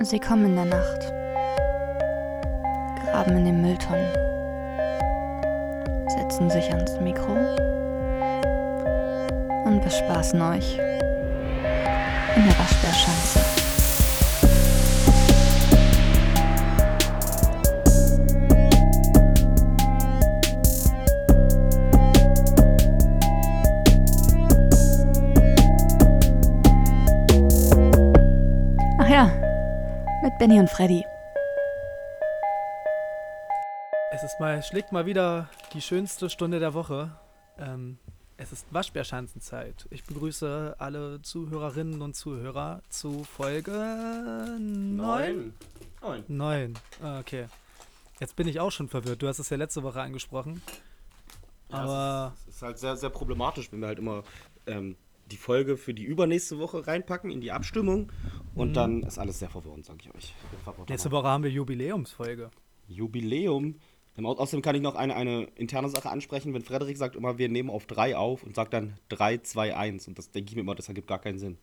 Sie kommen in der Nacht, graben in den Mülltonnen, setzen sich ans Mikro. Und bespaßen euch. In der Waschbärschanze. Benny und Freddy. Es ist mal, schlägt mal wieder die schönste Stunde der Woche. Ähm, es ist Waschbärschanzenzeit. Ich begrüße alle Zuhörerinnen und Zuhörer zu Folge 9. Neun. Neun. 9. Ah, okay. Jetzt bin ich auch schon verwirrt. Du hast es ja letzte Woche angesprochen. Ja, Aber es ist, es ist halt sehr, sehr problematisch, wenn wir halt immer ähm, die Folge für die übernächste Woche reinpacken in die Abstimmung und dann ist alles sehr verwirrend, sage ich euch. Danach. Woche haben wir Jubiläumsfolge. Jubiläum. Au- Außerdem kann ich noch eine, eine interne Sache ansprechen, wenn Frederik sagt immer, wir nehmen auf 3 auf und sagt dann 3, 2, 1 und das denke ich mir immer, das ergibt gar keinen Sinn.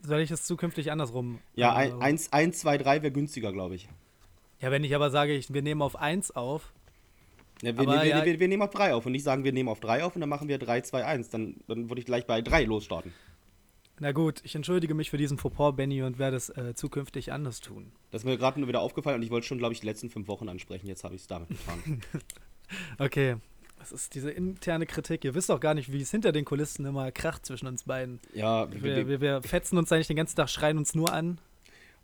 Soll ich es zukünftig andersrum? Ja, äh, 1, 1, 2, 3 wäre günstiger, glaube ich. Ja, wenn ich aber sage, ich, wir nehmen auf 1 auf. Ja, wir, Aber wir, ja- wir, wir nehmen auf 3 auf und nicht sagen, wir nehmen auf 3 auf und dann machen wir 3, 2, 1. Dann, dann würde ich gleich bei 3 losstarten. Na gut, ich entschuldige mich für diesen Fauxpas, Benny, und werde es äh, zukünftig anders tun. Das ist mir gerade nur wieder aufgefallen und ich wollte schon, glaube ich, die letzten fünf Wochen ansprechen. Jetzt habe ich es damit getan. Okay, das ist diese interne Kritik. Ihr wisst auch gar nicht, wie es hinter den Kulissen immer kracht zwischen uns beiden. ja, wir, wir, wir fetzen uns eigentlich den ganzen Tag, schreien uns nur an.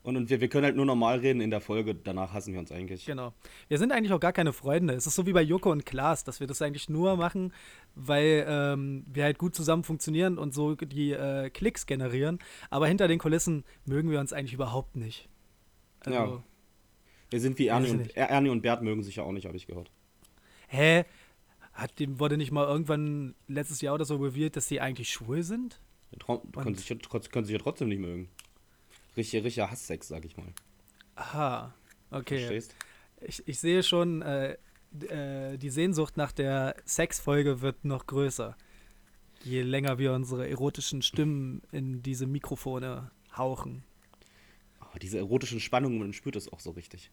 Und, und wir, wir können halt nur normal reden in der Folge. Danach hassen wir uns eigentlich. Genau. Wir sind eigentlich auch gar keine Freunde. Es ist so wie bei Joko und Klaas, dass wir das eigentlich nur machen, weil ähm, wir halt gut zusammen funktionieren und so die äh, Klicks generieren. Aber hinter den Kulissen mögen wir uns eigentlich überhaupt nicht. Also, Ja. Wir sind wie Ernie und. Er- Ernie und Bert mögen sich ja auch nicht, habe ich gehört. Hä? Hat dem wurde nicht mal irgendwann letztes Jahr oder so revealed, dass sie eigentlich schwul sind? Ja, Können sich, ja können sich ja trotzdem nicht mögen. Richtiger, richtiger Hasssex, sag ich mal. Aha. Okay. Verstehst? Ich, ich sehe schon, äh, äh, die Sehnsucht nach der Sexfolge wird noch größer. Je länger wir unsere erotischen Stimmen in diese Mikrofone hauchen. Oh, diese erotischen Spannungen, man spürt es auch so richtig.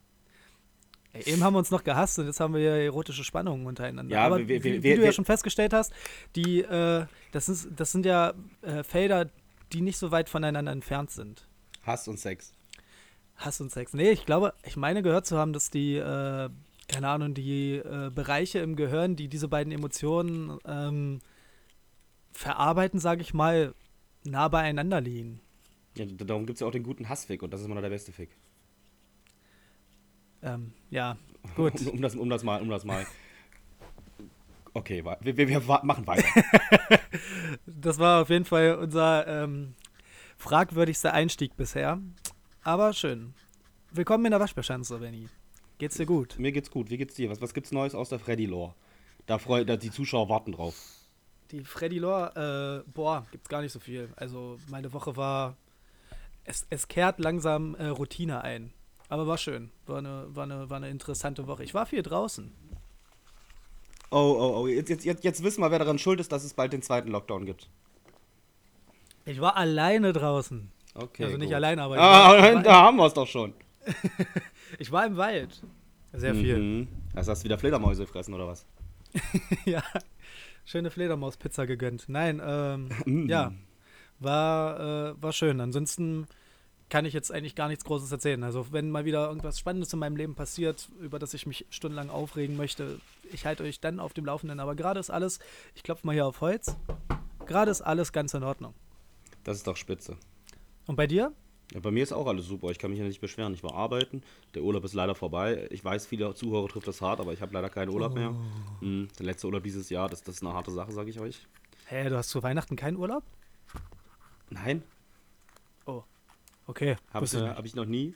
Eben haben wir uns noch gehasst und jetzt haben wir ja erotische Spannungen untereinander. Ja, Aber wir- wie, wir- wir- wie du ja schon festgestellt hast, die, äh, das, ist, das sind ja äh, Felder, die nicht so weit voneinander entfernt sind. Hass und Sex. Hass und Sex. Nee, ich glaube, ich meine gehört zu haben, dass die, äh, keine Ahnung, die äh, Bereiche im Gehirn, die diese beiden Emotionen ähm, verarbeiten, sage ich mal, nah beieinander liegen. Ja, darum gibt es ja auch den guten Hassfick und das ist immer noch der beste Fick. Ähm, ja, gut. Um, um, das, um das mal, um das mal. Okay, wir, wir, wir machen weiter. Das war auf jeden Fall unser ähm, fragwürdigster Einstieg bisher. Aber schön. Willkommen in der Waschbärschanze, Benny. Geht's dir gut? Mir geht's gut. Wie geht's dir? Was, was gibt's Neues aus der Freddy-Lore? Da freut da die Zuschauer warten drauf. Die Freddy Lore, äh, boah, gibt's gar nicht so viel. Also meine Woche war, es, es kehrt langsam äh, Routine ein. Aber war schön. War eine, war, eine, war eine interessante Woche. Ich war viel draußen. Oh, oh, oh. Jetzt, jetzt, jetzt wissen wir, wer daran schuld ist, dass es bald den zweiten Lockdown gibt. Ich war alleine draußen. Okay. also nicht gut. alleine, aber Ah, da haben wir es doch schon. ich war im Wald. Sehr viel. Mhm. Das hast du wieder Fledermäuse fressen, oder was? ja. Schöne Fledermauspizza gegönnt. Nein, ähm, Mm. ja. War, äh, war schön. Ansonsten kann ich jetzt eigentlich gar nichts Großes erzählen. Also, wenn mal wieder irgendwas Spannendes in meinem Leben passiert, über das ich mich stundenlang aufregen möchte, ich halte euch dann auf dem Laufenden. Aber gerade ist alles, ich klopfe mal hier auf Holz, gerade ist alles ganz in Ordnung. Das ist doch spitze. Und bei dir? Ja, bei mir ist auch alles super. Ich kann mich ja nicht beschweren. Ich war arbeiten. Der Urlaub ist leider vorbei. Ich weiß, viele Zuhörer trifft das hart, aber ich habe leider keinen Urlaub mehr. Oh. Mhm. Der letzte Urlaub dieses Jahr, das, das ist eine harte Sache, sage ich euch. Hä, du hast zu Weihnachten keinen Urlaub? Nein, Okay. habe ich, nicht. hab ich noch nie.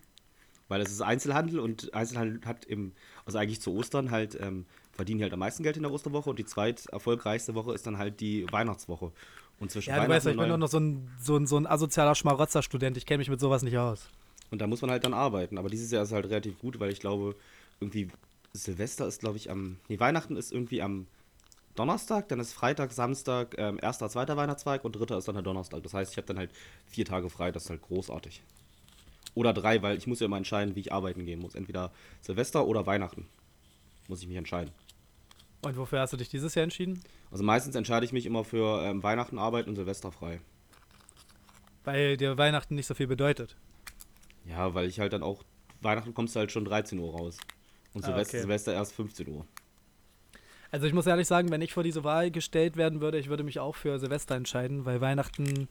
Weil es ist Einzelhandel und Einzelhandel hat im, also eigentlich zu Ostern halt, ähm, verdienen die halt am meisten Geld in der Osterwoche und die zweit erfolgreichste Woche ist dann halt die Weihnachtswoche. Und zwischen Ja, du weißt ja, ich bin doch noch so ein, so ein, so ein asozialer Schmarotzer-Student. Ich kenne mich mit sowas nicht aus. Und da muss man halt dann arbeiten. Aber dieses Jahr ist halt relativ gut, weil ich glaube, irgendwie Silvester ist, glaube ich, am. Nee, Weihnachten ist irgendwie am Donnerstag, dann ist Freitag, Samstag, ähm, erster, zweiter Weihnachtszweig und dritter ist dann der Donnerstag. Das heißt, ich habe dann halt vier Tage frei, das ist halt großartig. Oder drei, weil ich muss ja immer entscheiden, wie ich arbeiten gehen muss. Entweder Silvester oder Weihnachten. Muss ich mich entscheiden. Und wofür hast du dich dieses Jahr entschieden? Also meistens entscheide ich mich immer für ähm, Weihnachten arbeiten und Silvester frei. Weil dir Weihnachten nicht so viel bedeutet. Ja, weil ich halt dann auch, Weihnachten kommst du halt schon 13 Uhr raus. Und Ah, Silvester, okay. Silvester erst 15 Uhr. Also ich muss ehrlich sagen, wenn ich vor diese Wahl gestellt werden würde, ich würde mich auch für Silvester entscheiden, weil Weihnachten.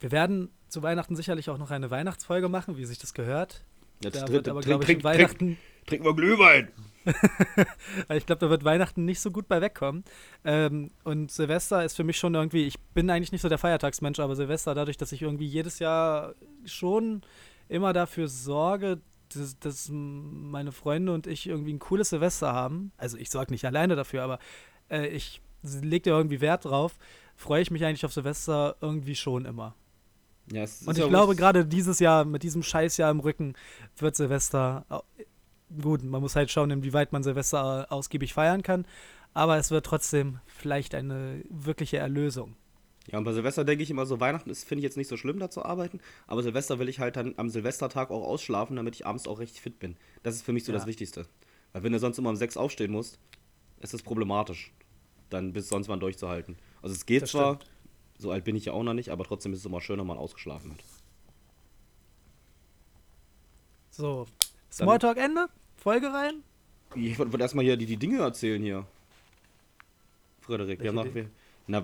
Wir werden zu Weihnachten sicherlich auch noch eine Weihnachtsfolge machen, wie sich das gehört. Jetzt Da trin- wird aber, glaube ich, Weihnachten. Trink mal Glühwein! Weil ich glaube, da wird Weihnachten nicht so gut bei wegkommen. Ähm, und Silvester ist für mich schon irgendwie, ich bin eigentlich nicht so der Feiertagsmensch, aber Silvester, dadurch, dass ich irgendwie jedes Jahr schon immer dafür sorge, dass, dass meine Freunde und ich irgendwie ein cooles Silvester haben. Also ich sorge nicht alleine dafür, aber äh, ich lege da irgendwie Wert drauf. Freue ich mich eigentlich auf Silvester irgendwie schon immer. Ja, Und ich glaube, gerade dieses Jahr, mit diesem Scheißjahr im Rücken, wird Silvester. Gut, man muss halt schauen, inwieweit man Silvester ausgiebig feiern kann. Aber es wird trotzdem vielleicht eine wirkliche Erlösung. Ja, und bei Silvester denke ich immer so, Weihnachten ist, finde ich jetzt nicht so schlimm, da zu arbeiten. Aber Silvester will ich halt dann am Silvestertag auch ausschlafen, damit ich abends auch richtig fit bin. Das ist für mich so Ja. das Wichtigste. Weil wenn du sonst immer um sechs aufstehen musst, ist das problematisch. Dann bis sonst wann durchzuhalten. Also es geht Das zwar, so alt bin ich ja auch noch nicht, aber trotzdem ist es immer schön, wenn man ausgeschlafen hat. So, Smalltalk Ende? Folge rein? Ich wollte wollt erstmal hier die, die Dinge erzählen hier. Frederik, wir haben Welche noch, na,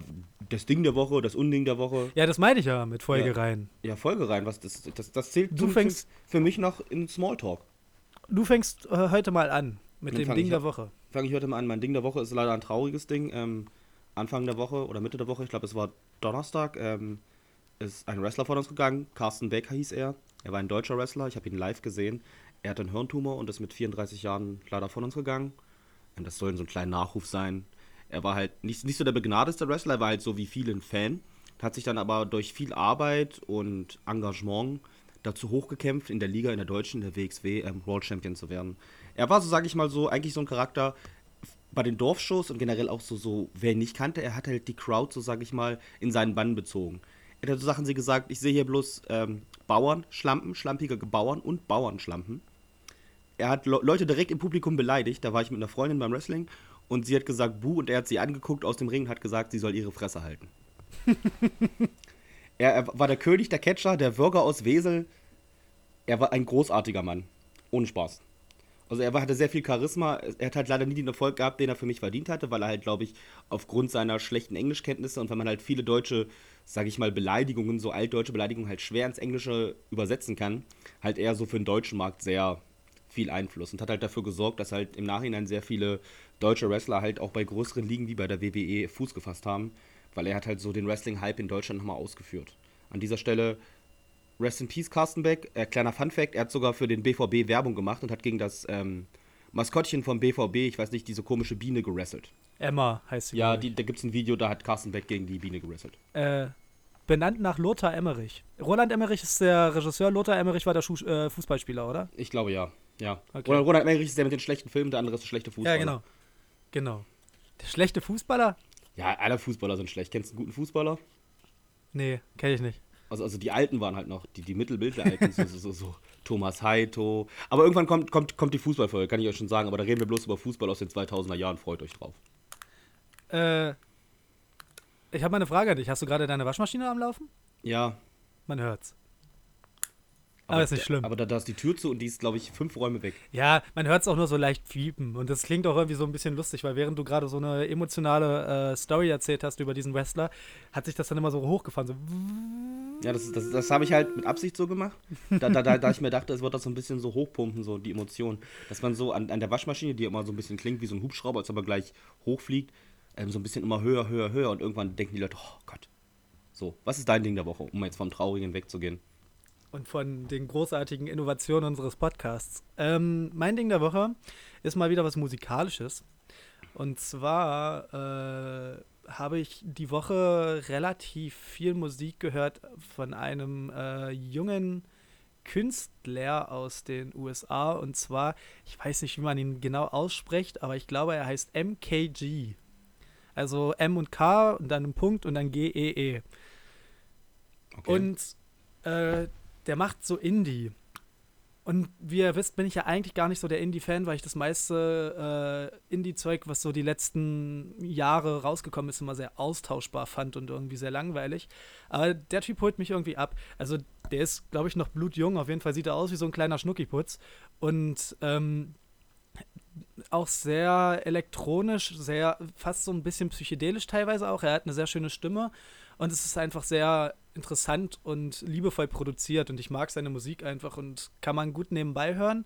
das Ding der Woche, das Unding der Woche. Ja, das meine ich ja mit Folge Ja. rein. Ja, Folge rein, was das, das, das zählt Du fängst- für, für mich noch in Smalltalk. Du fängst äh, heute mal an mit dem Ding ich der. Woche. Fange ich heute mal an. Mein Ding der Woche ist leider ein trauriges Ding. Ähm, Anfang der Woche oder Mitte der Woche, ich glaube, es war Donnerstag, ähm, ist ein Wrestler von uns gegangen. Carsten Baker hieß er. Er war ein deutscher Wrestler. Ich habe ihn live gesehen. Er hat einen Hirntumor und ist mit 34 Jahren leider von uns gegangen. Und das soll so ein kleiner Nachruf sein. Er war halt nicht, nicht so der begnadeste Wrestler, er war halt so wie viele ein Fan. Hat sich dann aber durch viel Arbeit und Engagement dazu hochgekämpft, in der Liga, in der Deutschen, in der WXW, ähm, World Champion zu werden. Er war so, sage ich mal so, eigentlich so ein Charakter bei den Dorfshows und generell auch so, so, wer ihn nicht kannte, er hat halt die Crowd, so sage ich mal, in seinen Bann bezogen. Er hat so Sachen sie gesagt, ich sehe hier bloß ähm, Bauern, Schlampen, schlampige Bauern und Bauernschlampen. Er hat Le Leute direkt im Publikum beleidigt, da war ich mit einer Freundin beim Wrestling und sie hat gesagt, buh, und er hat sie angeguckt aus dem Ring und hat gesagt, sie soll ihre Fresse halten. er, er war der König der Catcher, der Bürger aus Wesel. Er war ein großartiger Mann. Ohne Spaß. Also er war, hatte sehr viel Charisma. Er hat halt leider nie den Erfolg gehabt, den er für mich verdient hatte, weil er halt, glaube ich, aufgrund seiner schlechten Englischkenntnisse und weil man halt viele deutsche, sage ich mal, Beleidigungen, so altdeutsche Beleidigungen halt schwer ins Englische übersetzen kann, halt eher so für den deutschen Markt sehr viel Einfluss und hat halt dafür gesorgt, dass halt im Nachhinein sehr viele deutsche Wrestler halt auch bei größeren Ligen wie bei der WWE Fuß gefasst haben, weil er hat halt so den Wrestling-Hype in Deutschland nochmal ausgeführt. An dieser Stelle Rest in Peace, Carsten Beck. Äh, kleiner Fun-Fact: Er hat sogar für den BVB Werbung gemacht und hat gegen das ähm, Maskottchen vom BVB, ich weiß nicht, diese komische Biene gerasselt. Emma heißt sie. Ja, die, da gibt es ein Video, da hat Carsten Beck gegen die Biene gerasselt. Äh, benannt nach Lothar Emmerich. Roland Emmerich ist der Regisseur, Lothar Emmerich war der Schu äh, Fußballspieler, oder? Ich glaube ja. Ja. Okay. Roland, Roland Emmerich ist der mit den schlechten Filmen, der andere ist der schlechte Fußballer. Ja, genau. Genau. Der schlechte Fußballer? Ja, alle Fußballer sind schlecht. Kennst du einen guten Fußballer? Nee, kenne ich nicht. Also, also die Alten waren halt noch, die, die Mittelbilder-Alten, so, so, so, so Thomas Heito. Aber irgendwann kommt, kommt, kommt die Fußballfolge, kann ich euch schon sagen. Aber da reden wir bloß über Fußball aus den 2000er Jahren. Freut euch drauf. Äh, ich habe mal eine Frage an dich. Hast du gerade deine Waschmaschine am Laufen? Ja. Man hört's. Aber ist nicht schlimm. Aber da, da ist die Tür zu und die ist, glaube ich, fünf Räume weg. Ja, man hört es auch nur so leicht fiepen. Und das klingt auch irgendwie so ein bisschen lustig, weil während du gerade so eine emotionale äh, Story erzählt hast über diesen Wrestler, hat sich das dann immer so hochgefahren. So. Ja, das, das, das habe ich halt mit Absicht so gemacht. Da, da, da, da ich mir dachte, es wird das so ein bisschen so hochpumpen, so die Emotionen. Dass man so an, an der Waschmaschine, die immer so ein bisschen klingt wie so ein Hubschrauber, als aber gleich hochfliegt, ähm, so ein bisschen immer höher, höher, höher. Und irgendwann denken die Leute, oh Gott. So, was ist dein Ding der Woche, um jetzt vom Traurigen wegzugehen? Und von den großartigen Innovationen unseres Podcasts. Ähm, mein Ding der Woche ist mal wieder was Musikalisches. Und zwar äh, habe ich die Woche relativ viel Musik gehört von einem äh, jungen Künstler aus den USA. Und zwar, ich weiß nicht, wie man ihn genau ausspricht, aber ich glaube, er heißt MKG. Also M und K und dann ein Punkt und dann G-E-E. Okay. Und äh, der macht so Indie. Und wie ihr wisst, bin ich ja eigentlich gar nicht so der Indie-Fan, weil ich das meiste äh, Indie-Zeug, was so die letzten Jahre rausgekommen ist, immer sehr austauschbar fand und irgendwie sehr langweilig. Aber der Typ holt mich irgendwie ab. Also der ist, glaube ich, noch blutjung. Auf jeden Fall sieht er aus wie so ein kleiner Schnuckiputz. Und ähm, auch sehr elektronisch, sehr fast so ein bisschen psychedelisch teilweise auch. Er hat eine sehr schöne Stimme und es ist einfach sehr interessant und liebevoll produziert und ich mag seine Musik einfach und kann man gut nebenbei hören,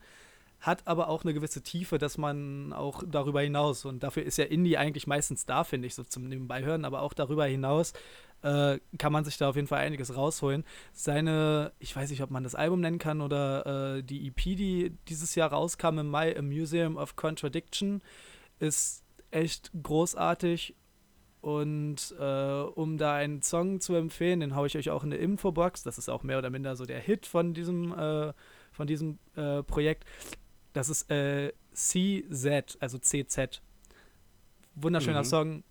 hat aber auch eine gewisse Tiefe, dass man auch darüber hinaus und dafür ist ja Indie eigentlich meistens da, finde ich, so zum nebenbei hören, aber auch darüber hinaus äh, kann man sich da auf jeden Fall einiges rausholen. Seine, ich weiß nicht, ob man das Album nennen kann oder äh, die EP, die dieses Jahr rauskam im Mai, A Museum of Contradiction, ist echt großartig und äh, um da einen Song zu empfehlen, den haue ich euch auch in eine Infobox. Das ist auch mehr oder minder so der Hit von diesem, äh, von diesem äh, Projekt. Das ist äh, CZ, also CZ. Wunderschöner mhm. Song.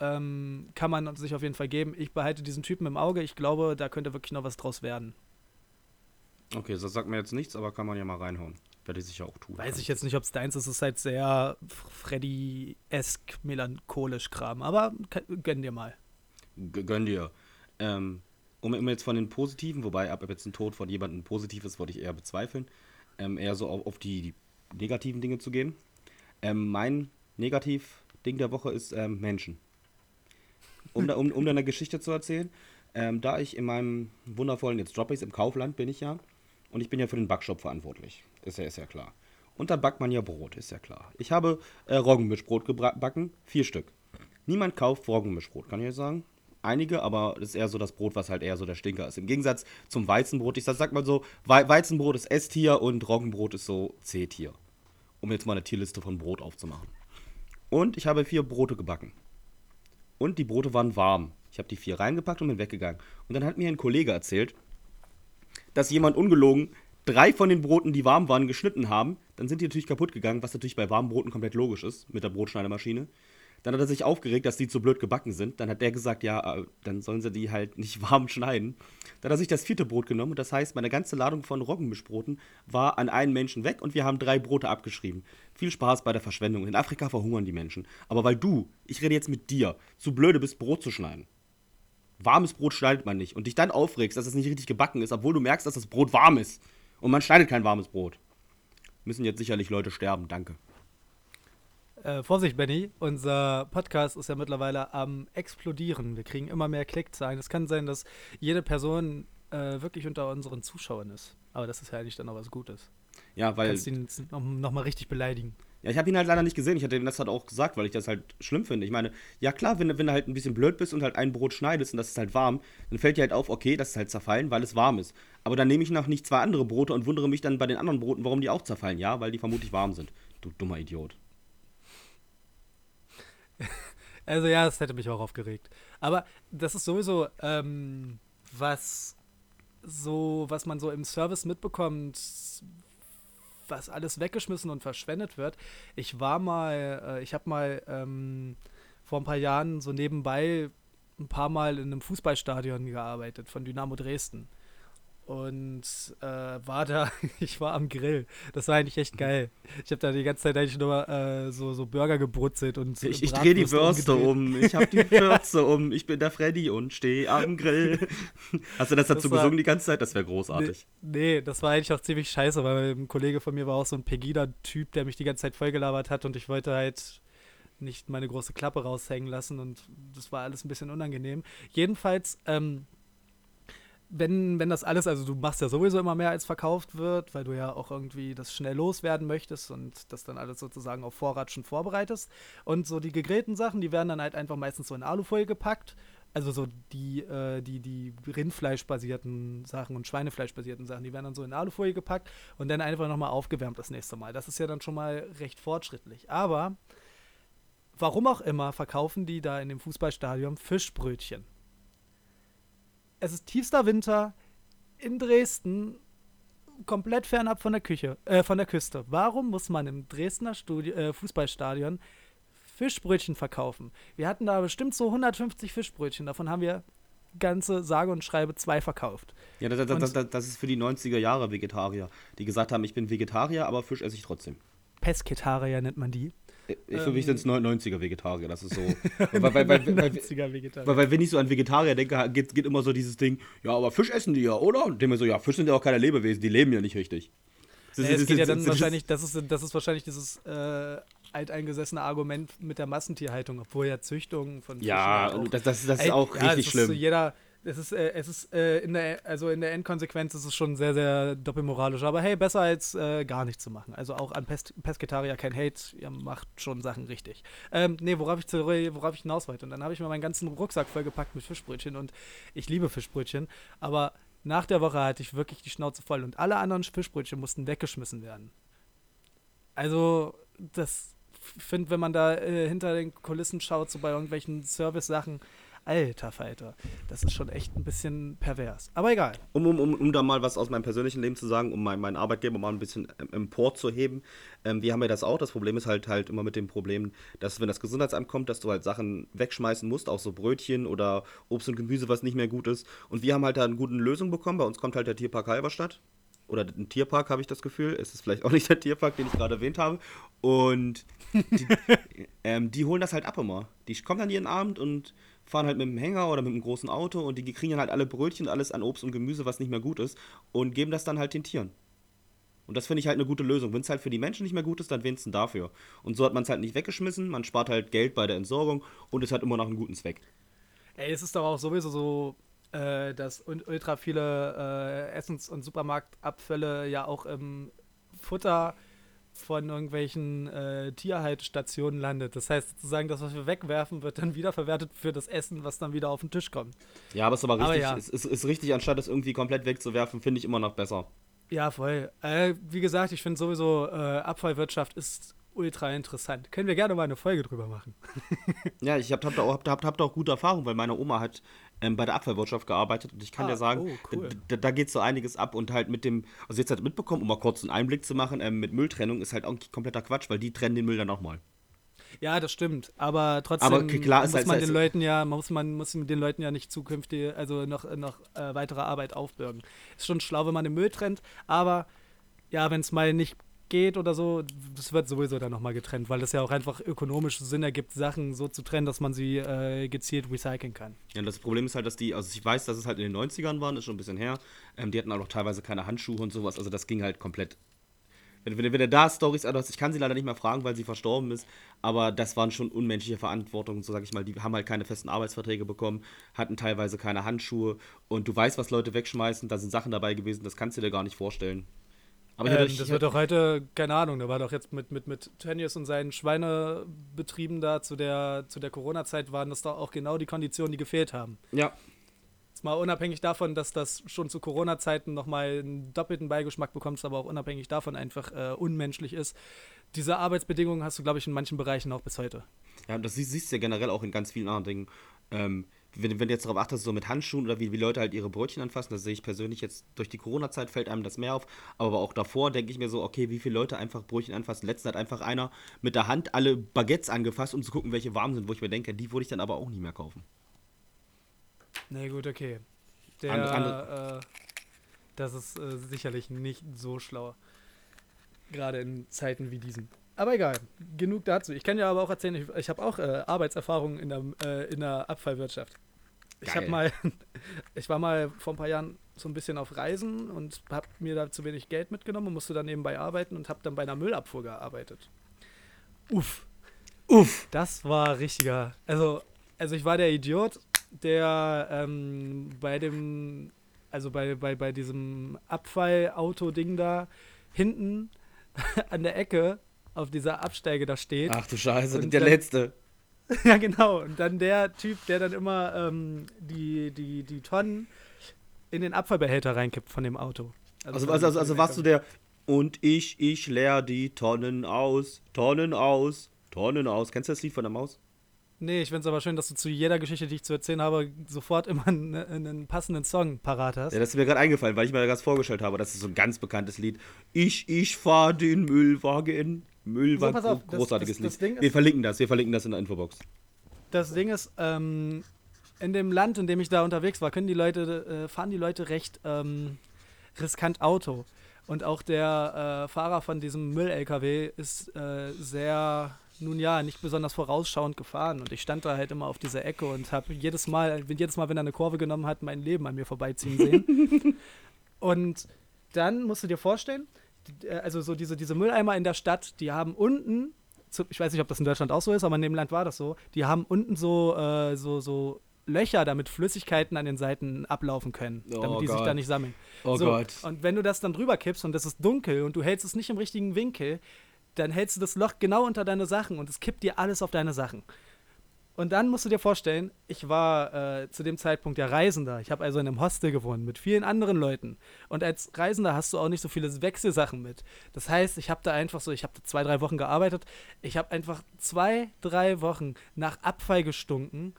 Ähm, kann man sich auf jeden Fall geben. Ich behalte diesen Typen im Auge. Ich glaube, da könnte wirklich noch was draus werden. Okay, das sagt mir jetzt nichts, aber kann man ja mal reinhauen. Werde ich sicher auch tun. Weiß ich jetzt nicht, ob es deins ist. Es ist halt sehr Freddy-esk melancholisch Kram. Aber gönn dir mal. G gönn dir. Ähm, um, um, jetzt von den Positiven, wobei ab jetzt ein Tod von jemandem positiv ist, wollte ich eher bezweifeln, ähm, eher so auf, auf die, die, negativen Dinge zu gehen. Ähm, mein Negativ-Ding der Woche ist ähm, Menschen. Um, da, um, um da eine Geschichte zu erzählen, ähm, da ich in meinem wundervollen, jetzt droppe ich im Kaufland bin ich ja, und ich bin ja für den Backshop verantwortlich. Ist ja, ist ja klar. Und da backt man ja Brot, ist ja klar. Ich habe äh, Roggenmischbrot gebacken, vier Stück. Niemand kauft Roggenmischbrot, kann ich euch sagen. Einige, aber das ist eher so das Brot, was halt eher so der Stinker ist. Im Gegensatz zum Weizenbrot, ich sag mal so, We Weizenbrot ist S-Tier und Roggenbrot ist so C-Tier. Um jetzt mal eine Tierliste von Brot aufzumachen. Und ich habe vier Brote gebacken. Und die Brote waren warm. Ich habe die vier reingepackt und bin weggegangen. Und dann hat mir ein Kollege erzählt, dass jemand ungelogen drei von den Broten, die warm waren, geschnitten haben. Dann sind die natürlich kaputt gegangen, was natürlich bei warmen Broten komplett logisch ist, mit der Brotschneidemaschine. Dann hat er sich aufgeregt, dass die zu blöd gebacken sind. Dann hat der gesagt, ja, äh, dann sollen sie die halt nicht warm schneiden. Dann hat er sich das vierte Brot genommen und das heißt, meine ganze Ladung von Roggenmischbroten war an einen Menschen weg und wir haben drei Brote abgeschrieben. Viel Spaß bei der Verschwendung. In Afrika verhungern die Menschen. Aber weil du, ich rede jetzt mit dir, zu blöde bist, Brot zu schneiden, warmes Brot schneidet man nicht und dich dann aufregst, dass es nicht richtig gebacken ist, obwohl du merkst, dass das Brot warm ist und man schneidet kein warmes Brot. Müssen jetzt sicherlich Leute sterben, danke. Äh, Vorsicht, Benny, unser Podcast ist ja mittlerweile am explodieren. Wir kriegen immer mehr Klickzahlen. Es kann sein, dass jede Person äh, wirklich unter unseren Zuschauern ist. Aber das ist ja eigentlich dann auch was Gutes. Ja, weil. Kannst ihn noch, noch mal richtig beleidigen. Ja, ich habe ihn halt leider nicht gesehen. Ich hatte ihm das halt auch gesagt, weil ich das halt schlimm finde. Ich meine, ja klar, wenn, wenn du halt ein bisschen blöd bist und halt ein Brot schneidest und das ist halt warm, dann fällt dir halt auf, okay, das ist halt zerfallen, weil es warm ist. Aber dann nehme ich noch nicht zwei andere Brote und wundere mich dann bei den anderen Broten, warum die auch zerfallen. Ja, weil die vermutlich warm sind. Du dummer Idiot. Also ja, das hätte mich auch aufgeregt. Aber das ist sowieso, ähm, was so, was man so im Service mitbekommt, was alles weggeschmissen und verschwendet wird. Ich war mal, äh, ich habe mal ähm, vor ein paar Jahren so nebenbei ein paar Mal in einem Fußballstadion gearbeitet von Dynamo Dresden und äh, war da, ich war am Grill. Das war eigentlich echt geil. Ich habe da die ganze Zeit eigentlich nur äh, so, so Burger gebrutzelt und Ich, ich drehe die Würste um, ich habe die Würste um, ich bin der Freddy und stehe am Grill. Hast du das dazu das war, gesungen die ganze Zeit? Das wäre großartig. Nee, nee, das war eigentlich auch ziemlich scheiße, weil ein Kollege von mir war auch so ein Pegida-Typ, der mich die ganze Zeit vollgelabert hat und ich wollte halt nicht meine große Klappe raushängen lassen und das war alles ein bisschen unangenehm. Jedenfalls, ähm, wenn, wenn das alles, also du machst ja sowieso immer mehr als verkauft wird, weil du ja auch irgendwie das schnell loswerden möchtest und das dann alles sozusagen auf Vorrat schon vorbereitest. Und so die gegrillten Sachen, die werden dann halt einfach meistens so in Alufolie gepackt. Also so die, äh, die, die Rindfleischbasierten Sachen und Schweinefleischbasierten Sachen, die werden dann so in Alufolie gepackt und dann einfach nochmal aufgewärmt das nächste Mal. Das ist ja dann schon mal recht fortschrittlich. Aber warum auch immer verkaufen die da in dem Fußballstadion Fischbrötchen es ist tiefster Winter in Dresden, komplett fernab von der Küche, äh, von der Küste. Warum muss man im Dresdner Studi äh, Fußballstadion Fischbrötchen verkaufen? Wir hatten da bestimmt so 150 Fischbrötchen, davon haben wir Ganze sage und schreibe zwei verkauft. Ja, das, das, das, das, ist für die 90er Jahre Vegetarier, die gesagt haben, ich bin Vegetarier, aber Fisch esse ich trotzdem. Pesketarier nennt man die. Ich, für mich sind es 90er Vegetarier, das ist so. weil, weil, weil, weil, weil, 90er Vegetarier. weil, weil wenn ich so an Vegetarier denke, geht, geht immer so dieses Ding, ja, aber Fisch essen die ja, oder? Und denke mir so, ja, Fisch sind ja auch keine Lebewesen, die leben ja nicht richtig. Das, ja, es geht ja dann wahrscheinlich, das ist, das ist wahrscheinlich dieses äh, alteingesessene Argument mit der Massentierhaltung, obwohl ja Züchtung von Fischen Ja, auch, das, das, das ist Ey, auch ja, richtig es schlimm. So jeder, es ist, äh, es ist äh, in der, also in der Endkonsequenz ist es schon sehr, sehr doppelmoralisch. Aber hey, besser als äh, gar nichts zu machen. Also auch an Pes Pesketarier kein Hate, ihr macht schon Sachen richtig. Ähm, nee, worauf ich, zu, worauf ich hinaus wollte. Und dann habe ich mir meinen ganzen Rucksack vollgepackt mit Fischbrötchen und ich liebe Fischbrötchen, aber nach der Woche hatte ich wirklich die Schnauze voll und alle anderen Fischbrötchen mussten weggeschmissen werden. Also, das finde, wenn man da äh, hinter den Kulissen schaut, so bei irgendwelchen Service-Sachen, alter Falter, das ist schon echt ein bisschen pervers. Aber egal. Um, um, um, um da mal was aus meinem persönlichen Leben zu sagen, um meinen mein Arbeitgeber mal ein bisschen empor zu heben. Ähm, wir haben ja das auch. Das Problem ist halt halt immer mit dem Problem, dass wenn das Gesundheitsamt kommt, dass du halt Sachen wegschmeißen musst, auch so Brötchen oder Obst und Gemüse, was nicht mehr gut ist. Und wir haben halt da eine gute Lösung bekommen. Bei uns kommt halt der Tierpark Halberstadt. Oder ein Tierpark, habe ich das Gefühl. Es ist vielleicht auch nicht der Tierpark, den ich gerade erwähnt habe. Und die, ähm, die holen das halt ab immer. Die kommen dann jeden Abend und fahren halt mit dem Hänger oder mit einem großen Auto und die kriegen dann halt alle Brötchen, alles an Obst und Gemüse, was nicht mehr gut ist, und geben das dann halt den Tieren. Und das finde ich halt eine gute Lösung. Wenn es halt für die Menschen nicht mehr gut ist, dann wenigstens dafür. Und so hat man es halt nicht weggeschmissen, man spart halt Geld bei der Entsorgung und es hat immer noch einen guten Zweck. Ey, es ist doch auch sowieso so, äh, dass ultra viele äh, Essens- und Supermarktabfälle ja auch im Futter von irgendwelchen äh, Tierhaltestationen landet. Das heißt sozusagen, das, was wir wegwerfen, wird dann wiederverwertet für das Essen, was dann wieder auf den Tisch kommt. Ja, aber es ist aber richtig, Aber ja. es ist, ist richtig, anstatt es irgendwie komplett wegzuwerfen, finde ich immer noch besser. Ja, voll. Äh, wie gesagt, ich finde sowieso, äh, Abfallwirtschaft ist ultra interessant. Können wir gerne mal eine Folge drüber machen. Ja, ich habe hab da, auch- hab, hab da auch gute Erfahrungen, weil meine Oma hat ähm, bei der Abfallwirtschaft gearbeitet und ich kann Ah, dir sagen, oh, cool. da, da geht so einiges ab und halt mit dem, also jetzt halt mitbekommen, um mal kurz einen Einblick zu machen, ähm, mit Mülltrennung ist halt auch kompletter Quatsch, weil die trennen den Müll dann nochmal. Ja, das stimmt. Aber trotzdem Aber klar, muss ist- man den Leuten ja, muss man muss den Leuten ja nicht zukünftig, also noch, noch äh, weitere Arbeit aufbürgen. Ist schon schlau, wenn man den Müll trennt, aber ja, wenn es mal nicht geht oder so, das wird sowieso dann nochmal getrennt, weil das ja auch einfach ökonomisch Sinn ergibt, Sachen so zu trennen, dass man sie äh, gezielt recyceln kann. Ja, das Problem ist halt, dass die, also ich weiß, dass es halt in den 90ern waren, ist schon ein bisschen her, ähm, die hatten auch teilweise keine Handschuhe und sowas, also das ging halt komplett. Wenn, wenn, wenn er da Stories anhört, ich kann sie leider nicht mehr fragen, weil sie verstorben ist, aber das waren schon unmenschliche Verantwortungen, so sag ich mal, die haben halt keine festen Arbeitsverträge bekommen, hatten teilweise keine Handschuhe und du weißt, was Leute wegschmeißen, da sind Sachen dabei gewesen, das kannst du dir gar nicht vorstellen. Aber Ähm, das wird doch heute, keine Ahnung, da war doch jetzt mit, mit, mit Tönnies und seinen Schweinebetrieben da zu der, zu der Corona-Zeit waren das doch auch genau die Konditionen, die gefehlt haben. ja, Jetzt mal unabhängig davon, dass das schon zu Corona-Zeiten nochmal einen doppelten Beigeschmack bekommt, aber auch unabhängig davon einfach äh, unmenschlich ist. Diese Arbeitsbedingungen hast du, glaube ich, in manchen Bereichen auch bis heute. Ja, das siehst, siehst du ja generell auch in ganz vielen anderen Dingen. Ähm, wenn, wenn du jetzt darauf achtest, so mit Handschuhen oder wie, wie Leute halt ihre Brötchen anfassen, das sehe ich persönlich jetzt durch die Corona-Zeit fällt einem das mehr auf. Aber auch davor denke ich mir so, okay, wie viele Leute einfach Brötchen anfassen. Letztens hat einfach einer mit der Hand alle Baguettes angefasst, um zu gucken, welche warm sind, wo ich mir denke, die würde ich dann aber auch nicht mehr kaufen. Nee, gut, okay. Der, Andere- andere- Äh, das ist äh, sicherlich nicht so schlau. Gerade in Zeiten wie diesen. Aber egal, genug dazu. Ich kann ja aber auch erzählen, ich, ich habe auch äh, Arbeitserfahrung in der, äh, in der Abfallwirtschaft. Ich habe Geil. mal, ich war mal vor ein paar Jahren so ein bisschen auf Reisen und habe mir da zu wenig Geld mitgenommen und musste dann nebenbei arbeiten und habe dann bei einer Müllabfuhr gearbeitet. Uff, Uff! das war richtiger. Also, also ich war der Idiot, der ähm, bei dem, also bei, bei, bei diesem Abfallauto-Ding da hinten an der Ecke auf dieser Absteige da steht. Ach du Scheiße, Und der dann- letzte. Ja, genau. Und dann der Typ, der dann immer ähm, die, die, die Tonnen in den Abfallbehälter reinkippt von dem Auto. Also, also, also, also warst du der. Und ich, ich leer die Tonnen aus, Tonnen aus, Tonnen aus. Kennst du das Lied von der Maus? Nee, ich finde es aber schön, dass du zu jeder Geschichte, die ich zu erzählen habe, sofort immer einen, einen passenden Song parat hast. Ja, das ist mir gerade eingefallen, weil ich mir das vorgestellt habe. Das ist so ein ganz bekanntes Lied. Ich, ich fahr den Müllwagen. Müllwagen, So, pass auf, gro- das- großartiges das- das Lied. Ist- wir verlinken das, wir verlinken das in der Infobox. Das Ding ist, ähm, in dem Land, in dem ich da unterwegs war, können die Leute, äh, fahren die Leute recht ähm, riskant Auto. Und auch der äh, Fahrer von diesem Müll-LKW ist äh, sehr, nun ja, nicht besonders vorausschauend gefahren. Und ich stand da halt immer auf dieser Ecke und habe jedes Mal, jedes Mal, wenn er eine Kurve genommen hat, mein Leben an mir vorbeiziehen sehen. und dann musst du dir vorstellen, also so diese, diese Mülleimer in der Stadt, die haben unten, ich weiß nicht, ob das in Deutschland auch so ist, aber in dem Land war das so, die haben unten so, äh, so, so Löcher, damit Flüssigkeiten an den Seiten ablaufen können, Oh damit die sich Gott. da nicht sammeln. Oh so, Gott. Und wenn du das dann drüber kippst und es ist dunkel und du hältst es nicht im richtigen Winkel, dann hältst du das Loch genau unter deine Sachen und es kippt dir alles auf deine Sachen. Und dann musst du dir vorstellen, ich war äh, zu dem Zeitpunkt ja Reisender. Ich habe also in einem Hostel gewohnt mit vielen anderen Leuten. Und als Reisender hast du auch nicht so viele Wechselsachen mit. Das heißt, ich habe da einfach so, ich habe da zwei, drei Wochen gearbeitet. Ich habe einfach zwei, drei Wochen nach Abfall gestunken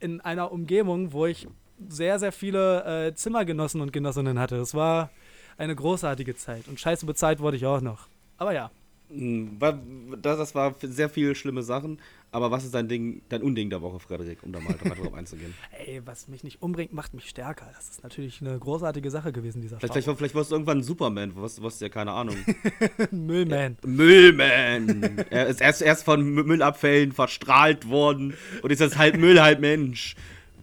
in einer Umgebung, wo ich sehr, sehr viele äh, Zimmergenossen und Genossinnen hatte. Das war eine großartige Zeit. Und scheiße bezahlt wurde ich auch noch. Aber ja. Hm, Das, das war sehr viele schlimme Sachen. Aber was ist dein Ding, dein Unding der Woche, Frederik, um da mal drauf einzugehen? Ey, was mich nicht umbringt, macht mich stärker. Das ist natürlich eine großartige Sache gewesen, dieser Vielleicht, vielleicht, vielleicht wirst du irgendwann ein Superman, was, was ja keine Ahnung. Müllman. Müllman! er ist erst, erst von Mü- Müllabfällen verstrahlt worden und ist jetzt halb Müll, halb Mensch.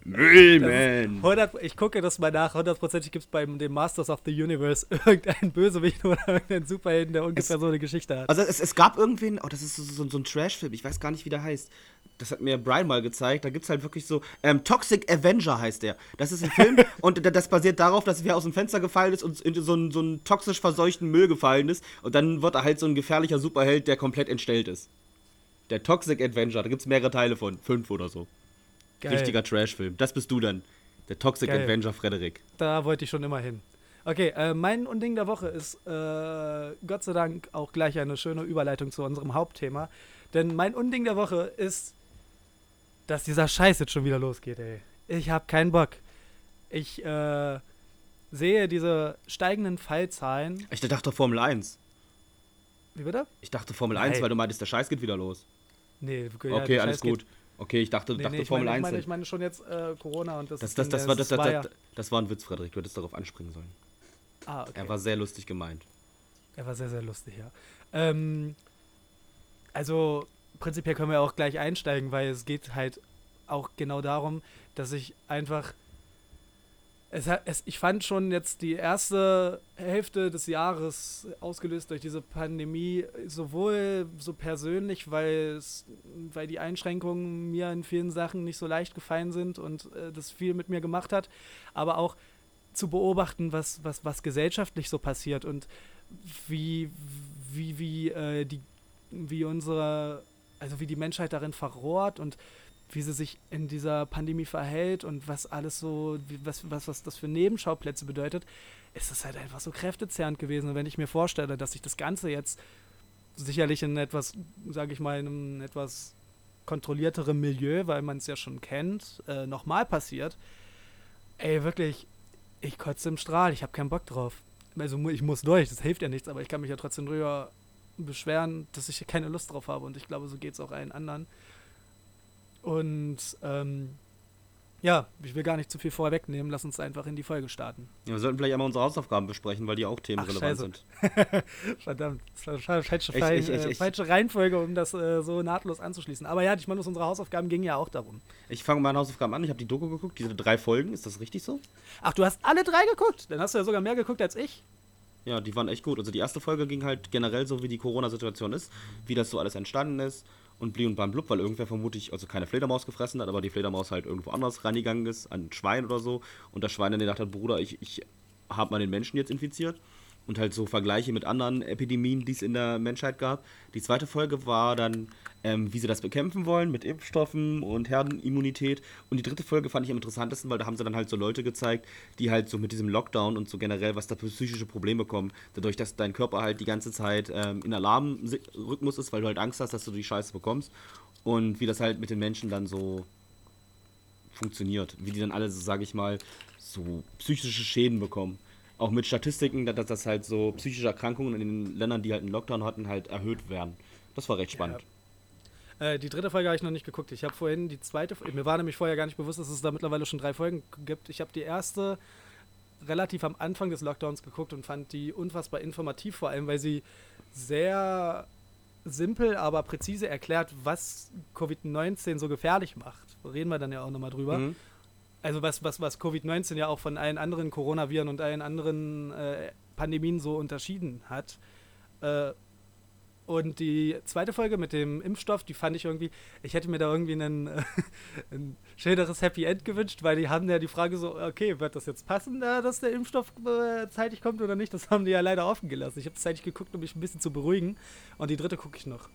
Müllman! 100, ich gucke das mal nach. Hundertprozentig gibt es bei dem Masters of the Universe irgendeinen Bösewicht oder irgendeinen Superhelden, der ungefähr so eine Geschichte hat. Also es, es gab irgendwen, oh, das ist so, so, so ein Trash-Film, ich weiß gar nicht, wie der heißt. Das hat mir Brian mal gezeigt. Da gibt es halt wirklich so. Ähm, Toxic Avenger heißt der. Das ist ein Film und da- das basiert darauf, dass wer aus dem Fenster gefallen ist und in so einen, so einen toxisch verseuchten Müll gefallen ist. Und dann wird er halt so ein gefährlicher Superheld, der komplett entstellt ist. Der Toxic Avenger, da gibt es mehrere Teile von. Fünf oder so. Geil. Richtiger Trash-Film. Das bist du dann. Der Toxic Geil. Avenger Frederik. Da wollte ich schon immer hin. Okay, äh, mein Unding der Woche ist äh, Gott sei Dank auch gleich eine schöne Überleitung zu unserem Hauptthema. Denn mein Unding der Woche ist, dass dieser Scheiß jetzt schon wieder losgeht, ey. Ich hab keinen Bock. Ich äh, sehe diese steigenden Fallzahlen. Ich dachte Formel 1. Wie bitte? Ich dachte Formel 1, Nein. weil du meintest, der Scheiß geht wieder los. Nee, ja, Okay, der alles Scheiß geht- gut. Okay, ich dachte, Nee, dachte nee, ich Formel meine, ich 1. meine, ich meine schon jetzt äh, Corona und das. Das, ist das, das, war, das, das, das war ein Witz, Frederik. Du hättest darauf anspringen sollen. Ah, okay. Er war sehr lustig gemeint. Er war sehr, sehr lustig, ja. Ähm, also, prinzipiell können wir auch gleich einsteigen, weil es geht halt auch genau darum, dass ich einfach. Es, es, ich fand schon jetzt die erste Hälfte des Jahres ausgelöst durch diese Pandemie sowohl so persönlich, weil, es, weil die Einschränkungen mir in vielen Sachen nicht so leicht gefallen sind und äh, das viel mit mir gemacht hat, aber auch zu beobachten, was, was, was gesellschaftlich so passiert und wie, wie, wie, äh, die, wie unsere, also wie die Menschheit darin verrohrt und wie sie sich in dieser Pandemie verhält und was alles so, was, was, was das für Nebenschauplätze bedeutet, ist es halt einfach so kräftezerrend gewesen. Und wenn ich mir vorstelle, dass sich das Ganze jetzt sicherlich in etwas, sage ich mal, in einem etwas kontrollierterem Milieu, weil man es ja schon kennt, äh, nochmal passiert, ey, wirklich, ich kotze im Strahl, ich habe keinen Bock drauf. Also ich muss durch, das hilft ja nichts, aber ich kann mich ja trotzdem drüber beschweren, dass ich keine Lust drauf habe und ich glaube, so geht es auch allen anderen. Und ähm, ja, ich will gar nicht zu viel vorwegnehmen, lass uns einfach in die Folge starten. Ja, wir sollten vielleicht einmal unsere Hausaufgaben besprechen, weil die auch themenrelevant sind. Verdammt, das war falsche, Fall- ich- ich- äh, falsche Reihenfolge, um das äh, so nahtlos anzuschließen. Aber ja, ich meine, unsere Hausaufgaben gingen ja auch darum. Ich fange meine Hausaufgaben an. Ich habe die Doku geguckt, diese drei Folgen. Ist das richtig so? Ach, du hast alle drei geguckt? Dann hast du ja sogar mehr geguckt als ich. Ja, die waren echt gut. Also die erste Folge ging halt generell so, wie die Corona-Situation ist, wie das so alles entstanden ist und bli und bam blub, weil irgendwer vermutlich, also keine Fledermaus gefressen hat, aber die Fledermaus halt irgendwo anders reingegangen ist, an ein Schwein oder so. Und das Schwein dann gedacht hat, Bruder, ich, ich habe mal den Menschen jetzt infiziert. Und halt so Vergleiche mit anderen Epidemien, die es in der Menschheit gab. Die zweite Folge war dann, ähm, wie sie das bekämpfen wollen mit Impfstoffen und Herdenimmunität. Und die dritte Folge fand ich am interessantesten, weil da haben sie dann halt so Leute gezeigt, die halt so mit diesem Lockdown und so generell, was da für psychische Probleme kommen, dadurch, dass dein Körper halt die ganze Zeit ähm, in Alarmrhythmus ist, weil du halt Angst hast, dass du die Scheiße bekommst. Und wie das halt mit den Menschen dann so funktioniert. Wie die dann alle, so, sage ich mal, so psychische Schäden bekommen. Auch mit Statistiken, dass das halt so psychische Erkrankungen in den Ländern, die halt einen Lockdown hatten, halt erhöht werden. Das war recht spannend. Äh, die dritte Folge habe ich noch nicht geguckt. Ich habe vorhin die zweite, mir war nämlich vorher gar nicht bewusst, dass es da mittlerweile schon drei Folgen gibt. Ich habe die erste relativ am Anfang des Lockdowns geguckt und fand die unfassbar informativ, vor allem weil sie sehr simpel, aber präzise erklärt, was Covid-19 so gefährlich macht. Reden wir dann ja auch nochmal drüber. Mhm. Also was, was, was Covid-19 ja auch von allen anderen Coronaviren und allen anderen äh, Pandemien so unterschieden hat. Äh, und die zweite Folge mit dem Impfstoff, die fand ich irgendwie, ich hätte mir da irgendwie einen, äh, ein schöneres Happy End gewünscht, weil die haben ja die Frage so, okay, wird das jetzt passen, äh, dass der Impfstoff äh, zeitig kommt oder nicht? Das haben die ja leider offen gelassen. Ich habe es zeitig geguckt, um mich ein bisschen zu beruhigen. Und die dritte gucke ich noch.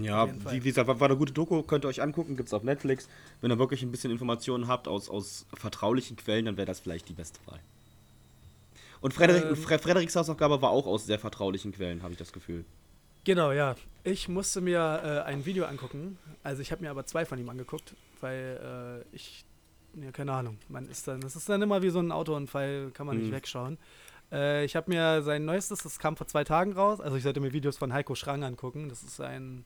Ja, wie, wie, gesagt, war, war eine gute Doku, könnt ihr euch angucken, gibt es auf Netflix. Wenn ihr wirklich ein bisschen Informationen habt aus, aus vertraulichen Quellen, dann wäre das vielleicht die beste Wahl. Und Frederik, ähm, Frederiks Hausaufgabe war auch aus sehr vertraulichen Quellen, habe ich das Gefühl. Genau, ja. Ich musste mir äh, ein Video angucken. Also ich habe mir aber zwei von ihm angeguckt, weil äh, ich, ja, keine Ahnung, man ist dann, das ist dann immer wie so ein Autounfall, kann man mhm. nicht wegschauen. Äh, ich habe mir sein neuestes, das kam vor zwei Tagen raus, also ich sollte mir Videos von Heiko Schrang angucken. Das ist ein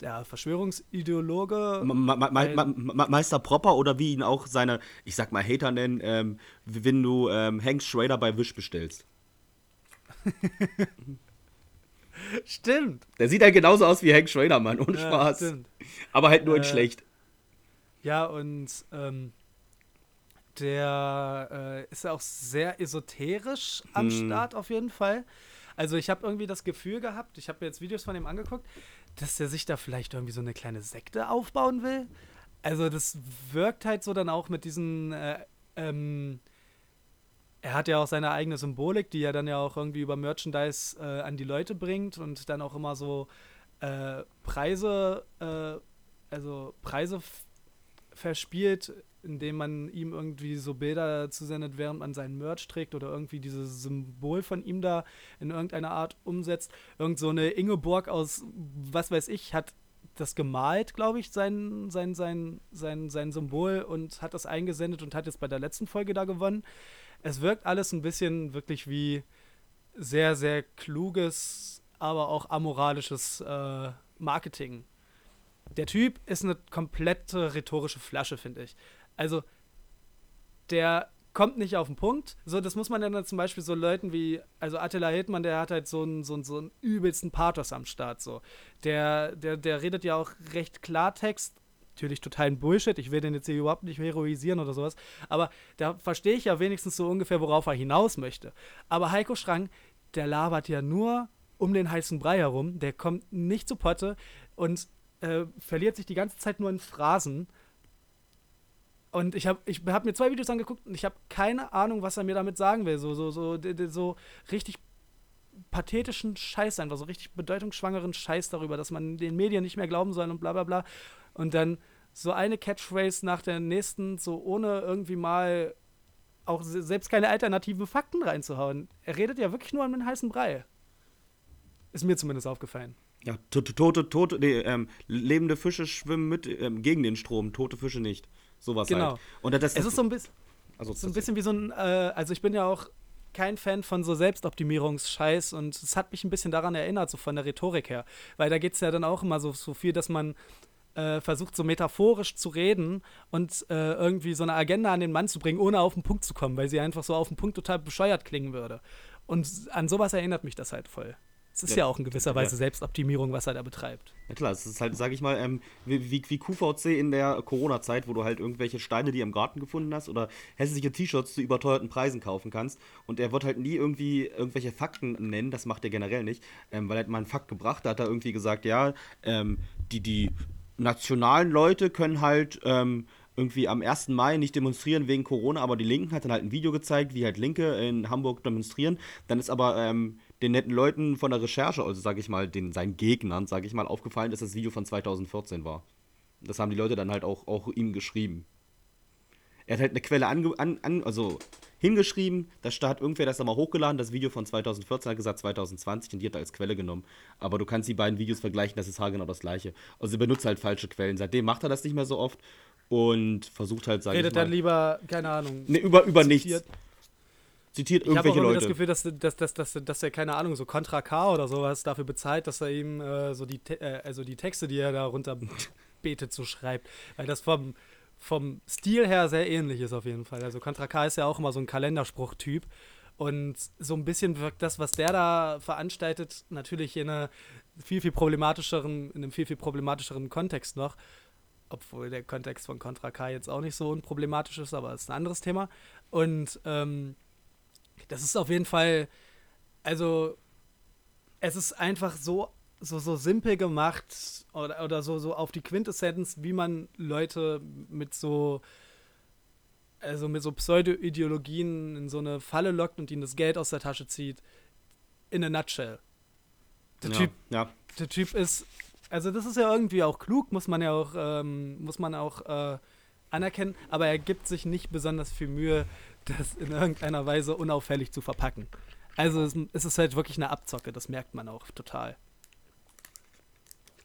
der Verschwörungsideologe. Ma Ma Ma Meister Propper oder wie ihn auch seine, ich sag mal, Hater nennen, ähm, wenn du ähm, Hank Schrader bei Wish bestellst. stimmt. Der sieht halt genauso aus wie Hank Schrader, Mann, ohne ja, Spaß. Stimmt. Aber halt nur in äh, schlecht. Ja, und ähm, der äh, ist ja auch sehr esoterisch am hm. Start auf jeden Fall. Also ich habe irgendwie das Gefühl gehabt, ich habe mir jetzt Videos von ihm angeguckt, dass er sich da vielleicht irgendwie so eine kleine Sekte aufbauen will. Also das wirkt halt so dann auch mit diesen, äh, ähm, er hat ja auch seine eigene Symbolik, die er dann ja auch irgendwie über Merchandise äh, an die Leute bringt und dann auch immer so äh, Preise, äh, also Preise verspielt indem man ihm irgendwie so Bilder zusendet, während man seinen Merch trägt oder irgendwie dieses Symbol von ihm da in irgendeiner Art umsetzt. Irgend so eine Ingeborg aus, was weiß ich, hat das gemalt, glaube ich, sein, sein, sein, sein, sein Symbol und hat das eingesendet und hat jetzt bei der letzten Folge da gewonnen. Es wirkt alles ein bisschen wirklich wie sehr, sehr kluges, aber auch amoralisches äh, Marketing. Der Typ ist eine komplette rhetorische Flasche, finde ich. Also, der kommt nicht auf den Punkt. So, das muss man dann zum Beispiel so Leuten wie, also Attila Hildmann, der hat halt so einen, so einen, so einen übelsten Pathos am Start. So. Der, der, der redet ja auch recht Klartext. Natürlich totalen Bullshit. Ich will den jetzt hier überhaupt nicht heroisieren oder sowas. Aber da verstehe ich ja wenigstens so ungefähr, worauf er hinaus möchte. Aber Heiko Schrang, der labert ja nur um den heißen Brei herum. Der kommt nicht zu Potte und äh, verliert sich die ganze Zeit nur in Phrasen und ich habe ich hab mir zwei Videos angeguckt und ich habe keine Ahnung, was er mir damit sagen will. So, so, so, so richtig pathetischen Scheiß einfach, so richtig bedeutungsschwangeren Scheiß darüber, dass man den Medien nicht mehr glauben soll und bla bla bla. Und dann so eine Catchphrase nach der nächsten, so ohne irgendwie mal auch selbst keine alternativen Fakten reinzuhauen. Er redet ja wirklich nur an den heißen Brei. Ist mir zumindest aufgefallen. Ja, tote, tote, tote, nee, ähm, lebende Fische schwimmen mit ähm, gegen den Strom, tote Fische nicht. Sowas genau. halt. Und das, es ist so ein bisschen, also, so ein bisschen wie so ein, äh, also ich bin ja auch kein Fan von so Selbstoptimierungsscheiß und es hat mich ein bisschen daran erinnert, so von der Rhetorik her. Weil da geht es ja dann auch immer so, so viel, dass man äh, versucht, so metaphorisch zu reden und äh, irgendwie so eine Agenda an den Mann zu bringen, ohne auf den Punkt zu kommen, weil sie einfach so auf den Punkt total bescheuert klingen würde. Und an sowas erinnert mich das halt voll. Es ist ja, ja, auch in gewisser Weise ja. Selbstoptimierung, was er da betreibt. Ja klar, es ist halt, sag ich mal, ähm, wie, wie, wie, QVC in der Corona-Zeit, wo du halt irgendwelche Steine, die im Garten gefunden hast, oder hässliche T-Shirts zu überteuerten Preisen kaufen kannst. Und er wird halt nie irgendwie irgendwelche Fakten nennen, das macht er generell nicht, ähm, weil er hat mal einen Fakt gebracht, da hat er irgendwie gesagt, ja, ähm, die, die nationalen Leute können halt ähm, irgendwie am 1. Mai nicht demonstrieren wegen Corona, aber die Linken hat dann halt ein Video gezeigt, wie halt Linke in Hamburg demonstrieren. Dann ist aber ähm, den netten Leuten von der Recherche, also sage ich mal, den, seinen Gegnern, sage ich mal, aufgefallen, dass das Video von 2014 war. Das haben die Leute dann halt auch, auch ihm geschrieben. Er hat halt eine Quelle ange, an, an, also hingeschrieben, da hat irgendwer das mal hochgeladen, das Video von 2014 hat gesagt 2020 und die hat er als Quelle genommen. Aber du kannst die beiden Videos vergleichen, das ist haargenau das gleiche. Also er benutzt halt falsche Quellen. Seitdem macht er das nicht mehr so oft und versucht halt, sage ich mal... Redet dann lieber, keine Ahnung... Ne, über, über nichts zitiert Ich habe auch irgendwelche Leute. das Gefühl, dass, dass, dass, dass, dass er, keine Ahnung, so Contra K oder sowas dafür bezahlt, dass er ihm äh, so die, äh, also die Texte, die er da runter betet, so schreibt. Weil das vom, vom Stil her sehr ähnlich ist auf jeden Fall. Also Contra K ist ja auch immer so ein Kalenderspruch-Typ. Und so ein bisschen wirkt das, was der da veranstaltet, natürlich in, einer viel, viel problematischeren, in einem viel, viel problematischeren Kontext noch. Obwohl der Kontext von Contra K jetzt auch nicht so unproblematisch ist, aber ist ein anderes Thema. Und ähm, das ist auf jeden Fall, also es ist einfach so, so, so simpel gemacht oder, oder so, so auf die Quintessenz, wie man Leute mit so, also mit so Pseudo-Ideologien in so eine Falle lockt und ihnen das Geld aus der Tasche zieht. In a nutshell. Der, ja, typ, ja. der Typ ist, also das ist ja irgendwie auch klug, muss man ja auch, ähm, muss man auch äh, anerkennen, aber er gibt sich nicht besonders viel Mühe, das in irgendeiner Weise unauffällig zu verpacken. Also es, es ist halt wirklich eine Abzocke, das merkt man auch total.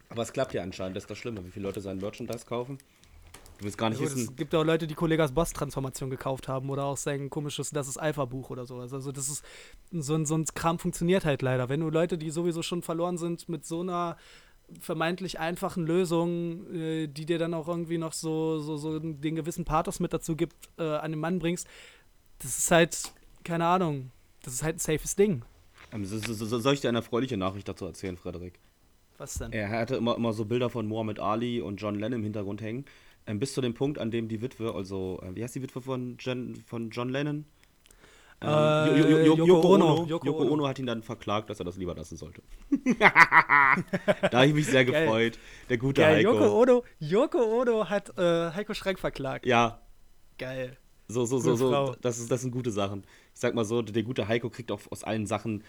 Aber es klappt ja anscheinend, das ist das Schlimme, wie viele Leute sein Merchandise kaufen. Du willst gar nicht gut, wissen. es gibt auch Leute, die Kollegas Boss-Transformation gekauft haben oder auch sein komisches Das ist Alpha-Buch oder sowas. Also das ist, so ein, so ein Kram funktioniert halt leider. Wenn du Leute, die sowieso schon verloren sind, mit so einer vermeintlich einfachen Lösung, äh, die dir dann auch irgendwie noch so, so, so den gewissen Pathos mit dazu gibt, äh, an den Mann bringst, das ist halt, keine Ahnung, das ist halt ein safes Ding. Ähm, so, so, so, soll ich dir eine erfreuliche Nachricht dazu erzählen, Frederik? Was denn? Er hatte immer, immer so Bilder von Muhammad Ali und John Lennon im Hintergrund hängen. Ähm, bis zu dem Punkt, an dem die Witwe, also, äh, wie heißt die Witwe von, Jen, von John Lennon? Ähm, Äh, Jo- Jo- Jo- Yoko Yoko Ono. Ono. Yoko Yoko Ono. Ono hat ihn dann verklagt, dass er das lieber lassen sollte. da habe ich mich sehr gefreut. Der gute Geil, Heiko. Yoko Ono, Yoko Ono hat äh, Heiko Schreck verklagt. Ja, Geil. So, so, so, so. Das, ist, das sind gute Sachen. Ich sag mal so, der, gute Heiko kriegt auch aus allen Sachen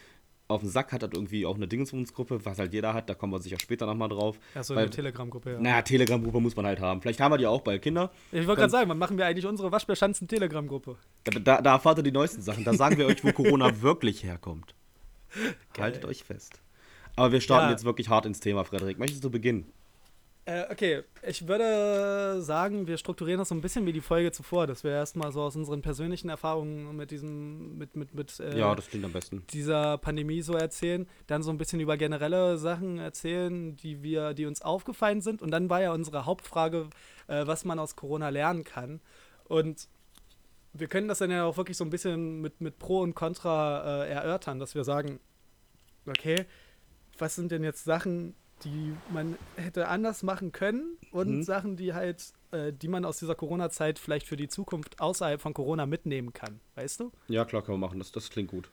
auf den Sack, hat halt irgendwie auch eine Dingenswohnungsgruppe, was halt jeder hat, da kommen wir sicher später nochmal drauf. Achso, eine Telegram-Gruppe, ja. Naja, Telegram-Gruppe muss man halt haben. Vielleicht haben wir die auch bald, Kinder. Ich wollte gerade sagen, wann machen wir eigentlich unsere Waschbärschanzen-Telegram-Gruppe? Da, da, da erfahrt ihr die neuesten Sachen. Da sagen wir euch, wo Corona wirklich herkommt. Haltet euch fest. Aber wir starten Ja. jetzt wirklich hart ins Thema, Frederik. Möchtest du beginnen? Äh, okay, ich würde sagen, wir strukturieren das so ein bisschen wie die Folge zuvor, dass wir erstmal so aus unseren persönlichen Erfahrungen mit diesem, mit, mit, mit äh, ja, das klingt am besten. dieser Pandemie so erzählen, dann so ein bisschen über generelle Sachen erzählen, die wir, die uns aufgefallen sind. Und dann war ja unsere Hauptfrage, äh, was man aus Corona lernen kann. Und wir können das dann ja auch wirklich so ein bisschen mit, mit Pro und Contra äh, erörtern, dass wir sagen, okay, was sind denn jetzt Sachen, die man hätte anders machen können und Mhm. Sachen, die halt, äh, die man aus dieser Corona-Zeit vielleicht für die Zukunft außerhalb von Corona mitnehmen kann, weißt du? Ja, klar, können wir machen. Das, das klingt gut.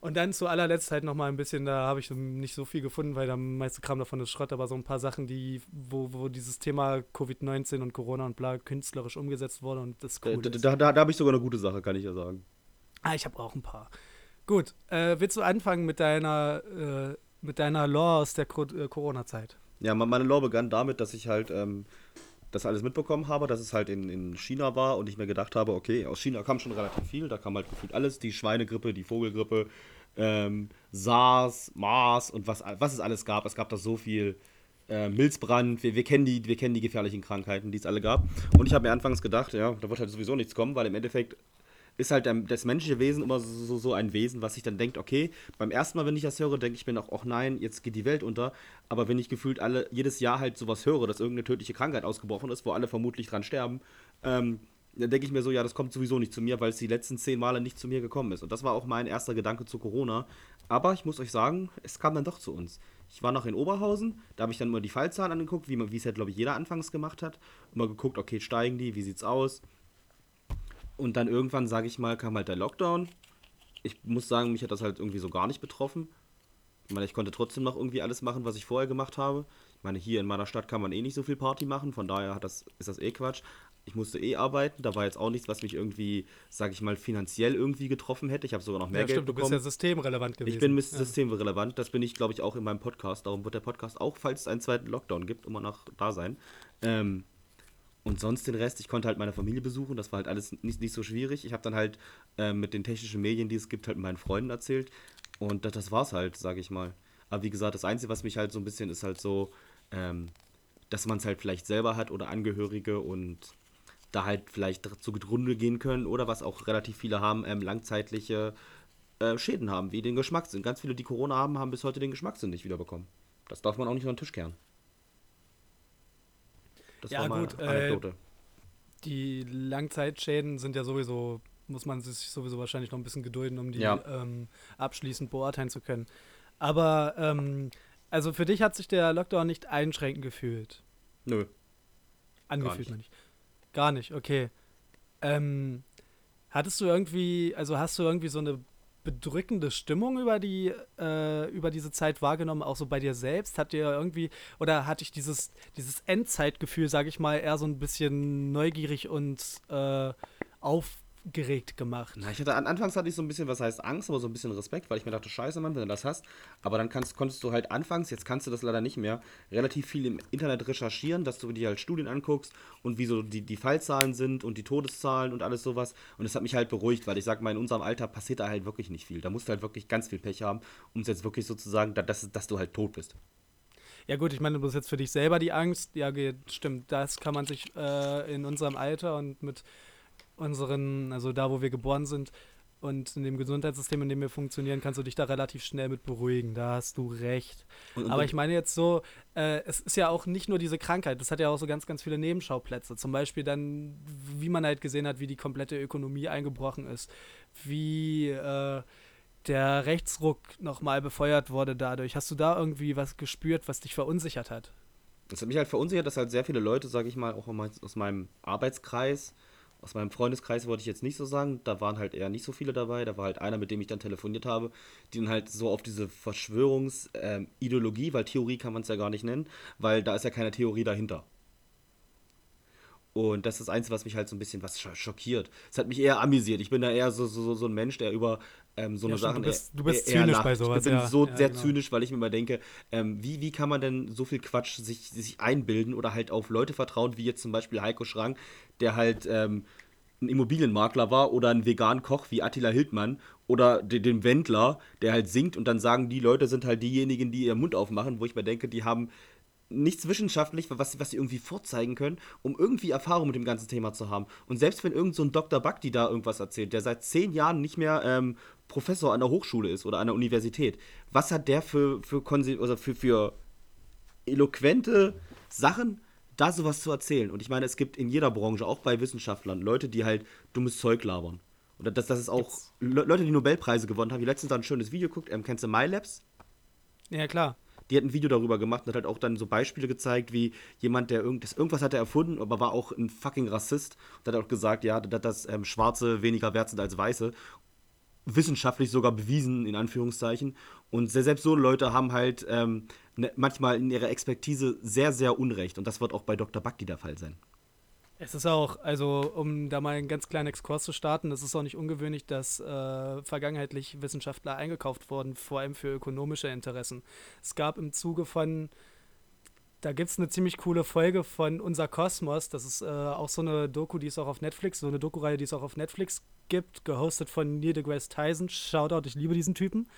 Und dann zu allerletzt halt nochmal ein bisschen, da habe ich nicht so viel gefunden, weil der meiste Kram davon ist Schrott, aber so ein paar Sachen, die, wo, wo dieses Thema Covid-19 und Corona und bla künstlerisch umgesetzt wurde und das cool da ist. da, da, da habe ich sogar eine gute Sache, kann ich ja sagen. Ah, ich habe auch ein paar. Gut, äh, willst du anfangen mit deiner, äh, mit deiner Lore aus der äh, Corona-Zeit? Ja, me- meine Lore begann damit, dass ich halt ähm, das alles mitbekommen habe, dass es halt in, in China war und ich mir gedacht habe, okay, aus China kam schon relativ viel, da kam halt gefühlt alles, die Schweinegrippe, die Vogelgrippe, ähm, SARS, MARS und was, was es alles gab. Es gab da so viel äh, Milzbrand, wir, wir, kennen die, wir kennen die gefährlichen Krankheiten, die es alle gab. Und ich habe mir anfangs gedacht, ja, da wird halt sowieso nichts kommen, weil im Endeffekt ist halt das menschliche Wesen immer so, so, so ein Wesen, was sich dann denkt, okay, beim ersten Mal, wenn ich das höre, denke ich mir noch, ach nein, jetzt geht die Welt unter. Aber wenn ich gefühlt alle jedes Jahr halt sowas höre, dass irgendeine tödliche Krankheit ausgebrochen ist, wo alle vermutlich dran sterben, ähm, dann denke ich mir so, ja, das kommt sowieso nicht zu mir, weil es die letzten zehn Male nicht zu mir gekommen ist. Und das war auch mein erster Gedanke zu Corona. Aber ich muss euch sagen, es kam dann doch zu uns. Ich war noch in Oberhausen, da habe ich dann mal die Fallzahlen angeguckt, wie es halt, glaube ich, jeder anfangs gemacht hat. Und mal geguckt, okay, steigen die, wie sieht's aus? Und dann irgendwann, sage ich mal, kam halt der Lockdown. Ich muss sagen, mich hat das halt irgendwie so gar nicht betroffen. Ich meine, ich konnte trotzdem noch irgendwie alles machen, was ich vorher gemacht habe. Ich meine, hier in meiner Stadt kann man eh nicht so viel Party machen, von daher hat das, ist das eh Quatsch. Ich musste eh arbeiten, da war jetzt auch nichts, was mich irgendwie, sage ich mal, finanziell irgendwie getroffen hätte. Ich habe sogar noch mehr ja, Geld stimmt, du bist bekommen. ja systemrelevant gewesen. Ich bin ja. systemrelevant, das bin ich, glaube ich, auch in meinem Podcast. Darum wird der Podcast auch, falls es einen zweiten Lockdown gibt, immer noch da sein. Ähm, und sonst den Rest, ich konnte halt meine Familie besuchen, das war halt alles nicht, nicht so schwierig. Ich habe dann halt ähm, mit den technischen Medien, die es gibt, halt meinen Freunden erzählt. Und das, das war's halt, sage ich mal. Aber wie gesagt, das Einzige, was mich halt so ein bisschen ist halt so, ähm, dass man es halt vielleicht selber hat oder Angehörige und da halt vielleicht zugrunde gehen können oder was auch relativ viele haben, ähm, langzeitliche äh, Schäden haben, wie den Geschmackssinn. Ganz viele, die Corona haben, haben bis heute den Geschmackssinn nicht wiederbekommen. Das darf man auch nicht unter den Tisch kehren. Das ja, war meine gut, äh, Anekdote. Äh, die Langzeitschäden sind ja sowieso, muss man sich sowieso wahrscheinlich noch ein bisschen gedulden, um die ja. ähm, abschließend beurteilen zu können. Aber ähm, also für dich hat sich der Lockdown nicht einschränkend gefühlt. Nö. Angefühlt, meine ich. Gar nicht, okay. Ähm, hattest du irgendwie, also hast du irgendwie so eine bedrückende Stimmung über die äh, über diese Zeit wahrgenommen, auch so bei dir selbst? Hat dir irgendwie oder hatte ich dieses dieses Endzeitgefühl, sage ich mal, eher so ein bisschen neugierig und äh, auf aufgeregt gemacht. Na, ich hatte anfangs hatte ich so ein bisschen, was heißt Angst, aber so ein bisschen Respekt, weil ich mir dachte, scheiße, Mann, wenn du das hast. Aber dann kannst, konntest du halt anfangs, jetzt kannst du das leider nicht mehr, relativ viel im Internet recherchieren, dass du dir halt Studien anguckst und wie so die, die Fallzahlen sind und die Todeszahlen und alles sowas. Und das hat mich halt beruhigt, weil ich sag mal, in unserem Alter passiert da halt wirklich nicht viel. Da musst du halt wirklich ganz viel Pech haben, um es jetzt wirklich sozusagen, dass, dass du halt tot bist. Ja gut, ich meine, du bist jetzt für dich selber die Angst. Ja, stimmt, das kann man sich äh, in unserem Alter und mit unseren, also da, wo wir geboren sind und in dem Gesundheitssystem, in dem wir funktionieren, kannst du dich da relativ schnell mit beruhigen. Da hast du recht. Und, und Aber ich meine jetzt so, äh, es ist ja auch nicht nur diese Krankheit, das hat ja auch so ganz, ganz viele Nebenschauplätze. Zum Beispiel dann, wie man halt gesehen hat, wie die komplette Ökonomie eingebrochen ist, wie äh, der Rechtsruck nochmal befeuert wurde dadurch. Hast du da irgendwie was gespürt, was dich verunsichert hat? Das hat mich halt verunsichert, dass halt sehr viele Leute, sage ich mal, auch aus meinem Arbeitskreis, aus meinem Freundeskreis wollte ich jetzt nicht so sagen, da waren halt eher nicht so viele dabei. Da war halt einer, mit dem ich dann telefoniert habe, die dann halt so auf diese Verschwörungsideologie, ähm, weil Theorie kann man es ja gar nicht nennen, weil da ist ja keine Theorie dahinter. Und das ist das Einzige, was mich halt so ein bisschen was schockiert. Es hat mich eher amüsiert. Ich bin da eher so, so, so ein Mensch, der über ähm, so ja, eine Sache. Du bist, du bist zynisch bei sowas. Ich bin ja. so ja, sehr genau. zynisch, weil ich mir immer denke, ähm, wie, wie kann man denn so viel Quatsch sich, sich einbilden oder halt auf Leute vertrauen, wie jetzt zum Beispiel Heiko Schrank, der halt ähm, ein Immobilienmakler war oder ein vegan Koch wie Attila Hildmann oder den, Wendler, der halt singt und dann sagen, die Leute sind halt diejenigen, die ihren Mund aufmachen, wo ich mir denke, die haben nichts wissenschaftlich, was, was sie irgendwie vorzeigen können, um irgendwie Erfahrung mit dem ganzen Thema zu haben. Und selbst wenn irgend so ein Dr. Bakti da irgendwas erzählt, der seit zehn Jahren nicht mehr ähm, Professor an der Hochschule ist oder an der Universität, was hat der für, für, also für, für eloquente Sachen, da sowas zu erzählen? Und ich meine, es gibt in jeder Branche, auch bei Wissenschaftlern, Leute, die halt dummes Zeug labern. Und das, das ist auch Le Leute, die Nobelpreise gewonnen haben. Die letztens ein schönes Video geguckt. Ähm, kennst du MyLabs? Ja, klar die hat ein Video darüber gemacht und hat halt auch dann so Beispiele gezeigt, wie jemand, der irgend, irgendwas hat er erfunden, aber war auch ein fucking Rassist und hat auch gesagt, ja, dass ähm, Schwarze weniger wert sind als Weiße. Wissenschaftlich sogar bewiesen, in Anführungszeichen. Und selbst so Leute haben halt ähm, ne, manchmal in ihrer Expertise sehr, sehr Unrecht. Und das wird auch bei Dr. Bakti der Fall sein. Es ist auch, also um da mal einen ganz kleinen Exkurs zu starten, es ist auch nicht ungewöhnlich, dass äh, vergangenheitlich Wissenschaftler eingekauft wurden, vor allem für ökonomische Interessen. Es gab im Zuge von, da gibt es eine ziemlich coole Folge von Unser Kosmos, das ist äh, auch so eine Doku, die ist auch auf Netflix, so eine Doku-Reihe, die es auch auf Netflix gibt, gehostet von Neil deGrasse Tyson. Shoutout, ich liebe diesen Typen.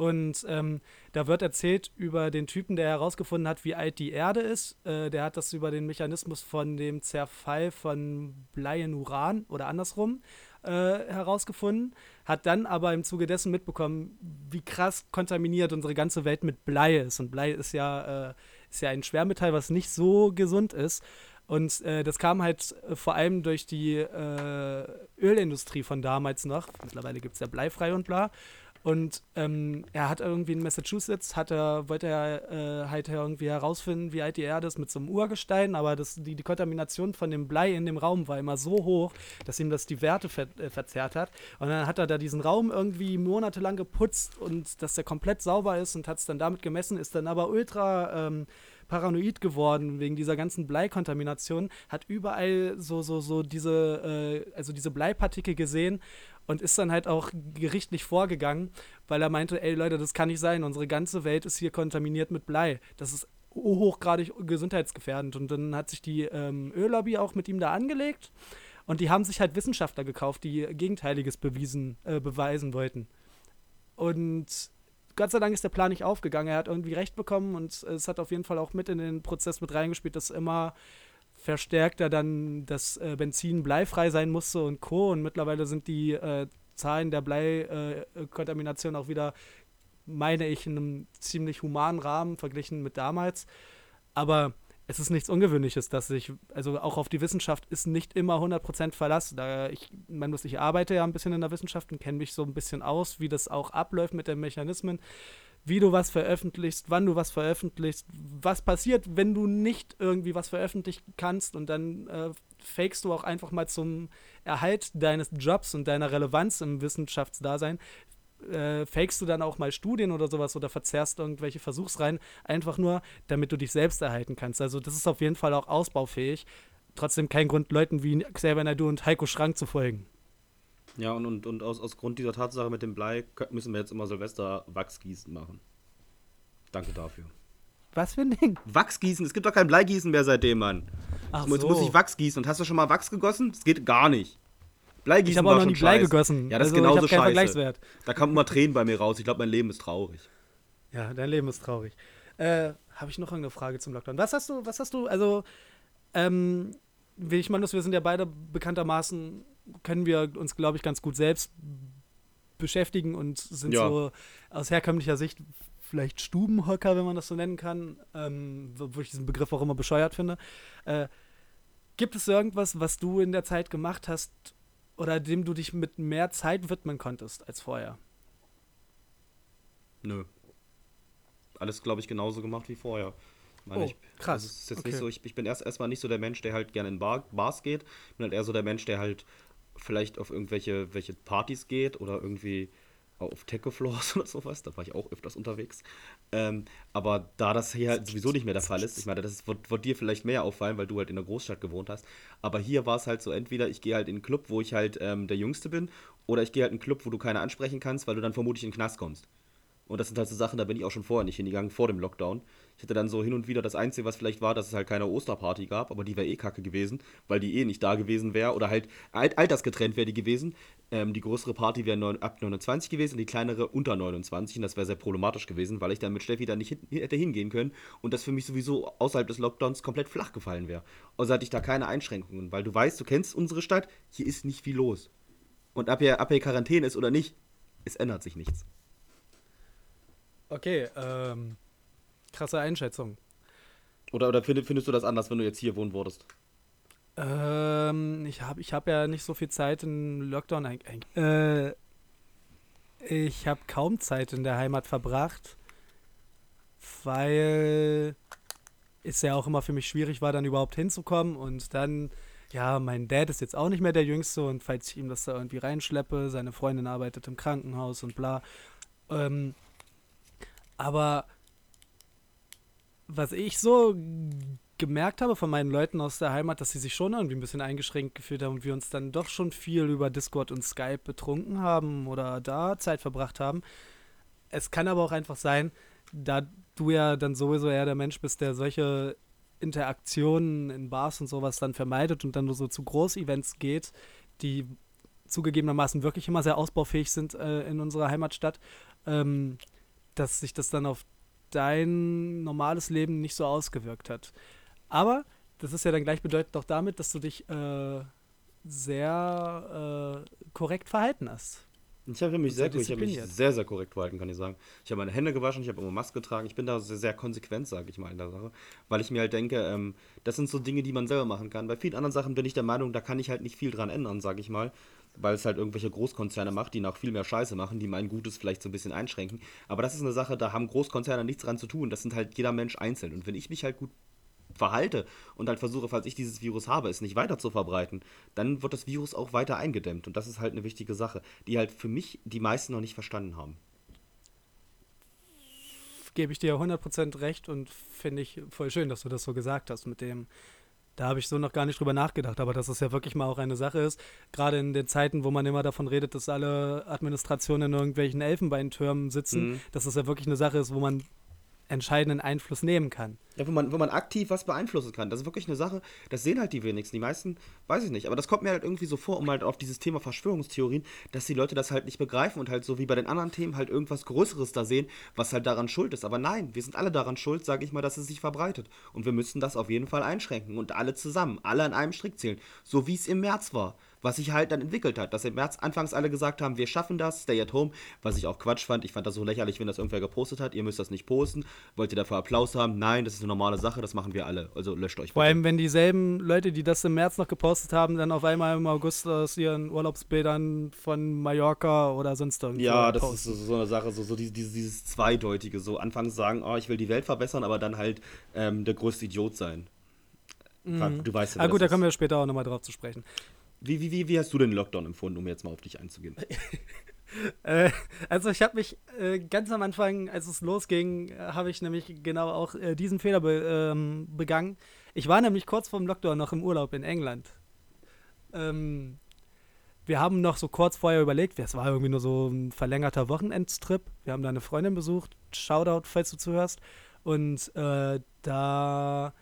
Und ähm, da wird erzählt über den Typen, der herausgefunden hat, wie alt die Erde ist. Äh, der hat das über den Mechanismus von dem Zerfall von Blei in Uran oder andersrum äh, herausgefunden. Hat dann aber im Zuge dessen mitbekommen, wie krass kontaminiert unsere ganze Welt mit Blei ist. Und Blei ist ja, äh, ist ja ein Schwermetall, was nicht so gesund ist. Und äh, das kam halt äh, vor allem durch die äh, Ölindustrie von damals noch. Mittlerweile gibt es ja bleifrei und bla. Und ähm, er hat irgendwie in Massachusetts, hat er, wollte er äh, halt irgendwie herausfinden, wie alt die Erde ist mit so einem Urgestein, aber das, die, die Kontamination von dem Blei in dem Raum war immer so hoch, dass ihm das die Werte ver äh, verzerrt hat. Und dann hat er da diesen Raum irgendwie monatelang geputzt und dass der komplett sauber ist und hat es dann damit gemessen, ist dann aber ultra ähm, paranoid geworden wegen dieser ganzen Bleikontamination, hat überall so, so, so diese, äh, also diese Bleipartikel gesehen und ist dann halt auch gerichtlich vorgegangen, weil er meinte, ey Leute, das kann nicht sein, unsere ganze Welt ist hier kontaminiert mit Blei. Das ist hochgradig gesundheitsgefährdend. Und dann hat sich die ähm, Öllobby auch mit ihm da angelegt und die haben sich halt Wissenschaftler gekauft, die Gegenteiliges bewiesen, äh, beweisen wollten. Und Gott sei Dank ist der Plan nicht aufgegangen. Er hat irgendwie recht bekommen und es hat auf jeden Fall auch mit in den Prozess mit reingespielt, dass immer verstärkt er dann, dass äh, Benzin bleifrei sein musste und Co. Und mittlerweile sind die äh, Zahlen der Bleikontamination auch wieder, meine ich, in einem ziemlich humanen Rahmen verglichen mit damals. Aber es ist nichts Ungewöhnliches, dass sich, also auch auf die Wissenschaft ist nicht immer 100% Verlass. Da ich, man ich arbeite ja ein bisschen in der Wissenschaft und kenne mich so ein bisschen aus, wie das auch abläuft mit den Mechanismen, wie du was veröffentlichst, wann du was veröffentlichst, was passiert, wenn du nicht irgendwie was veröffentlichen kannst. Und dann äh, fakest du auch einfach mal zum Erhalt deines Jobs und deiner Relevanz im Wissenschaftsdasein, äh, fakest du dann auch mal Studien oder sowas oder verzerrst irgendwelche Versuchsreihen, einfach nur, damit du dich selbst erhalten kannst. Also das ist auf jeden Fall auch ausbaufähig. Trotzdem kein Grund, Leuten wie Xavier Naidu und Heiko Schrank zu folgen. Ja, und, und, und aus, aus Grund dieser Tatsache mit dem Blei müssen wir jetzt immer Silvester Wachsgießen machen. Danke dafür. Was für ein Ding? Wachsgießen, es gibt doch kein Bleigießen mehr seitdem, Mann. Ach jetzt so. muss ich Wachs gießen. Und hast du schon mal Wachs gegossen? Das geht gar nicht. Bleigießen Ich habe auch noch nie Blei scheiße. gegossen. Ja, das also, ist genauso ich scheiße. Vergleichswert. Da kommen immer Tränen bei mir raus. Ich glaube, mein Leben ist traurig. Ja, dein Leben ist traurig. Äh, habe ich noch irgendeine Frage zum Lockdown? Was hast du, was hast du, also, ähm, wie ich meine, wir sind ja beide bekanntermaßen, können wir uns, glaube ich, ganz gut selbst beschäftigen und sind Ja. so aus herkömmlicher Sicht vielleicht Stubenhocker, wenn man das so nennen kann, ähm, wo wo ich diesen Begriff auch immer bescheuert finde. Äh, gibt es irgendwas, was du in der Zeit gemacht hast oder dem du dich mit mehr Zeit widmen konntest als vorher? Nö. Alles, glaube ich, genauso gemacht wie vorher. Meine, Oh, ich, krass. Also ist jetzt Okay. nicht so, ich, ich bin erst erstmal nicht so der Mensch, der halt gerne in Bar, Bars geht. Ich bin halt eher so der Mensch, der halt vielleicht auf irgendwelche welche Partys geht oder irgendwie auf Techno-Floors oder sowas. Da war ich auch öfters unterwegs. Ähm, aber da das hier halt sowieso nicht mehr der Fall ist, ich meine, das ist, wird, wird dir vielleicht mehr auffallen, weil du halt in der Großstadt gewohnt hast. Aber hier war es halt so, entweder ich gehe halt in einen Club, wo ich halt ähm, der Jüngste bin, oder ich gehe halt in einen Club, wo du keiner ansprechen kannst, weil du dann vermutlich in den Knast kommst. Und das sind halt so Sachen, da bin ich auch schon vorher nicht hingegangen, vor dem Lockdown. Ich hatte dann so hin und wieder das Einzige, was vielleicht war, dass es halt keine Osterparty gab, aber die wäre eh kacke gewesen, weil die eh nicht da gewesen wäre oder halt alt altersgetrennt wäre die gewesen. Ähm, die größere Party wäre ab 29 gewesen und die kleinere unter 29 und das wäre sehr problematisch gewesen, weil ich dann mit Steffi dann nicht hin, hätte hingehen können und das für mich sowieso außerhalb des Lockdowns komplett flach gefallen wäre. Also hatte ich da keine Einschränkungen, weil du weißt, du kennst unsere Stadt, hier ist nicht viel los. Und ob hier, ob hier Quarantäne ist oder nicht, es ändert sich nichts. Okay, ähm, krasse Einschätzung. Oder, oder findest, findest du das anders, wenn du jetzt hier wohnen würdest? Ähm, ich habe ich hab ja nicht so viel Zeit im Lockdown. eig- eig- Äh, ich habe kaum Zeit in der Heimat verbracht, weil es ja auch immer für mich schwierig war, dann überhaupt hinzukommen. Und dann, ja, mein Dad ist jetzt auch nicht mehr der Jüngste und falls ich ihm das da irgendwie reinschleppe, seine Freundin arbeitet im Krankenhaus und bla. Ähm, aber was ich so gemerkt habe von meinen Leuten aus der Heimat, dass sie sich schon irgendwie ein bisschen eingeschränkt gefühlt haben und wir uns dann doch schon viel über Discord und Skype betrunken haben oder da Zeit verbracht haben. Es kann aber auch einfach sein, da du ja dann sowieso eher der Mensch bist, der solche Interaktionen in Bars und sowas dann vermeidet und dann nur so zu Großevents geht, die zugegebenermaßen wirklich immer sehr ausbaufähig sind äh, in unserer Heimatstadt, ähm, dass sich das dann auf dein normales Leben nicht so ausgewirkt hat. Aber das ist ja dann gleichbedeutend auch damit, dass du dich äh, sehr äh, korrekt verhalten hast. Ich habe mich sehr, sehr ich habe mich sehr, sehr korrekt verhalten, kann ich sagen. Ich habe meine Hände gewaschen, ich habe immer Maske getragen. Ich bin da sehr, sehr konsequent, sage ich mal, in der Sache. Weil ich mir halt denke, ähm, das sind so Dinge, die man selber machen kann. Bei vielen anderen Sachen bin ich der Meinung, da kann ich halt nicht viel dran ändern, sage ich mal. Weil es halt irgendwelche Großkonzerne macht, die noch viel mehr Scheiße machen, die mein Gutes vielleicht so ein bisschen einschränken. Aber das ist eine Sache, da haben Großkonzerne nichts dran zu tun. Das sind halt jeder Mensch einzeln. Und wenn ich mich halt gut verhalte und halt versuche, falls ich dieses Virus habe, es nicht weiter zu verbreiten, dann wird das Virus auch weiter eingedämmt. Und das ist halt eine wichtige Sache, die halt für mich die meisten noch nicht verstanden haben. Gebe ich dir 100% recht und finde ich voll schön, dass du das so gesagt hast mit dem. Da habe ich so noch gar nicht drüber nachgedacht, aber dass es ja wirklich mal auch eine Sache ist, gerade in den Zeiten, wo man immer davon redet, dass alle Administrationen in irgendwelchen Elfenbeintürmen sitzen, Mhm. dass es ja wirklich eine Sache ist, wo man entscheidenden Einfluss nehmen kann. Ja, wo man, wo man aktiv was beeinflussen kann. Das ist wirklich eine Sache, das sehen halt die wenigsten. Die meisten, weiß ich nicht. Aber das kommt mir halt irgendwie so vor, um halt auf dieses Thema Verschwörungstheorien, dass die Leute das halt nicht begreifen und halt so wie bei den anderen Themen halt irgendwas Größeres da sehen, was halt daran schuld ist. Aber nein, wir sind alle daran schuld, sage ich mal, dass es sich verbreitet. Und wir müssen das auf jeden Fall einschränken und alle zusammen, alle an einem Strick zählen. So wie es im März war was sich halt dann entwickelt hat. Dass im März anfangs alle gesagt haben, wir schaffen das, stay at home, was ich auch Quatsch fand. Ich fand das so lächerlich, wenn das irgendwer gepostet hat. Ihr müsst das nicht posten. Wollt ihr dafür Applaus haben? Nein, das ist eine normale Sache, das machen wir alle. Also löscht euch. Vor allem, wenn dieselben Leute, die das im März noch gepostet haben, dann auf einmal im August aus ihren Urlaubsbildern von Mallorca oder sonst irgendwo. Ja, das posten. ist so, so, eine Sache, so, so dieses, dieses Zweideutige. So anfangs sagen, oh, ich will die Welt verbessern, aber dann halt ähm, der größte Idiot sein. Mhm. Du weißt ja, ah, gut, da kommen wir später auch nochmal drauf zu sprechen. Wie, wie, wie, wie hast du den Lockdown empfunden, um jetzt mal auf dich einzugehen? äh, also ich habe mich äh, ganz am Anfang, als es losging, habe ich nämlich genau auch äh, diesen Fehler be, ähm, begangen. Ich war nämlich kurz vorm Lockdown noch im Urlaub in England. Ähm, wir haben noch so kurz vorher überlegt, es war irgendwie nur so ein verlängerter Wochenendstrip. Wir haben da eine Freundin besucht, Shoutout, falls du zuhörst. Und äh, da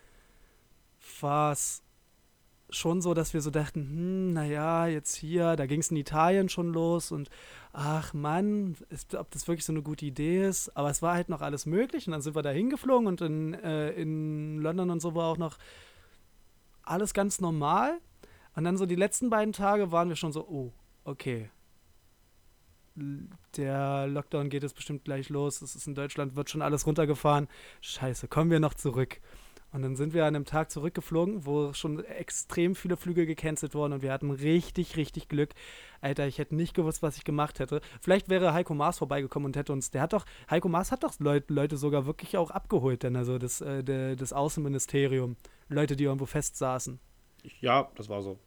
war es schon so, dass wir so dachten, hm, naja, jetzt hier, da ging es in Italien schon los und ach Mann, ist, ob das wirklich so eine gute Idee ist. Aber es war halt noch alles möglich und dann sind wir da hingeflogen und in, äh, in London und so war auch noch alles ganz normal. Und dann so die letzten beiden Tage waren wir schon so, oh, okay. Der Lockdown geht jetzt bestimmt gleich los. Es ist in Deutschland, wird schon alles runtergefahren. Scheiße, kommen wir noch zurück. Und dann sind wir an einem Tag zurückgeflogen, wo schon extrem viele Flüge gecancelt wurden und wir hatten richtig, richtig Glück. Alter, ich hätte nicht gewusst, was ich gemacht hätte. Vielleicht wäre Heiko Maas vorbeigekommen und hätte uns, der hat doch, Heiko Maas hat doch Leute, Leute sogar wirklich auch abgeholt, denn also das, äh, de, das Außenministerium, Leute, die irgendwo festsaßen. Ja, das war so.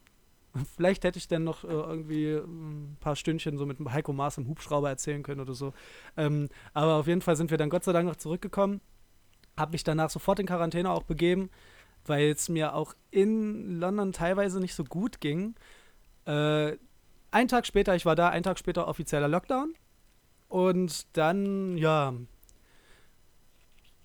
Vielleicht hätte ich dann noch äh, irgendwie ein paar Stündchen so mit Heiko Maas im Hubschrauber erzählen können oder so. Ähm, aber auf jeden Fall sind wir dann Gott sei Dank noch zurückgekommen habe mich danach sofort in Quarantäne auch begeben, weil es mir auch in London teilweise nicht so gut ging. Äh, ein Tag später, ich war da, ein Tag später offizieller Lockdown. Und dann, ja,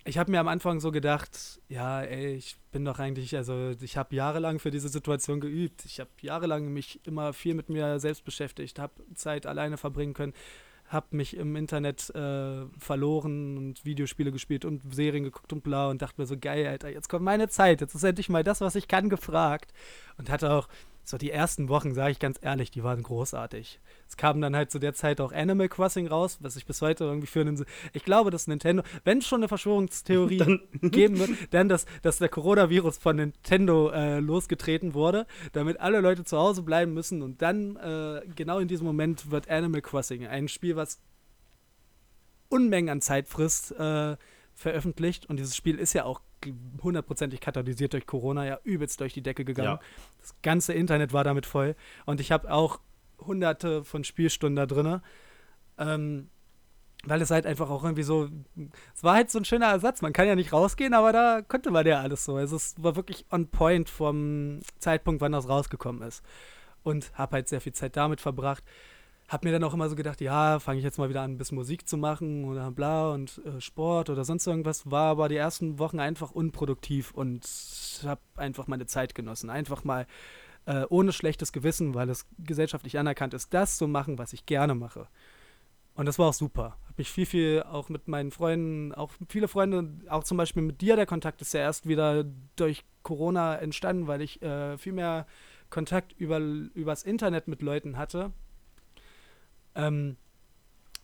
ich habe mir am Anfang so gedacht, ja, ey, ich bin doch eigentlich, also ich habe jahrelang für diese Situation geübt. Ich habe jahrelang mich immer viel mit mir selbst beschäftigt, habe Zeit alleine verbringen können habe mich im Internet äh, verloren und Videospiele gespielt und Serien geguckt und bla und dachte mir so, geil, Alter, jetzt kommt meine Zeit, jetzt ist endlich mal das, was ich kann, gefragt. Und hatte auch so die ersten Wochen, sage ich ganz ehrlich, die waren großartig. Es kam dann halt zu der Zeit auch Animal Crossing raus, was ich bis heute irgendwie für einen. Ich glaube, dass Nintendo, wenn es schon eine Verschwörungstheorie dann geben wird, dann, dass, dass der Coronavirus von Nintendo äh, losgetreten wurde, damit alle Leute zu Hause bleiben müssen. Und dann, äh, genau in diesem Moment, wird Animal Crossing ein Spiel, was Unmengen an Zeit frisst, äh, veröffentlicht. Und dieses Spiel ist ja auch hundertprozentig katalysiert durch Corona ja übelst durch die Decke gegangen. Ja. Das ganze Internet war damit voll. Und ich habe auch hunderte von Spielstunden da drin. Ähm, weil es halt einfach auch irgendwie so, es war halt so ein schöner Ersatz. Man kann ja nicht rausgehen, aber da konnte man ja alles so. Also es war wirklich on point vom Zeitpunkt, wann das rausgekommen ist. Und habe halt sehr viel Zeit damit verbracht habe mir dann auch immer so gedacht, ja, fange ich jetzt mal wieder an, ein bisschen Musik zu machen oder bla und äh, Sport oder sonst irgendwas. War aber die ersten Wochen einfach unproduktiv und habe einfach meine Zeit genossen. Einfach mal äh, ohne schlechtes Gewissen, weil es gesellschaftlich anerkannt ist, das zu machen, was ich gerne mache. Und das war auch super. Habe mich viel, viel auch mit meinen Freunden, auch viele Freunde, auch zum Beispiel mit dir, der Kontakt ist ja erst wieder durch Corona entstanden, weil ich äh, viel mehr Kontakt über, übers Internet mit Leuten hatte ähm,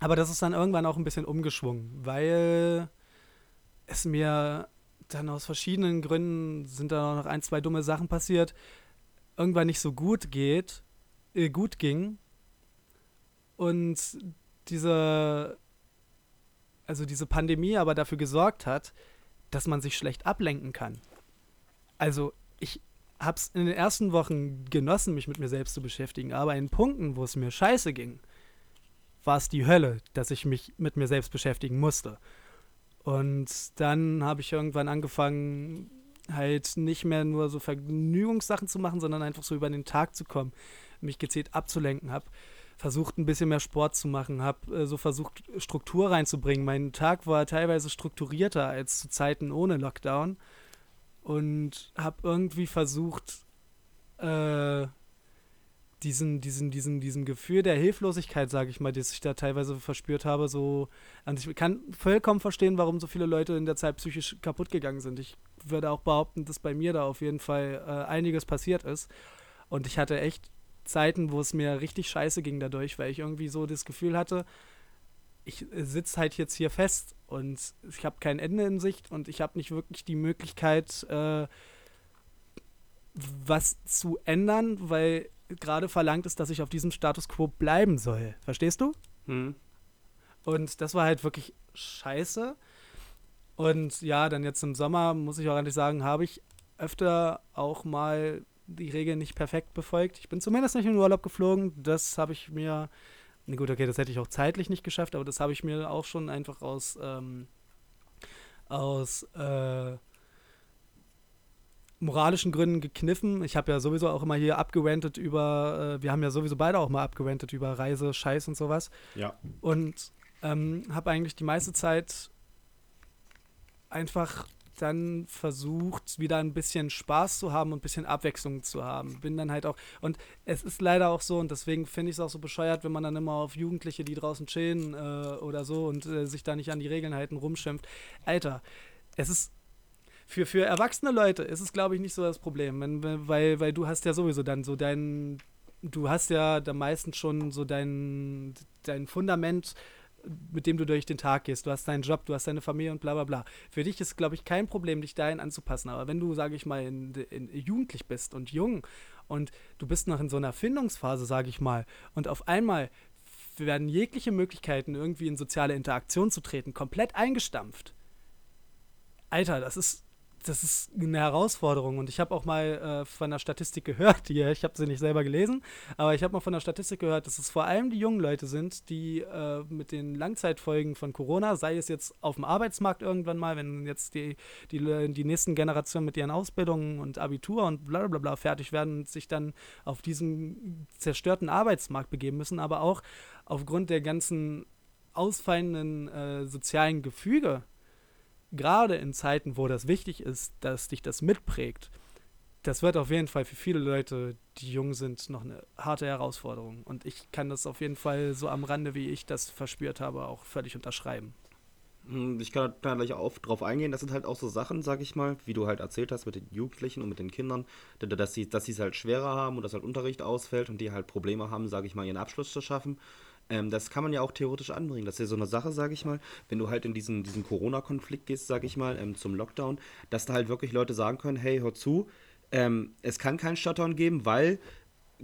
aber das ist dann irgendwann auch ein bisschen umgeschwungen, weil es mir dann aus verschiedenen Gründen sind da noch ein, zwei dumme Sachen passiert, irgendwann nicht so gut geht, äh, gut ging. Und diese, also diese Pandemie aber dafür gesorgt hat, dass man sich schlecht ablenken kann. Also ich habe es in den ersten Wochen genossen, mich mit mir selbst zu beschäftigen, aber in Punkten, wo es mir scheiße ging, war es die Hölle, dass ich mich mit mir selbst beschäftigen musste. Und dann habe ich irgendwann angefangen, halt nicht mehr nur so Vergnügungssachen zu machen, sondern einfach so über den Tag zu kommen, mich gezielt abzulenken habe. versucht, ein bisschen mehr Sport zu machen, habe äh, so versucht, Struktur reinzubringen. Mein Tag war teilweise strukturierter als zu Zeiten ohne Lockdown und habe irgendwie versucht, äh, diesen, diesen, diesen, diesen Gefühl der Hilflosigkeit, sage ich mal, das ich da teilweise verspürt habe, so. Und ich kann vollkommen verstehen, warum so viele Leute in der Zeit psychisch kaputt gegangen sind. Ich würde auch behaupten, dass bei mir da auf jeden Fall äh, einiges passiert ist. Und ich hatte echt Zeiten, wo es mir richtig scheiße ging dadurch, weil ich irgendwie so das Gefühl hatte, ich sitze halt jetzt hier fest und ich habe kein Ende in Sicht und ich habe nicht wirklich die Möglichkeit, äh, was zu ändern, weil gerade verlangt ist, dass ich auf diesem Status quo bleiben soll. Verstehst du? Hm. Und das war halt wirklich scheiße. Und ja, dann jetzt im Sommer, muss ich auch ehrlich sagen, habe ich öfter auch mal die Regeln nicht perfekt befolgt. Ich bin zumindest nicht in den Urlaub geflogen. Das habe ich mir, na gut, okay, das hätte ich auch zeitlich nicht geschafft, aber das habe ich mir auch schon einfach aus, ähm, aus äh, moralischen Gründen gekniffen. Ich habe ja sowieso auch immer hier abgewendet über, äh, wir haben ja sowieso beide auch mal abgewendet über Reise, Scheiß und sowas. Ja. Und ähm, habe eigentlich die meiste Zeit einfach dann versucht, wieder ein bisschen Spaß zu haben und ein bisschen Abwechslung zu haben. Bin dann halt auch, und es ist leider auch so, und deswegen finde ich es auch so bescheuert, wenn man dann immer auf Jugendliche, die draußen chillen äh, oder so und äh, sich da nicht an die Regeln halten, rumschimpft. Alter, es ist für, für erwachsene Leute ist es, glaube ich, nicht so das Problem, wenn, weil, weil du hast ja sowieso dann so dein, du hast ja da meistens schon so dein, dein Fundament, mit dem du durch den Tag gehst. Du hast deinen Job, du hast deine Familie und bla bla bla. Für dich ist, glaube ich, kein Problem, dich dahin anzupassen. Aber wenn du, sage ich mal, in, in, jugendlich bist und jung und du bist noch in so einer Findungsphase, sage ich mal, und auf einmal werden jegliche Möglichkeiten, irgendwie in soziale Interaktion zu treten, komplett eingestampft. Alter, das ist, das ist eine Herausforderung. Und ich habe auch mal äh, von der Statistik gehört, hier, ich habe sie nicht selber gelesen, aber ich habe mal von der Statistik gehört, dass es vor allem die jungen Leute sind, die äh, mit den Langzeitfolgen von Corona, sei es jetzt auf dem Arbeitsmarkt irgendwann mal, wenn jetzt die, die, die nächsten Generationen mit ihren Ausbildungen und Abitur und bla bla bla fertig werden und sich dann auf diesen zerstörten Arbeitsmarkt begeben müssen, aber auch aufgrund der ganzen ausfallenden äh, sozialen Gefüge gerade in Zeiten, wo das wichtig ist, dass dich das mitprägt, das wird auf jeden Fall für viele Leute, die jung sind, noch eine harte Herausforderung. Und ich kann das auf jeden Fall so am Rande, wie ich das verspürt habe, auch völlig unterschreiben. Hm, ich kann da gleich auch drauf eingehen. Das sind halt auch so Sachen, sag ich mal, wie du halt erzählt hast mit den Jugendlichen und mit den Kindern, dass sie dass es halt schwerer haben und dass halt Unterricht ausfällt und die halt Probleme haben, sag ich mal, ihren Abschluss zu schaffen. Ähm, das kann man ja auch theoretisch anbringen. Das ist ja so eine Sache, sage ich mal, wenn du halt in diesen, diesen Corona-Konflikt gehst, sage ich mal, ähm, zum Lockdown, dass da halt wirklich Leute sagen können, hey, hör zu, ähm, es kann keinen Shutdown geben, weil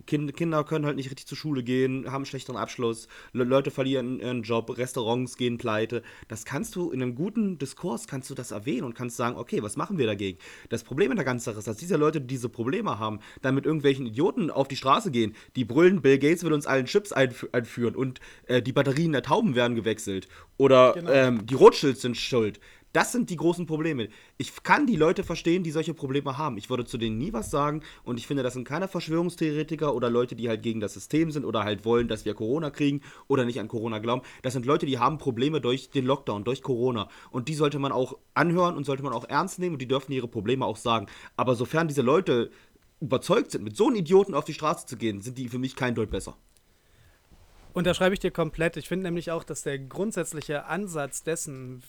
kind, Kinder können halt nicht richtig zur Schule gehen, haben einen schlechteren Abschluss, Le Leute verlieren ihren Job, Restaurants gehen pleite. Das kannst du in einem guten Diskurs kannst du das erwähnen und kannst sagen, okay, was machen wir dagegen? Das Problem in der ganzen Sache ist, dass diese Leute, die diese Probleme haben, dann mit irgendwelchen Idioten auf die Straße gehen, die brüllen, Bill Gates will uns allen Chips einf einführen und äh, die Batterien der Tauben werden gewechselt oder genau. ähm, die Rothschilds sind schuld. Das sind die großen Probleme. Ich kann die Leute verstehen, die solche Probleme haben. Ich würde zu denen nie was sagen und ich finde, das sind keine Verschwörungstheoretiker oder Leute, die halt gegen das System sind oder halt wollen, dass wir Corona kriegen oder nicht an Corona glauben. Das sind Leute, die haben Probleme durch den Lockdown, durch Corona und die sollte man auch anhören und sollte man auch ernst nehmen und die dürfen ihre Probleme auch sagen. Aber sofern diese Leute überzeugt sind, mit so einem Idioten auf die Straße zu gehen, sind die für mich kein Deut besser. Unterschreibe ich dir komplett. Ich finde nämlich auch, dass der grundsätzliche Ansatz dessen,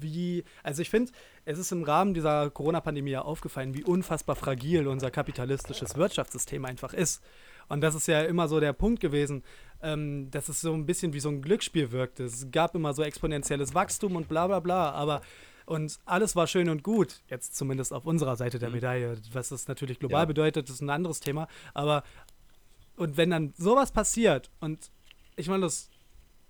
wie, also ich finde, es ist im Rahmen dieser Corona-Pandemie ja aufgefallen, wie unfassbar fragil unser kapitalistisches Wirtschaftssystem einfach ist. Und das ist ja immer so der Punkt gewesen, ähm, dass es so ein bisschen wie so ein Glücksspiel wirkte. Es gab immer so exponentielles Wachstum und bla bla bla, aber und alles war schön und gut, jetzt zumindest auf unserer Seite der mhm. Medaille. Was das natürlich global ja. bedeutet, ist ein anderes Thema. Aber und wenn dann sowas passiert und ich meine, das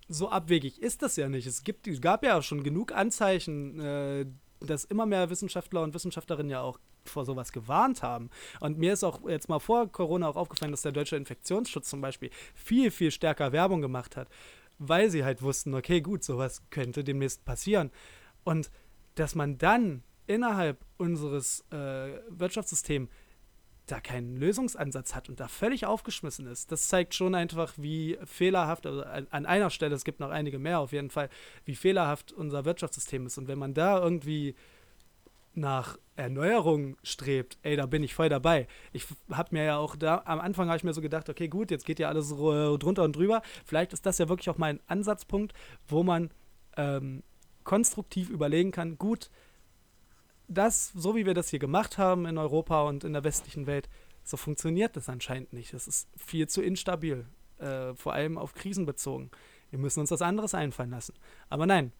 so abwegig ist das ja nicht. Es gibt, es gab ja schon genug Anzeichen, äh, dass immer mehr Wissenschaftler und Wissenschaftlerinnen ja auch vor sowas gewarnt haben. Und mir ist auch jetzt mal vor Corona auch aufgefallen, dass der deutsche Infektionsschutz zum Beispiel viel, viel stärker Werbung gemacht hat, weil sie halt wussten, okay, gut, sowas könnte demnächst passieren. Und dass man dann innerhalb unseres äh, Wirtschaftssystems da keinen Lösungsansatz hat und da völlig aufgeschmissen ist. Das zeigt schon einfach, wie fehlerhaft, also an einer Stelle, es gibt noch einige mehr auf jeden Fall, wie fehlerhaft unser Wirtschaftssystem ist. Und wenn man da irgendwie nach Erneuerung strebt, ey, da bin ich voll dabei. Ich habe mir ja auch da, am Anfang habe ich mir so gedacht, okay, gut, jetzt geht ja alles drunter und drüber. Vielleicht ist das ja wirklich auch mal ein Ansatzpunkt, wo man ähm, konstruktiv überlegen kann, gut, das, so wie wir das hier gemacht haben in Europa und in der westlichen Welt, so funktioniert das anscheinend nicht. Das ist viel zu instabil, äh, vor allem auf Krisen bezogen. Wir müssen uns was anderes einfallen lassen. Aber nein,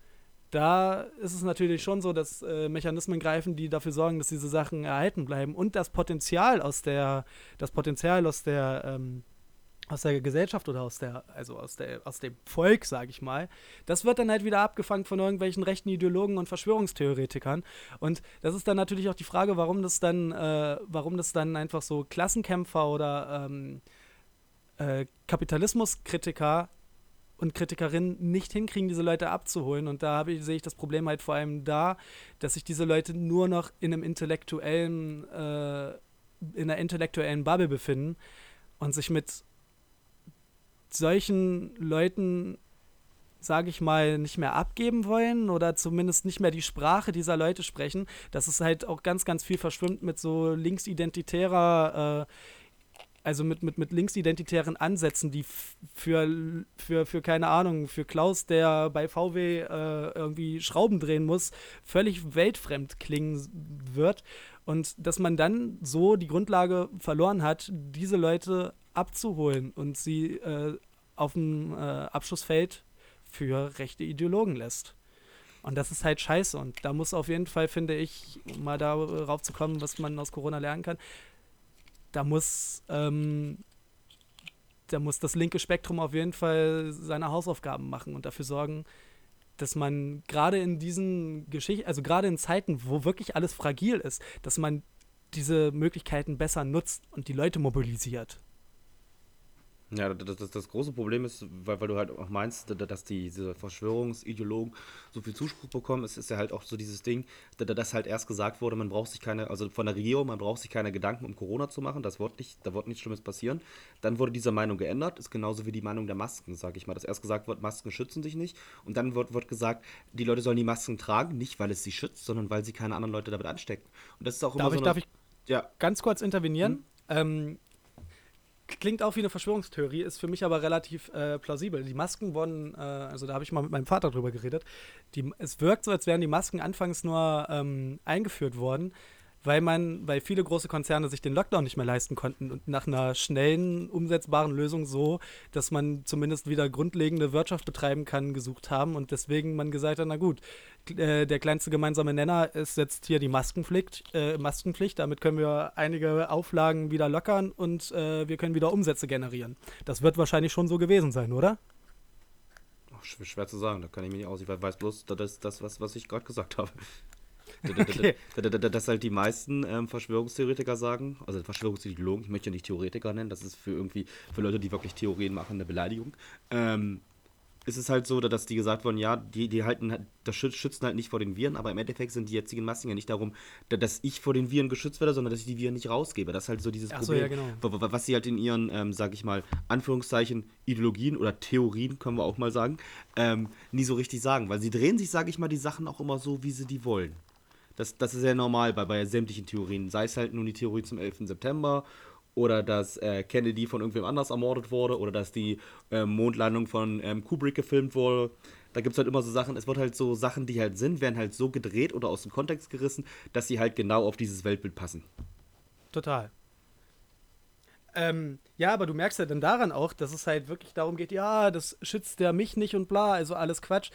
da ist es natürlich schon so, dass äh, Mechanismen greifen, die dafür sorgen, dass diese Sachen erhalten bleiben und das Potenzial aus der, das Potenzial aus der ähm, aus der Gesellschaft oder aus der, also aus der, aus dem Volk, sage ich mal, das wird dann halt wieder abgefangen von irgendwelchen rechten Ideologen und Verschwörungstheoretikern. Und das ist dann natürlich auch die Frage, warum das dann, äh, warum das dann einfach so Klassenkämpfer oder ähm, äh, Kapitalismuskritiker und Kritikerinnen nicht hinkriegen, diese Leute abzuholen. Und da ich, sehe ich das Problem halt vor allem da, dass sich diese Leute nur noch in einem intellektuellen, äh, in einer intellektuellen Bubble befinden und sich mit solchen Leuten, sage ich mal, nicht mehr abgeben wollen oder zumindest nicht mehr die Sprache dieser Leute sprechen, dass es halt auch ganz, ganz viel verschwimmt mit so linksidentitärer, äh, also mit, mit, mit linksidentitären Ansätzen, die für, für, für, keine Ahnung, für Klaus, der bei VW äh, irgendwie Schrauben drehen muss, völlig weltfremd klingen wird. Und dass man dann so die Grundlage verloren hat, diese Leute abzuholen und sie äh, auf dem äh, Abschlussfeld für rechte Ideologen lässt. Und das ist halt scheiße. Und da muss auf jeden Fall, finde ich, um mal darauf zu kommen, was man aus Corona lernen kann, da muss, ähm, da muss das linke Spektrum auf jeden Fall seine Hausaufgaben machen und dafür sorgen, dass man gerade in diesen Geschichten, also gerade in Zeiten, wo wirklich alles fragil ist, dass man diese Möglichkeiten besser nutzt und die Leute mobilisiert. Ja, das, das, das, große Problem ist, weil, weil du halt auch meinst, dass die, diese Verschwörungsideologen so viel Zuspruch bekommen, es ist ja halt auch so dieses Ding, dass halt erst gesagt wurde, man braucht sich keine, also von der Regierung, man braucht sich keine Gedanken um Corona zu machen, das wird nicht, da wird nichts Schlimmes passieren. Dann wurde diese Meinung geändert, ist genauso wie die Meinung der Masken, sage ich mal, dass erst gesagt wird, Masken schützen dich nicht und dann wird, wird gesagt, die Leute sollen die Masken tragen, nicht weil es sie schützt, sondern weil sie keine anderen Leute damit anstecken. Und das ist auch darf immer ich, so eine, Darf ich ja. ganz kurz intervenieren? Hm? Ähm, klingt auch wie eine Verschwörungstheorie, ist für mich aber relativ äh, plausibel. Die Masken wurden, äh, also da habe ich mal mit meinem Vater drüber geredet, die, es wirkt so, als wären die Masken anfangs nur ähm, eingeführt worden, weil man, weil viele große Konzerne sich den Lockdown nicht mehr leisten konnten und nach einer schnellen, umsetzbaren Lösung so, dass man zumindest wieder grundlegende Wirtschaft betreiben kann, gesucht haben und deswegen man gesagt hat, na gut, äh, der kleinste gemeinsame Nenner ist jetzt hier die Maskenpflicht, äh, Maskenpflicht, damit können wir einige Auflagen wieder lockern und äh, wir können wieder Umsätze generieren. Das wird wahrscheinlich schon so gewesen sein, oder? schwer zu sagen, da kann ich mich nicht aus. Ich weiß bloß, das ist das, was, was ich gerade gesagt habe. Okay. Das halt die meisten ähm, Verschwörungstheoretiker sagen, also Verschwörungsideologen, ich möchte ja nicht Theoretiker nennen, das ist für irgendwie, für Leute, die wirklich Theorien machen, eine Beleidigung. Ähm, ist es halt so, dass die gesagt wurden, ja, die, die halten, halt, das schützen halt nicht vor den Viren, aber im Endeffekt sind die jetzigen Masken ja nicht darum, dass ich vor den Viren geschützt werde, sondern dass ich die Viren nicht rausgebe. Das ist halt so dieses Ach Problem, so, ja, genau. was sie halt in ihren, ähm, sag ich mal, Anführungszeichen, Ideologien oder Theorien, können wir auch mal sagen, ähm, nie so richtig sagen, weil sie drehen sich, sag ich mal, die Sachen auch immer so, wie sie die wollen. Das, das ist ja normal bei, bei sämtlichen Theorien. Sei es halt nun die Theorie zum 11. September oder dass äh, Kennedy von irgendwem anders ermordet wurde oder dass die äh, Mondlandung von ähm, Kubrick gefilmt wurde. Da gibt es halt immer so Sachen, es wird halt so Sachen, die halt sind, werden halt so gedreht oder aus dem Kontext gerissen, dass sie halt genau auf dieses Weltbild passen. Total. Ähm, ja, aber du merkst ja dann daran auch, dass es halt wirklich darum geht, ja, das schützt ja mich nicht und bla, also alles Quatsch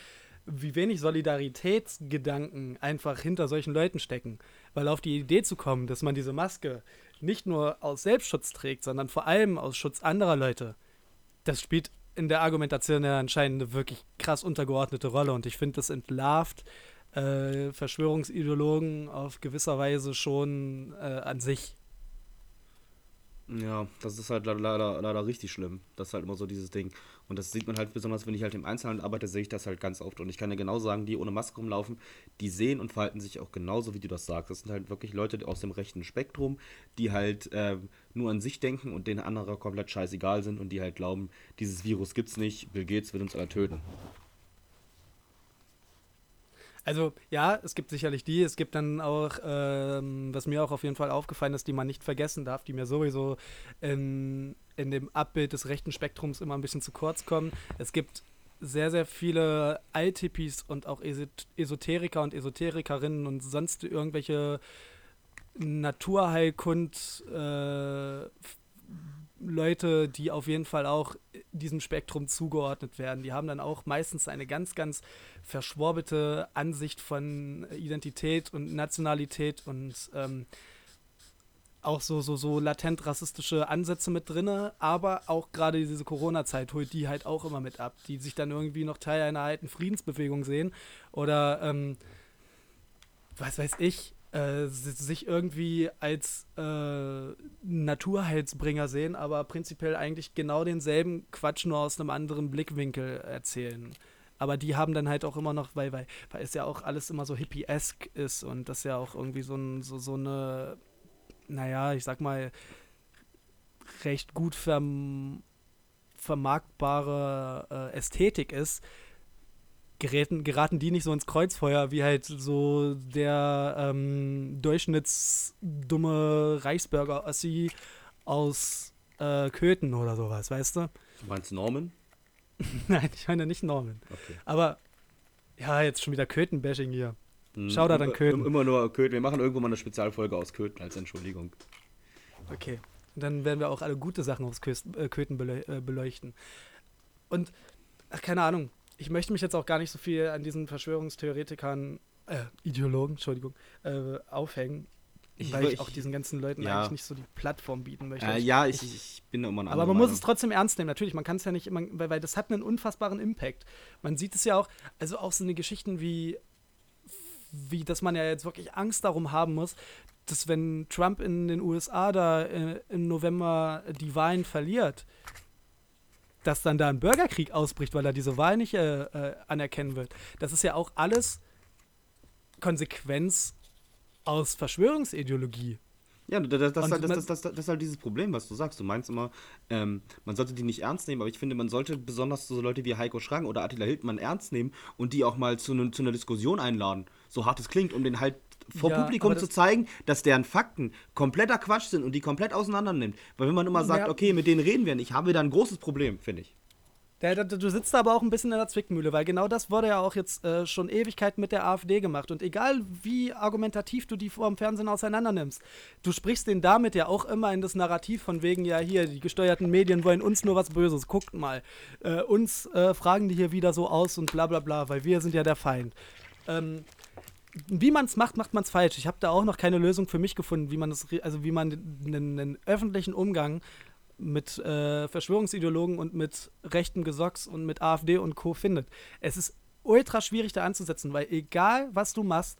wie wenig Solidaritätsgedanken einfach hinter solchen Leuten stecken. Weil auf die Idee zu kommen, dass man diese Maske nicht nur aus Selbstschutz trägt, sondern vor allem aus Schutz anderer Leute, das spielt in der Argumentation ja anscheinend eine wirklich krass untergeordnete Rolle. Und ich finde, das entlarvt äh, Verschwörungsideologen auf gewisser Weise schon äh, an sich. Ja, das ist halt leider, leider, richtig schlimm. Das ist halt immer so dieses Ding. Und das sieht man halt besonders, wenn ich halt im Einzelhandel arbeite, sehe ich das halt ganz oft. Und ich kann dir genau sagen, die ohne Maske rumlaufen, die sehen und verhalten sich auch genauso, wie du das sagst. Das sind halt wirklich Leute aus dem rechten Spektrum, die halt äh, nur an sich denken und denen andere komplett scheißegal sind und die halt glauben, dieses Virus gibt's nicht, Bill Gates wird uns alle töten. Also ja, es gibt sicherlich die. Es gibt dann auch, ähm, was mir auch auf jeden Fall aufgefallen ist, die man nicht vergessen darf, die mir sowieso in, in dem Abbild des rechten Spektrums immer ein bisschen zu kurz kommen. Es gibt sehr, sehr viele Altipis und auch Esot Esoteriker und Esoterikerinnen und sonst irgendwelche Naturheilkund äh, Leute, die auf jeden Fall auch diesem Spektrum zugeordnet werden. Die haben dann auch meistens eine ganz, ganz verschworbelte Ansicht von Identität und Nationalität und ähm, auch so, so, so latent rassistische Ansätze mit drin, aber auch gerade diese Corona-Zeit holt die halt auch immer mit ab, die sich dann irgendwie noch Teil einer alten Friedensbewegung sehen oder ähm, was weiß ich, äh, sich irgendwie als äh, Naturheilsbringer sehen, aber prinzipiell eigentlich genau denselben Quatsch nur aus einem anderen Blickwinkel erzählen. Aber die haben dann halt auch immer noch, weil, weil, weil es ja auch alles immer so hippie-esque ist und das ja auch irgendwie so, ein, so, so eine, naja, ich sag mal, recht gut verm vermarktbare äh, Ästhetik ist, geraten, geraten die nicht so ins Kreuzfeuer, wie halt so der ähm, durchschnittsdumme Reichsbürger-Ossi aus äh, Köthen oder sowas, weißt du? Du meinst Norman? Nein, ich meine nicht Norman. Okay. Aber, ja, jetzt schon wieder Köthen-Bashing hier. Schau da dann Köthen. Immer nur Köthen. Wir machen irgendwo mal eine Spezialfolge aus Köthen als Entschuldigung. Okay. Und dann werden wir auch alle gute Sachen aus äh, Köthen äh, beleuchten. Und, ach, keine Ahnung, ich möchte mich jetzt auch gar nicht so viel an diesen Verschwörungstheoretikern, äh, Ideologen, Entschuldigung, äh, aufhängen. Ich, weil ich, ich, auch diesen ganzen Leuten ja. eigentlich nicht so die Plattform bieten möchte. Äh, ja, ich, ich, bin immer ein Aber man Meinung. muss es trotzdem ernst nehmen, natürlich. Man kann es ja nicht immer, weil, weil das hat einen unfassbaren Impact. Man sieht es ja auch, also auch so eine Geschichten wie, wie, dass man ja jetzt wirklich Angst darum haben muss, dass wenn Trump in den USA da äh, im November die Wahlen verliert, dass dann da ein Bürgerkrieg ausbricht, weil er diese Wahl nicht äh, äh, anerkennen wird. Das ist ja auch alles Konsequenz aus Verschwörungsideologie. Ja, das, das, das, das, ist halt dieses Problem, was du sagst. Du meinst immer, ähm, man sollte die nicht ernst nehmen, aber ich finde, man sollte besonders so Leute wie Heiko Schrang oder Attila Hildmann ernst nehmen und die auch mal zu, ne, zu einer Diskussion einladen. So hart es klingt, um den halt vor ja, Publikum zu zeigen, dass deren Fakten kompletter Quatsch sind und die komplett auseinander nimmt. Weil wenn man immer sagt, ja. okay, mit denen reden wir nicht, haben wir da ein großes Problem, finde ich. Ja, du sitzt da aber auch ein bisschen in der Zwickmühle, weil genau das wurde ja auch jetzt äh, schon Ewigkeiten mit der AfD gemacht. Und egal wie argumentativ du die vor dem Fernsehen auseinander nimmst, du sprichst denen damit ja auch immer in das Narrativ von wegen, ja, hier, die gesteuerten Medien wollen uns nur was Böses, guckt mal. Äh, uns äh, fragen die hier wieder so aus und bla bla bla, weil wir sind ja der Feind. Ähm, wie man es macht, macht man es falsch. Ich habe da auch noch keine Lösung für mich gefunden, wie man das, also wie man einen, öffentlichen Umgang mit äh, Verschwörungsideologen und mit rechtem Gesocks und mit AfD und Co. findet. Es ist ultra schwierig da anzusetzen, weil egal was du machst,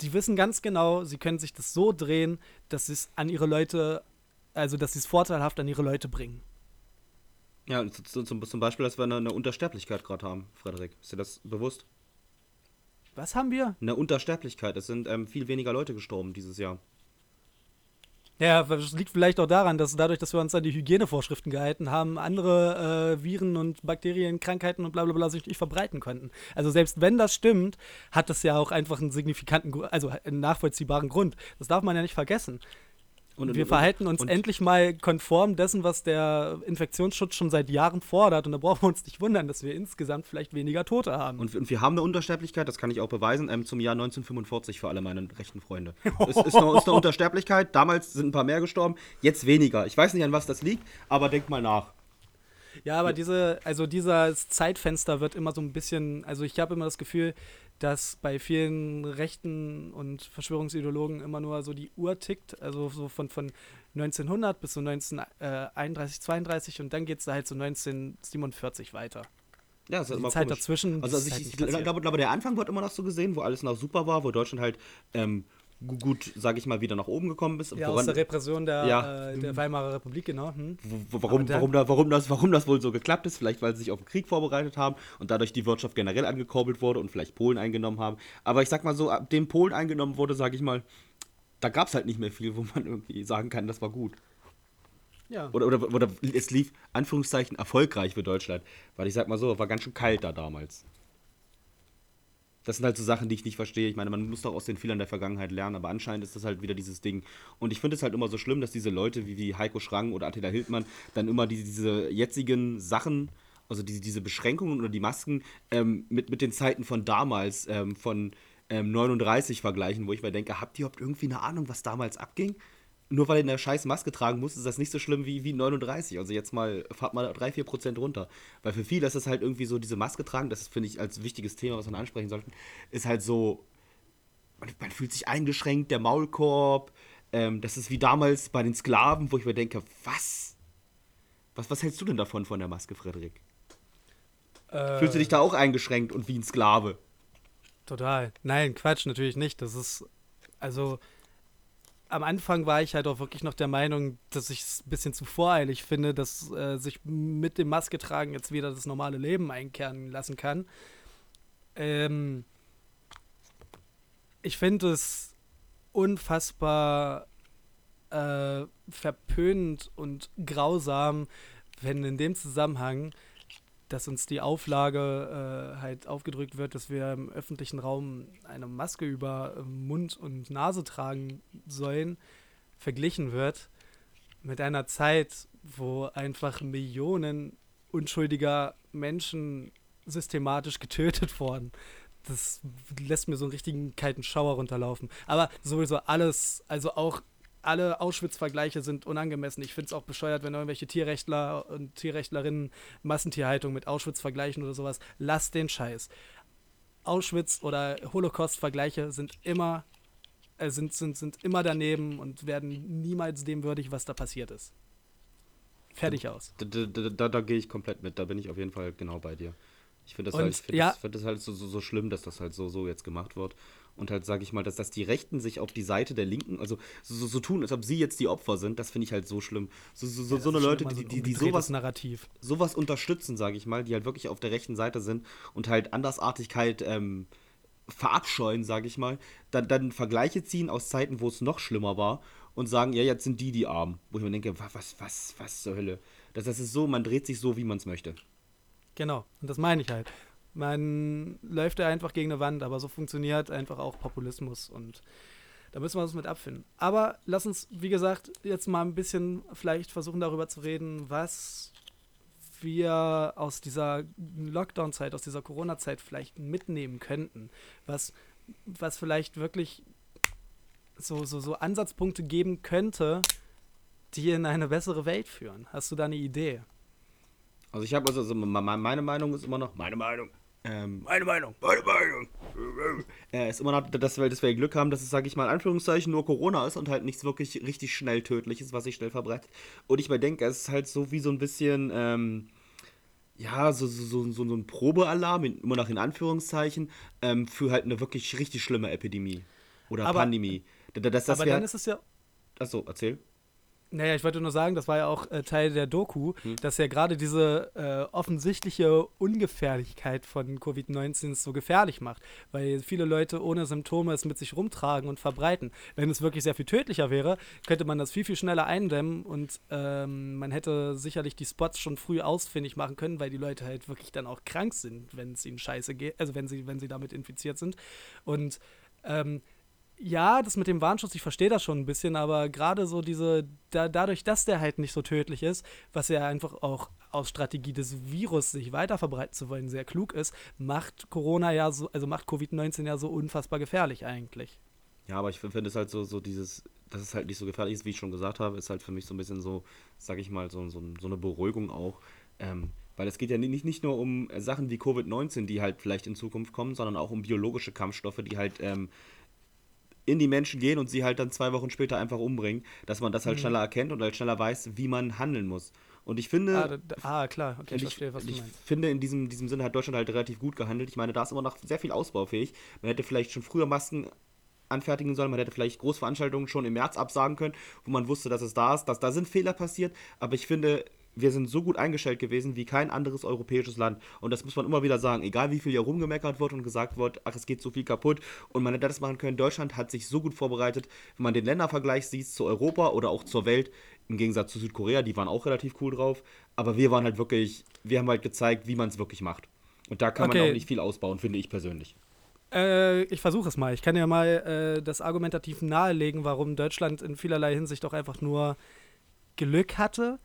die wissen ganz genau, sie können sich das so drehen, dass sie es an ihre Leute, also dass sie es vorteilhaft an ihre Leute bringen. Ja, zum, Beispiel, dass wir eine Untersterblichkeit gerade haben, Frederik. Ist dir das bewusst? Was haben wir? Eine Untersterblichkeit. Es sind ähm, viel weniger Leute gestorben dieses Jahr. Ja, das liegt vielleicht auch daran, dass dadurch, dass wir uns an die Hygienevorschriften gehalten haben, andere äh, Viren und Bakterien, Krankheiten und bla bla bla sich nicht verbreiten konnten. Also selbst wenn das stimmt, hat das ja auch einfach einen signifikanten, also einen nachvollziehbaren Grund. Das darf man ja nicht vergessen. Und, wir verhalten uns endlich mal konform dessen, was der Infektionsschutz schon seit Jahren fordert. Und da brauchen wir uns nicht wundern, dass wir insgesamt vielleicht weniger Tote haben. Und, und wir haben eine Untersterblichkeit, das kann ich auch beweisen, ähm, zum Jahr 1945 für alle meine rechten Freunde. es ist eine, ist eine Untersterblichkeit. Damals sind ein paar mehr gestorben, jetzt weniger. Ich weiß nicht, an was das liegt, aber denk mal nach. Ja, aber diese, also dieses Zeitfenster wird immer so ein bisschen, also ich habe immer das Gefühl, dass bei vielen Rechten und Verschwörungsideologen immer nur so die Uhr tickt, also so von, von 1900 bis so 1931, 32 und dann geht es da halt so 1947 weiter. Ja, das ist immer Zeit komisch. dazwischen. Also, also ich, halt ich glaube, glaube, der Anfang wird immer noch so gesehen, wo alles noch super war, wo Deutschland halt ähm, gut, sage ich mal, wieder nach oben gekommen ist. Ja, Woran- aus der Repression der, Ja. äh, der Weimarer Republik, genau. Hm. warum, dann- warum, da, warum, das, warum das wohl so geklappt ist. Vielleicht, weil sie sich auf den Krieg vorbereitet haben und dadurch die Wirtschaft generell angekurbelt wurde und vielleicht Polen eingenommen haben. Aber ich sag mal so, ab dem Polen eingenommen wurde, sage ich mal, da gab es halt nicht mehr viel, wo man irgendwie sagen kann, das war gut. Ja. Oder, oder, oder es lief, Anführungszeichen, erfolgreich für Deutschland. Weil ich sag mal so, war ganz schön kalt da damals. Das sind halt so Sachen, die ich nicht verstehe. Ich meine, man muss doch aus den Fehlern der Vergangenheit lernen, aber anscheinend ist das halt wieder dieses Ding. Und ich finde es halt immer so schlimm, dass diese Leute wie, wie Heiko Schrang oder Attila Hildmann dann immer die, diese jetzigen Sachen, also diese, diese Beschränkungen oder die Masken ähm, mit, mit den Zeiten von damals, ähm, von ähm, 39 vergleichen, wo ich mir denke, habt ihr überhaupt irgendwie eine Ahnung, was damals abging? Nur weil ihr eine scheiß Maske tragen muss, ist das nicht so schlimm wie, wie 39. Also jetzt mal, fahrt mal 3-4% runter. Weil für viele ist das halt irgendwie so, diese Maske tragen, das finde ich als wichtiges Thema, was wir ansprechen sollten, ist halt so, man, man fühlt sich eingeschränkt, der Maulkorb, ähm, das ist wie damals bei den Sklaven, wo ich mir denke, was? Was, was hältst du denn davon von der Maske, Frederik? Äh, Fühlst du dich da auch eingeschränkt und wie ein Sklave? Total. Nein, Quatsch, natürlich nicht. Das ist, also, am Anfang war ich halt auch wirklich noch der Meinung, dass ich es ein bisschen zu voreilig finde, dass äh, sich mit dem Maske tragen jetzt wieder das normale Leben einkehren lassen kann. Ähm, ich finde es unfassbar äh, verpönend und grausam, wenn in dem Zusammenhang dass uns die Auflage äh, halt aufgedrückt wird, dass wir im öffentlichen Raum eine Maske über Mund und Nase tragen sollen, verglichen wird mit einer Zeit, wo einfach Millionen unschuldiger Menschen systematisch getötet wurden. Das lässt mir so einen richtigen kalten Schauer runterlaufen. Aber sowieso alles, also auch alle Auschwitz-Vergleiche sind unangemessen. Ich finde es auch bescheuert, wenn irgendwelche Tierrechtler und Tierrechtlerinnen Massentierhaltung mit Auschwitz vergleichen oder sowas. Lasst den Scheiß. Auschwitz oder Holocaust-Vergleiche sind immer, äh, sind, sind, sind immer daneben und werden niemals dem würdig, was da passiert ist. Fertig aus. Da, da, da, da, da gehe ich komplett mit, da bin ich auf jeden Fall genau bei dir. Ich finde das, Und, halt, ich find ja. das, find das halt so, so, so schlimm, dass das halt so, so jetzt gemacht wird. Und halt, sage ich mal, dass, dass die Rechten sich auf die Seite der Linken, also so, so, so tun, als ob sie jetzt die Opfer sind, das finde ich halt so schlimm. So, so, so, Ja, so eine Leute, die, die, die sowas, Narrativ. sowas unterstützen, sage ich mal, die halt wirklich auf der rechten Seite sind und halt Andersartigkeit ähm, verabscheuen, sage ich mal, dann, dann Vergleiche ziehen aus Zeiten, wo es noch schlimmer war und sagen, ja, jetzt sind die die Armen. Wo ich mir denke, wa- was, was, was zur Hölle? Das, das ist so, man dreht sich so, wie man es möchte. Genau, und das meine ich halt. Man läuft da einfach gegen eine Wand, aber so funktioniert einfach auch Populismus und da müssen wir uns mit abfinden. Aber lass uns, wie gesagt, jetzt mal ein bisschen vielleicht versuchen darüber zu reden, was wir aus dieser Lockdown-Zeit, aus dieser Corona-Zeit vielleicht mitnehmen könnten. Was, was vielleicht wirklich so, so, so Ansatzpunkte geben könnte, die in eine bessere Welt führen. Hast du da eine Idee? Also ich habe also, also me- me- meine Meinung ist immer noch meine Meinung. Ähm, meine Meinung, meine Meinung. Äh, ist immer noch, dass wir, dass wir Glück haben, dass es, sage ich mal, in Anführungszeichen nur Corona ist und halt nichts wirklich richtig schnell tödliches, was sich schnell verbreitet. Und ich mir denke, es ist halt so wie so ein bisschen, ähm, ja, so, so, so, so, ein Probealarm, immer noch in Anführungszeichen, ähm, für halt eine wirklich richtig schlimme Epidemie. Oder Aber- Pandemie. Da- da- Das, das aber wär- dann ist es ja Achso, erzähl. Naja, ich wollte nur sagen, das war ja auch äh, Teil der Doku, Hm. dass ja gerade diese äh, offensichtliche Ungefährlichkeit von Covid-19 es so gefährlich macht, weil viele Leute ohne Symptome es mit sich rumtragen und verbreiten. Wenn es wirklich sehr viel tödlicher wäre, könnte man das viel, viel schneller eindämmen und ähm, man hätte sicherlich die Spots schon früh ausfindig machen können, weil die Leute halt wirklich dann auch krank sind, wenn es ihnen scheiße geht, also wenn sie, wenn sie damit infiziert sind. Und ähm, ja, das mit dem Warnschutz, ich verstehe das schon ein bisschen, aber gerade so diese, da, dadurch, dass der halt nicht so tödlich ist, was ja einfach auch aus Strategie des Virus, sich weiter verbreiten zu wollen, sehr klug ist, macht Corona ja so, also macht Covid-19 ja so unfassbar gefährlich eigentlich. Ja, aber ich finde es halt so, so dieses, dass es halt nicht so gefährlich ist, wie ich schon gesagt habe, ist halt für mich so ein bisschen so, sag ich mal, so, so, so eine Beruhigung auch. Ähm, weil es geht ja nicht, nicht nur um Sachen wie Covid-19, die halt vielleicht in Zukunft kommen, sondern auch um biologische Kampfstoffe, die halt ähm, in die Menschen gehen und sie halt dann zwei Wochen später einfach umbringen, dass man das halt Mhm. schneller erkennt und halt schneller weiß, wie man handeln muss. Und ich finde, Ah, da, ah klar, okay, ich verstehe, was du ich meinst. finde, in diesem, diesem Sinne hat Deutschland halt relativ gut gehandelt. Ich meine, da ist immer noch sehr viel ausbaufähig. Man hätte vielleicht schon früher Masken anfertigen sollen. Man hätte vielleicht Großveranstaltungen schon im März absagen können, wo man wusste, dass es da ist, dass da sind Fehler passiert. Aber ich finde, wir sind so gut eingestellt gewesen wie kein anderes europäisches Land. Und das muss man immer wieder sagen. Egal wie viel hier rumgemeckert wird und gesagt wird, ach, es geht so viel kaputt und man hätte das machen können. Deutschland hat sich so gut vorbereitet. Wenn man den Ländervergleich sieht zu Europa oder auch zur Welt, im Gegensatz zu Südkorea, die waren auch relativ cool drauf. Aber wir waren halt wirklich, wir haben halt gezeigt, wie man es wirklich macht. Und da kann Okay. man auch nicht viel ausbauen, finde ich persönlich. Äh, ich versuche es mal. Ich kann ja mal äh, das argumentativ nahelegen, warum Deutschland in vielerlei Hinsicht doch einfach nur Glück hatte.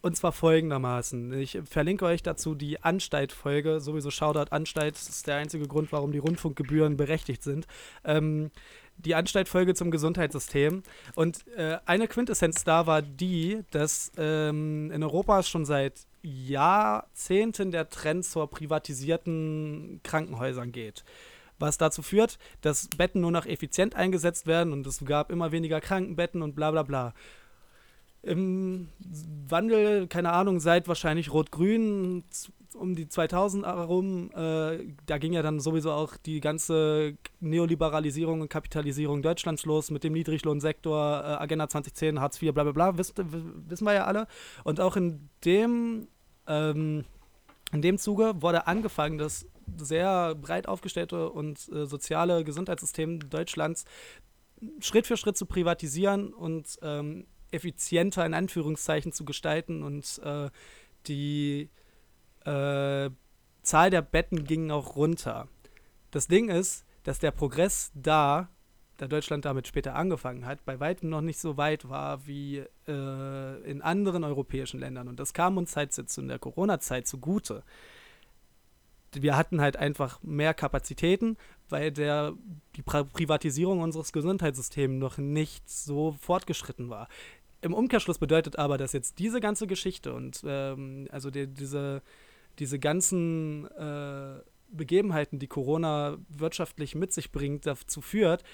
Und zwar folgendermaßen. Ich verlinke euch dazu die Anstalt-Folge. Sowieso Shoutout Anstalt. Das ist der einzige Grund, warum die Rundfunkgebühren berechtigt sind. Ähm, die Anstalt-Folge zum Gesundheitssystem. Und äh, eine Quintessenz da war die, dass ähm, in Europa schon seit Jahrzehnten der Trend zur privatisierten Krankenhäusern geht was dazu führt, dass Betten nur noch effizient eingesetzt werden und es gab immer weniger Krankenbetten und bla bla bla. Im Wandel, keine Ahnung, seit wahrscheinlich Rot-Grün um die 2000 herum, äh, da ging ja dann sowieso auch die ganze Neoliberalisierung und Kapitalisierung Deutschlands los mit dem Niedriglohnsektor, äh, Agenda 2010, Hartz IV, bla bla bla, wisst, wissen wir ja alle. Und auch in dem, ähm, in dem Zuge wurde angefangen, das sehr breit aufgestellte und äh, soziale Gesundheitssystem Deutschlands Schritt für Schritt zu privatisieren und ähm, effizienter in Anführungszeichen zu gestalten und äh, die äh, Zahl der Betten ging auch runter. Das Ding ist, dass der Progress da, da Deutschland damit später angefangen hat, bei weitem noch nicht so weit war wie äh, in anderen europäischen Ländern. Und das kam uns halt jetzt in der Corona-Zeit zugute. Wir hatten halt einfach mehr Kapazitäten, weil der, die Pri Privatisierung unseres Gesundheitssystems noch nicht so fortgeschritten war. Im Umkehrschluss bedeutet aber, dass jetzt diese ganze Geschichte und ähm, also die, diese, diese ganzen äh, Begebenheiten, die Corona wirtschaftlich mit sich bringt, dazu führt,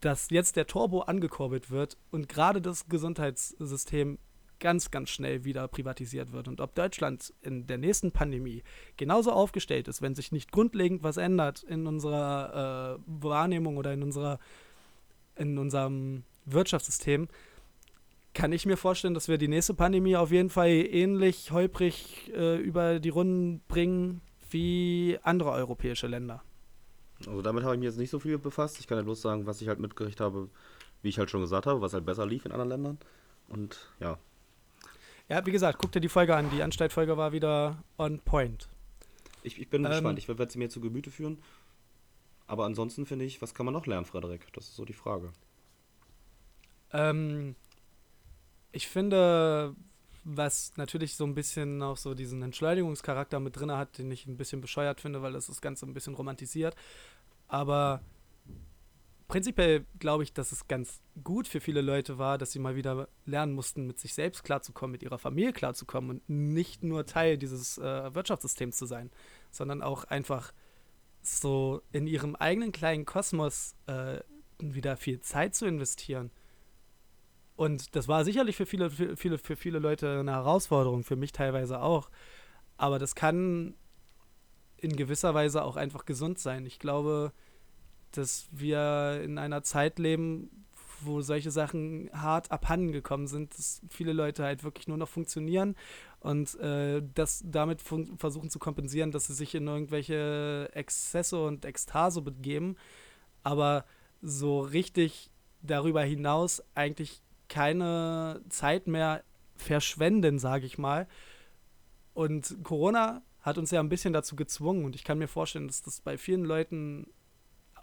dass jetzt der Turbo angekurbelt wird und gerade das Gesundheitssystem ganz, ganz schnell wieder privatisiert wird. Und ob Deutschland in der nächsten Pandemie genauso aufgestellt ist, wenn sich nicht grundlegend was ändert in unserer äh, Wahrnehmung oder in unserer in unserem Wirtschaftssystem, kann ich mir vorstellen, dass wir die nächste Pandemie auf jeden Fall ähnlich holprig äh, über die Runden bringen wie andere europäische Länder. Also damit habe ich mich jetzt nicht so viel befasst. Ich kann ja bloß sagen, was ich halt mitgekriegt habe, wie ich halt schon gesagt habe, was halt besser lief in anderen Ländern. Und ja, Ja, wie gesagt, guck dir die Folge an. Die Anstaltfolge war wieder on point. ich, ich bin Ähm, gespannt. Ich werde sie mir zu Gemüte führen. Aber ansonsten finde ich, was kann man noch lernen, Frederik? Das ist so die Frage. Ähm, ich finde, was natürlich so ein bisschen auch so diesen Entschleunigungscharakter mit drin hat, den ich ein bisschen bescheuert finde, weil das das Ganze ein bisschen romantisiert. Aber prinzipiell glaube ich, dass es ganz gut für viele Leute war, dass sie mal wieder lernen mussten, mit sich selbst klarzukommen, mit ihrer Familie klarzukommen und nicht nur Teil dieses äh, Wirtschaftssystems zu sein, sondern auch einfach so in ihrem eigenen kleinen Kosmos äh, wieder viel Zeit zu investieren. Und das war sicherlich für viele, für viele, für viele Leute eine Herausforderung, für mich teilweise auch. Aber das kann in gewisser Weise auch einfach gesund sein. Ich glaube, dass wir in einer Zeit leben, wo solche Sachen hart abhanden gekommen sind, dass viele Leute halt wirklich nur noch funktionieren und äh, das damit versuchen zu kompensieren, dass sie sich in irgendwelche Exzesse und Ekstase begeben, aber so richtig darüber hinaus eigentlich keine Zeit mehr verschwenden, sage ich mal. Und Corona hat uns ja ein bisschen dazu gezwungen und ich kann mir vorstellen, dass das bei vielen Leuten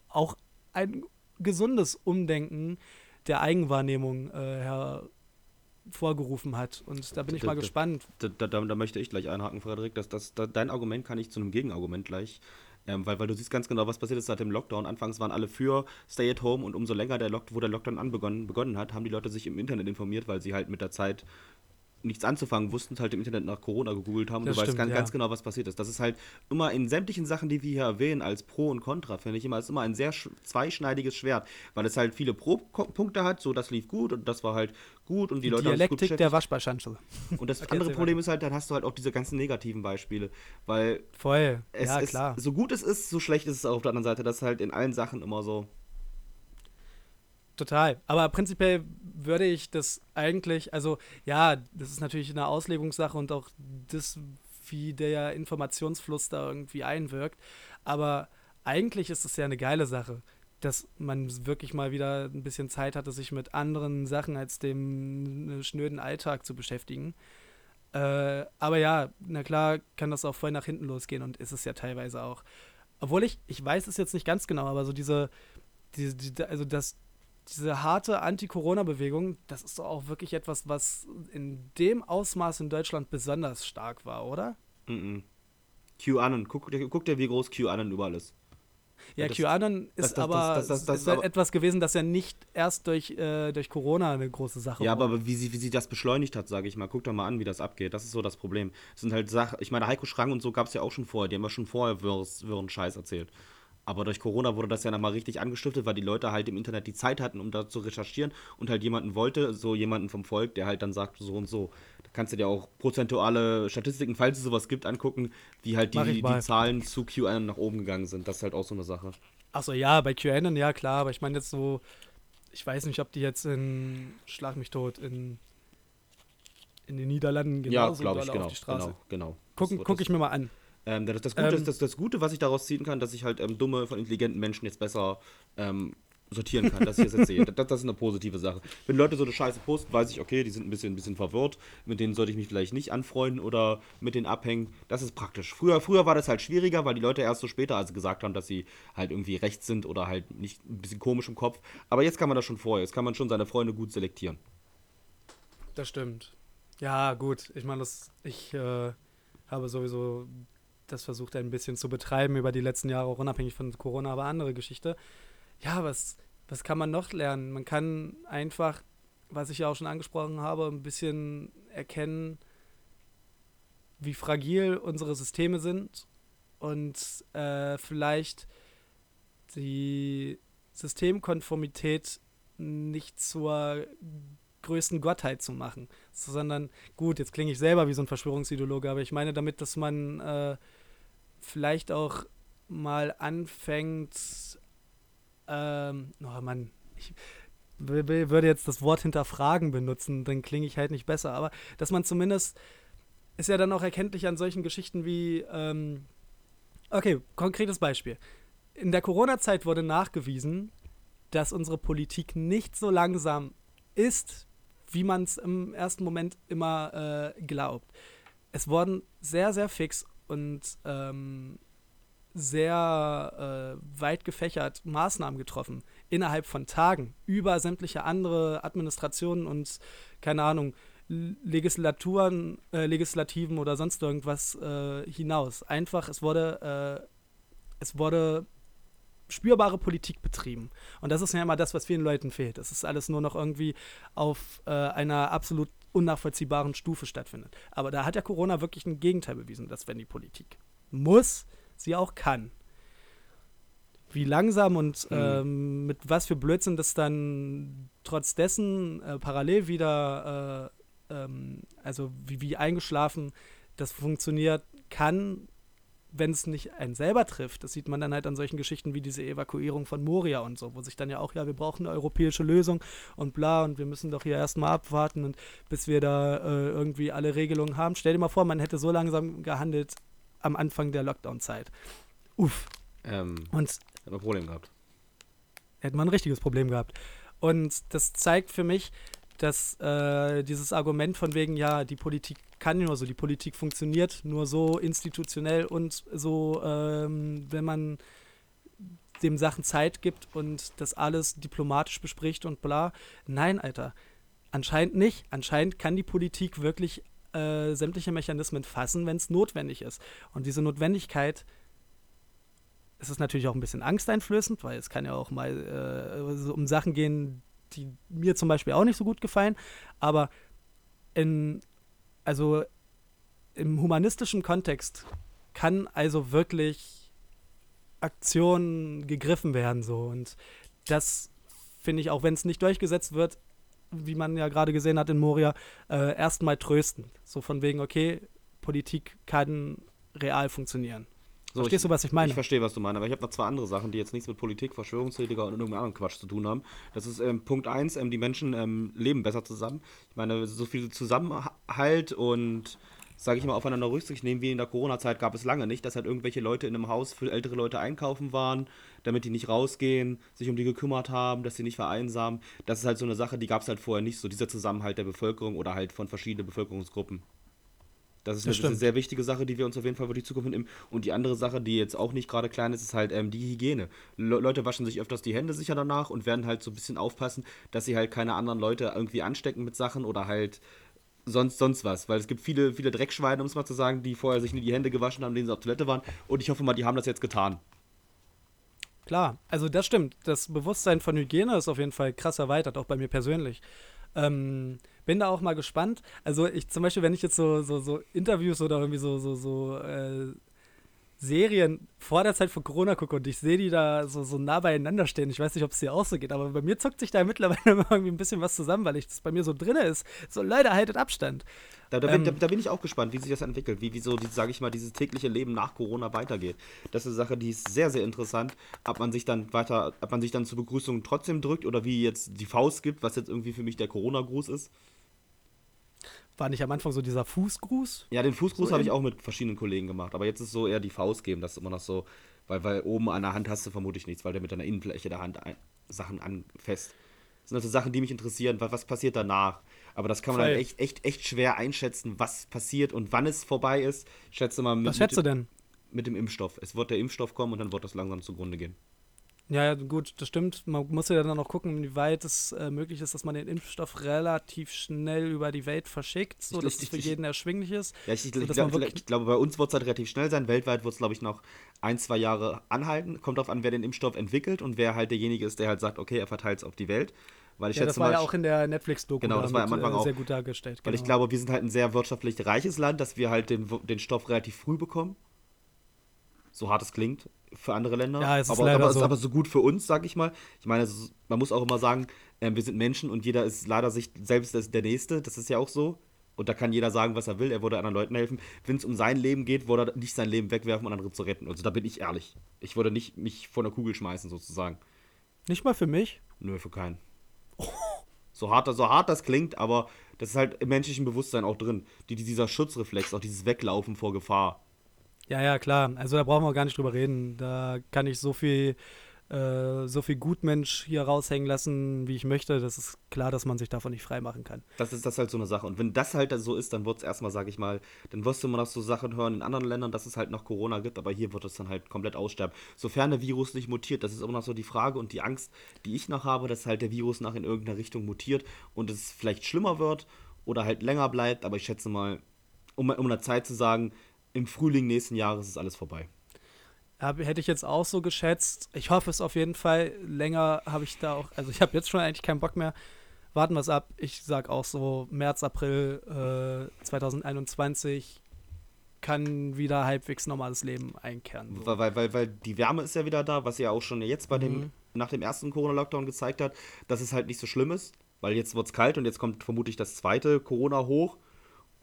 auch ein gesundes Umdenken der Eigenwahrnehmung äh, hervorgerufen hat. Und da bin ich mal da- gespannt. Da, da, da, möchte ich gleich einhaken, Frederik. dass das, da, dein Argument kann ich zu einem Gegenargument gleich. Ähm, weil, weil du siehst ganz genau, was passiert ist seit dem Lockdown. Anfangs waren alle für Stay at Home und umso länger der Lock wo der Lockdown anbegonnen begonnen hat, haben die Leute sich im Internet informiert, weil sie halt mit der Zeit nichts anzufangen wussten, halt im Internet nach Corona gegoogelt haben. Und Das du weißt stimmt, ganz, ja. ganz genau, was passiert ist. Das ist halt immer in sämtlichen Sachen, die wir hier erwähnen, als Pro und Contra, finde ich immer, ist immer ein sehr sch- zweischneidiges Schwert, weil es halt viele Pro-Punkte hat, so das lief gut und das war halt gut und die, Die Leute haben sich gut Dialektik der beschäftigt. Waschbeischanschel. Und das Okay, andere Problem ist halt, dann hast du halt auch diese ganzen negativen Beispiele. Weil Voll. es ja, ist, klar. so gut es ist, so schlecht ist es auch auf der anderen Seite. Das ist halt in allen Sachen immer so. Total. Aber prinzipiell würde ich das eigentlich, also ja, das ist natürlich eine Auslegungssache und auch das, wie der Informationsfluss da irgendwie einwirkt. Aber eigentlich ist es ja eine geile Sache, dass man wirklich mal wieder ein bisschen Zeit hatte, sich mit anderen Sachen als dem schnöden Alltag zu beschäftigen. Äh, aber ja, na klar kann das auch voll nach hinten losgehen und ist es ja teilweise auch. Obwohl ich, ich weiß es jetzt nicht ganz genau, aber so diese, diese, die, also das, diese harte Anti-Corona-Bewegung, das ist doch auch wirklich etwas, was in dem Ausmaß in Deutschland besonders stark war, oder? -mm. QAnon, guck, guck dir, wie groß QAnon überall ist. Ja, das, QAnon ist das, das, aber, ist etwas gewesen, das ja nicht erst durch, äh, durch Corona eine große Sache ja, war. Ja, aber wie sie, wie sie das beschleunigt hat, sage ich mal. Guck doch mal an, wie das abgeht. Das ist so das Problem. Das sind halt Sachen, ich meine, Heiko Schrang und so gab es ja auch schon vorher. Die haben ja schon vorher wirren Scheiß erzählt. Aber durch Corona wurde das ja nochmal richtig angestiftet, weil die Leute halt im Internet die Zeit hatten, um da zu recherchieren und halt jemanden wollte, so jemanden vom Volk, der halt dann sagt, so und so. Da kannst du dir auch prozentuale Statistiken, falls es sowas gibt, angucken, wie halt die, die Zahlen zu QAnon nach oben gegangen sind. Das ist halt auch so eine Sache. Achso, ja, bei QAnon, ja klar, aber ich meine jetzt so, ich weiß nicht, ob die jetzt in, schlag mich tot, in, in den Niederlanden genauso ja, ich, genau, auf die Straße. Genau, genau. Gucken, guck ich mir mal an. Ähm, das, das, Gute, ähm, das, das, Gute, was ich daraus ziehen kann, dass ich halt ähm, dumme von intelligenten Menschen jetzt besser ähm, sortieren kann, dass ich das jetzt sehe. Das, das, ist eine positive Sache. Wenn Leute so eine Scheiße posten, weiß ich, okay, die sind ein bisschen, ein bisschen verwirrt, mit denen sollte ich mich vielleicht nicht anfreunden oder mit denen abhängen. Das ist praktisch. Früher, früher war das halt schwieriger, weil die Leute erst so später also gesagt haben, dass sie halt irgendwie rechts sind oder halt nicht ein bisschen komisch im Kopf. Aber jetzt kann man das schon vorher. Jetzt kann man schon seine Freunde gut selektieren. Das stimmt. Ja, gut. Ich meine, ich äh, habe sowieso das versucht ein bisschen zu betreiben über die letzten Jahre, auch unabhängig von Corona, aber andere Geschichte. Ja, was, was kann man noch lernen? Man kann einfach, was ich ja auch schon angesprochen habe, ein bisschen erkennen, wie fragil unsere Systeme sind und äh, vielleicht die Systemkonformität nicht zur größten Gottheit zu machen, sondern gut, jetzt klinge ich selber wie so ein Verschwörungsideologe, aber ich meine damit, dass man äh, vielleicht auch mal anfängt, ähm, oh Mann, ich würde jetzt das Wort hinterfragen benutzen, dann klinge ich halt nicht besser, aber dass man zumindest, ist ja dann auch erkenntlich an solchen Geschichten wie, ähm, okay, konkretes Beispiel. In der Corona-Zeit wurde nachgewiesen, dass unsere Politik nicht so langsam ist, wie man es im ersten Moment immer äh, glaubt. Es wurden sehr, sehr fix und ähm, sehr äh, weit gefächert Maßnahmen getroffen, innerhalb von Tagen, über sämtliche andere Administrationen und, keine Ahnung, Legislaturen, äh, Legislativen oder sonst irgendwas äh, hinaus. Einfach, es wurde, äh, es wurde spürbare Politik betrieben. Und das ist ja immer das, was vielen Leuten fehlt. Das ist alles nur noch irgendwie auf äh, einer absolut unnachvollziehbaren Stufe stattfindet. Aber da hat ja Corona wirklich ein Gegenteil bewiesen, dass wenn die Politik muss, sie auch kann. Wie langsam und mhm. ähm, mit was für Blödsinn das dann trotz dessen äh, parallel wieder, äh, ähm, also wie, wie eingeschlafen das funktioniert kann, wenn es nicht einen selber trifft, das sieht man dann halt an solchen Geschichten wie diese Evakuierung von Moria und so, wo sich dann ja auch, ja, wir brauchen eine europäische Lösung und bla und wir müssen doch hier erstmal abwarten und bis wir da äh, irgendwie alle Regelungen haben. Stell dir mal vor, man hätte so langsam gehandelt am Anfang der Lockdown-Zeit. Uff. Ähm, und hätte man ein Problem gehabt. Hätte man ein richtiges Problem gehabt. Und das zeigt für mich, dass äh, dieses Argument von wegen, ja, die Politik kann nur so, die Politik funktioniert nur so institutionell und so, ähm, wenn man dem Sachen Zeit gibt und das alles diplomatisch bespricht und bla. Nein, Alter. Anscheinend nicht. Anscheinend kann die Politik wirklich äh, sämtliche Mechanismen fassen, wenn es notwendig ist. Und diese Notwendigkeit es ist natürlich auch ein bisschen angsteinflößend, weil es kann ja auch mal äh, um Sachen gehen, die mir zum Beispiel auch nicht so gut gefallen. Aber in, also im humanistischen Kontext kann also wirklich Aktion gegriffen werden so und das finde ich auch wenn es nicht durchgesetzt wird wie man ja gerade gesehen hat in Moria äh, erstmal trösten so von wegen okay Politik kann real funktionieren So, Verstehst du, was ich meine? Ich verstehe, was du meinst, aber ich habe noch zwei andere Sachen, die jetzt nichts mit Politik, Verschwörungstheoretiker und irgendeinem anderen Quatsch zu tun haben. Das ist ähm, Punkt 1, ähm, die Menschen ähm, leben besser zusammen. Ich meine, so viel Zusammenhalt und, sage ich mal, aufeinander Rücksicht nehmen wie in der Corona-Zeit gab es lange nicht, dass halt irgendwelche Leute in einem Haus für ältere Leute einkaufen waren, damit die nicht rausgehen, sich um die gekümmert haben, dass sie nicht vereinsamen. Das ist halt so eine Sache, die gab es halt vorher nicht, so dieser Zusammenhalt der Bevölkerung oder halt von verschiedenen Bevölkerungsgruppen. Das ist Das eine, sehr wichtige Sache, die wir uns auf jeden Fall für die Zukunft nehmen. Und die andere Sache, die jetzt auch nicht gerade klein ist, ist halt ähm, die Hygiene. Le Leute waschen sich öfters die Hände sicher danach und werden halt so ein bisschen aufpassen, dass sie halt keine anderen Leute irgendwie anstecken mit Sachen oder halt sonst, sonst was. Weil es gibt viele, viele Dreckschweine, um es mal zu sagen, die vorher sich nie die Hände gewaschen haben, denen sie auf Toilette waren. Und ich hoffe mal, die haben das jetzt getan. Klar, also das stimmt. Das Bewusstsein von Hygiene ist auf jeden Fall krass erweitert, auch bei mir persönlich. Ähm, bin da auch mal gespannt. Also ich zum Beispiel, wenn ich jetzt so, so, so Interviews oder irgendwie so, so, so äh, Serien vor der Zeit von Corona gucke und ich sehe die da so, so nah beieinander stehen. Ich weiß nicht, ob es dir auch so geht, aber bei mir zuckt sich da mittlerweile immer irgendwie ein bisschen was zusammen, weil ich das bei mir so drinne ist. So, Leute, haltet Abstand. Da, da, bin, Ähm. da, da bin ich auch gespannt, wie sich das entwickelt, wie, wie so, sage ich mal, dieses tägliche Leben nach Corona weitergeht. Das ist eine Sache, die ist sehr, sehr interessant, ob man sich dann weiter, ob man sich dann zur Begrüßung trotzdem drückt oder wie jetzt die Faust gibt, was jetzt irgendwie für mich der Corona-Gruß ist. War nicht am Anfang so dieser Fußgruß? Ja, den Fußgruß So habe ich auch mit verschiedenen Kollegen gemacht, aber jetzt ist so eher die Faust geben, das ist immer noch so, weil, weil oben an der Hand hast du vermutlich nichts, weil der mit deiner Innenfläche der Hand ein, Sachen anfasst. Das sind also Sachen, die mich interessieren, was, was passiert danach. Aber das kann man Voll. halt echt, echt, echt schwer einschätzen, was passiert und wann es vorbei ist. Ich schätze mal mit, Was schätzt du mit, denn? mit dem Impfstoff. Es wird der Impfstoff kommen und dann wird das langsam zugrunde gehen. Ja, ja, gut, das stimmt. Man muss ja dann auch gucken, inwieweit es äh, möglich ist, dass man den Impfstoff relativ schnell über die Welt verschickt, so Ich- dass ich- es für ich- jeden erschwinglich ist. Ja, ich, ich, ich, glaub, glaube, bei uns wird es halt relativ schnell sein. Weltweit wird es, glaube ich, noch ein, zwei Jahre anhalten. Kommt darauf an, wer den Impfstoff entwickelt und wer halt derjenige ist, der halt sagt, okay, er verteilt es auf die Welt. Weil ich Ja, das war ja auch in der Netflix-Doku Genau, das war am Anfang äh, auch. sehr gut dargestellt. Weil ich genau. glaube, wir sind halt ein sehr wirtschaftlich reiches Land, dass wir halt den, den Stoff relativ früh bekommen. So hart es klingt für andere Länder. Ja, es ist aber, leider aber, so. ist aber so gut für uns, sag ich mal. Ich meine, ist, man muss auch immer sagen, ähm, wir sind Menschen und jeder ist leider sich selbst der Nächste. Das ist ja auch so. Und da kann jeder sagen, was er will. Er würde anderen Leuten helfen. Wenn es um sein Leben geht, würde er nicht sein Leben wegwerfen, um andere zu retten. Also da bin ich ehrlich. Ich würde nicht mich vor einer Kugel schmeißen, sozusagen. Nicht mal für mich. Nö, für keinen. So hart, so hart das klingt, aber das ist halt im menschlichen Bewusstsein auch drin. Die- dieser Schutzreflex, auch dieses Weglaufen vor Gefahr. Ja, ja, klar. Also da brauchen wir gar nicht drüber reden. Da kann ich so viel, äh, so viel Gutmensch hier raushängen lassen, wie ich möchte. Das ist klar, dass man sich davon nicht freimachen kann. Das ist das halt so eine Sache. Und wenn das halt so ist, dann wird es erstmal, sag ich mal, dann wirst du immer noch so Sachen hören in anderen Ländern, dass es halt noch Corona gibt, aber hier wird es dann halt komplett aussterben. Sofern der Virus nicht mutiert, das ist immer noch so die Frage und die Angst, die ich noch habe, dass halt der Virus nach in irgendeiner Richtung mutiert und es vielleicht schlimmer wird oder halt länger bleibt, aber ich schätze mal, um, um eine Zeit zu sagen, im Frühling nächsten Jahres ist alles vorbei. Hätte ich jetzt auch so geschätzt. Ich hoffe es auf jeden Fall. Länger habe ich da auch, also ich habe jetzt schon eigentlich keinen Bock mehr. Warten wir es ab. Ich sag auch so, März, April äh, 2021 kann wieder halbwegs normales Leben einkehren. So. Weil, weil, weil, weil die Wärme ist ja wieder da, was ja auch schon jetzt bei Mhm. dem, nach dem ersten Corona-Lockdown gezeigt hat, dass es halt nicht so schlimm ist, weil jetzt wird es kalt und jetzt kommt vermutlich das zweite Corona hoch.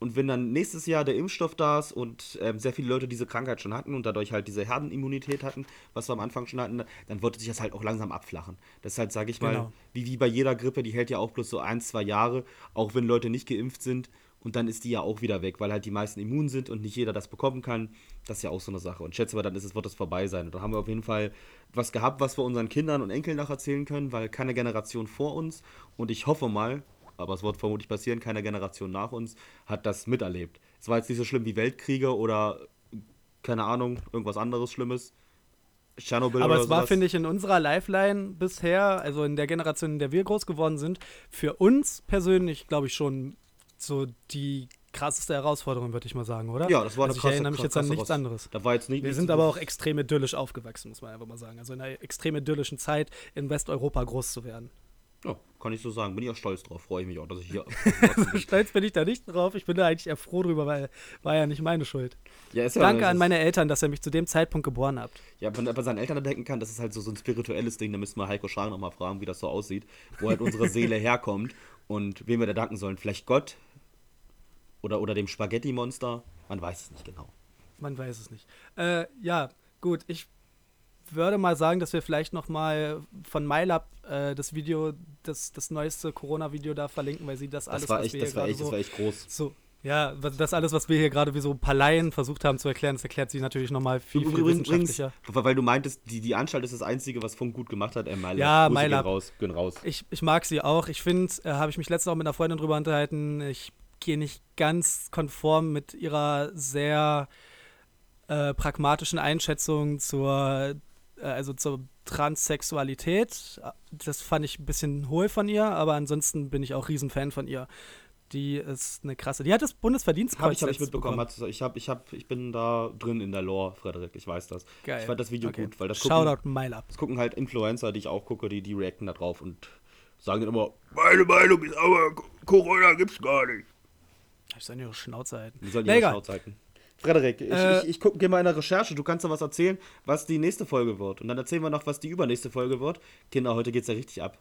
Und wenn dann nächstes Jahr der Impfstoff da ist und ähm, sehr viele Leute diese Krankheit schon hatten und dadurch halt diese Herdenimmunität hatten, was wir am Anfang schon hatten, dann wird sich das halt auch langsam abflachen. Das ist halt, sage ich mal, Genau. wie, wie bei jeder Grippe, die hält ja auch bloß so ein, zwei Jahre, auch wenn Leute nicht geimpft sind. Und dann ist die ja auch wieder weg, weil halt die meisten immun sind und nicht jeder das bekommen kann. Das ist ja auch so eine Sache. Und schätze mal, dann ist es, wird es vorbei sein. Und dann haben wir auf jeden Fall was gehabt, was wir unseren Kindern und Enkeln noch erzählen können, weil keine Generation vor uns und ich hoffe mal, aber es wird vermutlich passieren, keine Generation nach uns hat das miterlebt. Es war jetzt nicht so schlimm wie Weltkriege oder keine Ahnung, irgendwas anderes Schlimmes. Tschernobyl Aber es war, finde ich, in unserer Lifeline bisher, also in der Generation, in der wir groß geworden sind, für uns persönlich, glaube ich, schon so die krasseste Herausforderung, würde ich mal sagen, oder? Ja, das war eine also ich krasse- erinnere mich jetzt an nichts anderes. Da war jetzt nicht Wir sind aber auch extrem idyllisch aufgewachsen, muss man einfach mal sagen. Also in einer extrem idyllischen Zeit in Westeuropa groß zu werden. Ja, kann ich so sagen. Bin ich auch stolz drauf. Freue ich mich auch, dass ich hier. Stolz bin ich da nicht drauf. Ich bin da eigentlich eher froh drüber, weil war ja nicht meine Schuld. ja, ja, Danke das an meine Eltern, dass ihr mich zu dem Zeitpunkt geboren habt. Ja, wenn er bei seinen Eltern denken kann, das ist halt so, so ein spirituelles Ding, da müssen wir Heiko Schragen nochmal fragen, wie das so aussieht, wo halt unsere Seele herkommt und wem wir da danken sollen. Vielleicht Gott oder, oder dem Spaghetti-Monster, man weiß es nicht genau. Man weiß es nicht. Äh, ja, gut, ich würde mal sagen, dass wir vielleicht noch mal von MyLab äh, das Video, das, das neueste Corona-Video da verlinken, weil sie das alles, Das war was echt, wir das hier war echt, das so, war echt groß. so, ja, das alles, was wir hier gerade wie so ein paar Laien versucht haben zu erklären, das erklärt sie natürlich noch mal viel, viel Übrigens, wissenschaftlicher. weil du meintest, die, die Anstalt ist das Einzige, was Funk gut gemacht hat. Äh, MyLab. Ja, Grüße MyLab. Gehen raus, gehen raus. Ich, ich mag sie auch. Ich finde, äh, habe ich mich letztens auch mit einer Freundin drüber unterhalten, ich gehe nicht ganz konform mit ihrer sehr äh, pragmatischen Einschätzung zur, also zur Transsexualität. Das fand ich ein bisschen hohl von ihr, aber ansonsten bin ich auch Riesenfan von ihr. Die ist eine krasse. Die hat das Bundesverdienstkreuz Hab ich, hab ich mitbekommen. bekommen. Hat, ich, hab, ich, hab, ich bin da drin in der Lore, Frederik. Ich weiß das. Geil. Ich fand das Video Okay. gut, weil das gucken, Shoutout MyLab. das gucken halt Influencer, die ich auch gucke, die, die reacten da drauf und sagen dann immer, meine Meinung ist aber, Corona gibt's gar nicht. Ich soll ihre Schnauze halten. Die sollen ihre. Schnauze halten. Frederik, ich, Äh, ich, ich guck, geh mal in der Recherche. Du kannst da was erzählen, was die nächste Folge wird. Und dann erzählen wir noch, was die übernächste Folge wird. Kinder, heute geht's ja richtig ab.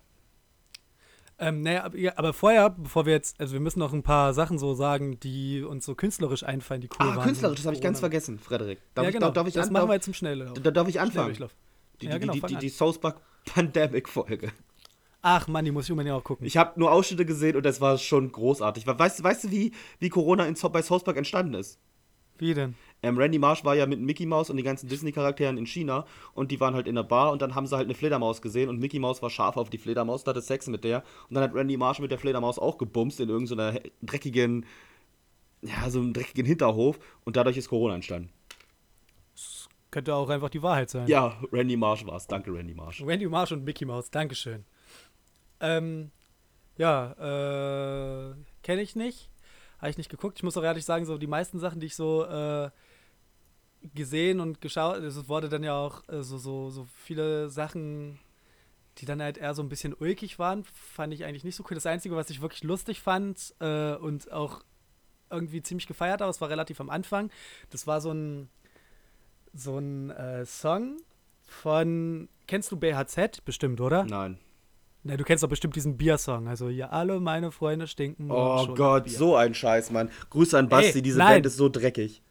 Ähm, naja, aber, vorher, bevor wir jetzt, also wir müssen noch ein paar Sachen so sagen, die uns so künstlerisch einfallen, die cool Ah, waren. künstlerisch, das habe ich ganz vergessen, Frederik. Darf ja, ich, genau. darf, darf ich das machen wir jetzt im Schnelllauf. Da darf ich anfangen. Die, Ja, die, genau, die, die, die South Park Pandemic Folge. Ach Mann, die muss ich unbedingt auch gucken. Ich habe nur Ausschnitte gesehen und das war schon großartig. Weißt, du- weißt du, wie, wie Corona in, bei South Park entstanden ist? Wie denn? Ähm, Randy Marsh war ja mit Mickey Mouse und den ganzen Disney-Charakteren in China und die waren halt in der Bar und dann haben sie halt eine Fledermaus gesehen und Mickey Mouse war scharf auf die Fledermaus und hatte Sex mit der und dann hat Randy Marsh mit der Fledermaus auch gebumst in irgendeiner he- dreckigen, ja, so einem dreckigen Hinterhof und dadurch ist Corona entstanden. Könnte auch einfach die Wahrheit sein. Ja, Randy Marsh war's. Danke, Randy Marsh. Randy Marsh und Mickey Mouse, Dankeschön. Ähm, ja, äh, kenne ich nicht. Habe ich nicht geguckt. Ich muss auch ehrlich sagen, so die meisten Sachen, die ich so äh, gesehen und geschaut, es wurde dann ja auch äh, so, so, so viele Sachen, die dann halt eher so ein bisschen ulkig waren, fand ich eigentlich nicht so cool. Das Einzige, was ich wirklich lustig fand äh, und auch irgendwie ziemlich gefeiert habe, das war relativ am Anfang, das war so ein, so ein äh, Song von, kennst du BHZ bestimmt, oder? Nein. Na, du kennst doch bestimmt diesen Biersong. Also, ja, alle meine Freunde stinken. Oh Gott, so ein Scheiß, Mann. Grüße an Basti, Ey, diese nein. Band ist so dreckig.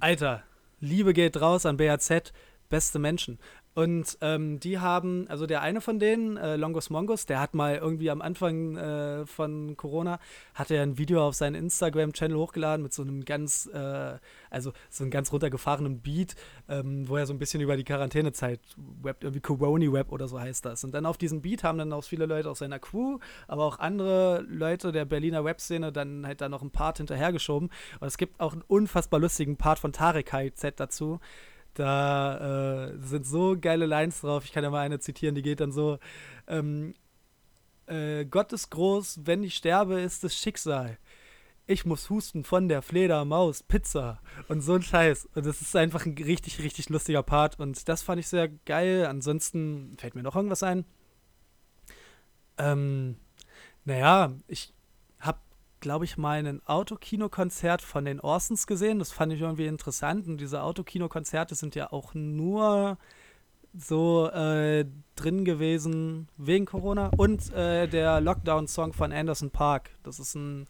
Alter, Liebe geht raus an BAZ, beste Menschen. Und ähm, die haben, also der eine von denen, äh, Longus Mongus, der hat mal irgendwie am Anfang äh, von Corona, hat er ein Video auf seinen Instagram-Channel hochgeladen mit so einem ganz, äh, also so einem ganz runtergefahrenen Beat, ähm, wo er so ein bisschen über die Quarantänezeit rappt, irgendwie Coroni-Rap oder so heißt das. Und dann auf diesen Beat haben dann auch viele Leute aus seiner Crew, aber auch andere Leute der Berliner Rap-Szene dann halt da noch einen Part hinterhergeschoben. Und es gibt auch einen unfassbar lustigen Part von Tarek KZ dazu. Da äh, sind so geile Lines drauf. Ich kann ja mal eine zitieren, die geht dann so: ähm, äh, Gott ist groß, wenn ich sterbe, ist es Schicksal. Ich muss husten von der Fledermaus, Pizza und so ein Scheiß. Und das ist einfach ein richtig, richtig lustiger Part. Und das fand ich sehr geil. Ansonsten fällt mir noch irgendwas ein. Ähm, naja, ich glaube ich, mal ein Autokinokonzert von den Orsons gesehen. Das fand ich irgendwie interessant. Und diese Autokinokonzerte sind ja auch nur so äh, drin gewesen wegen Corona. Und äh, der Lockdown-Song von Anderson Park. Das ist ein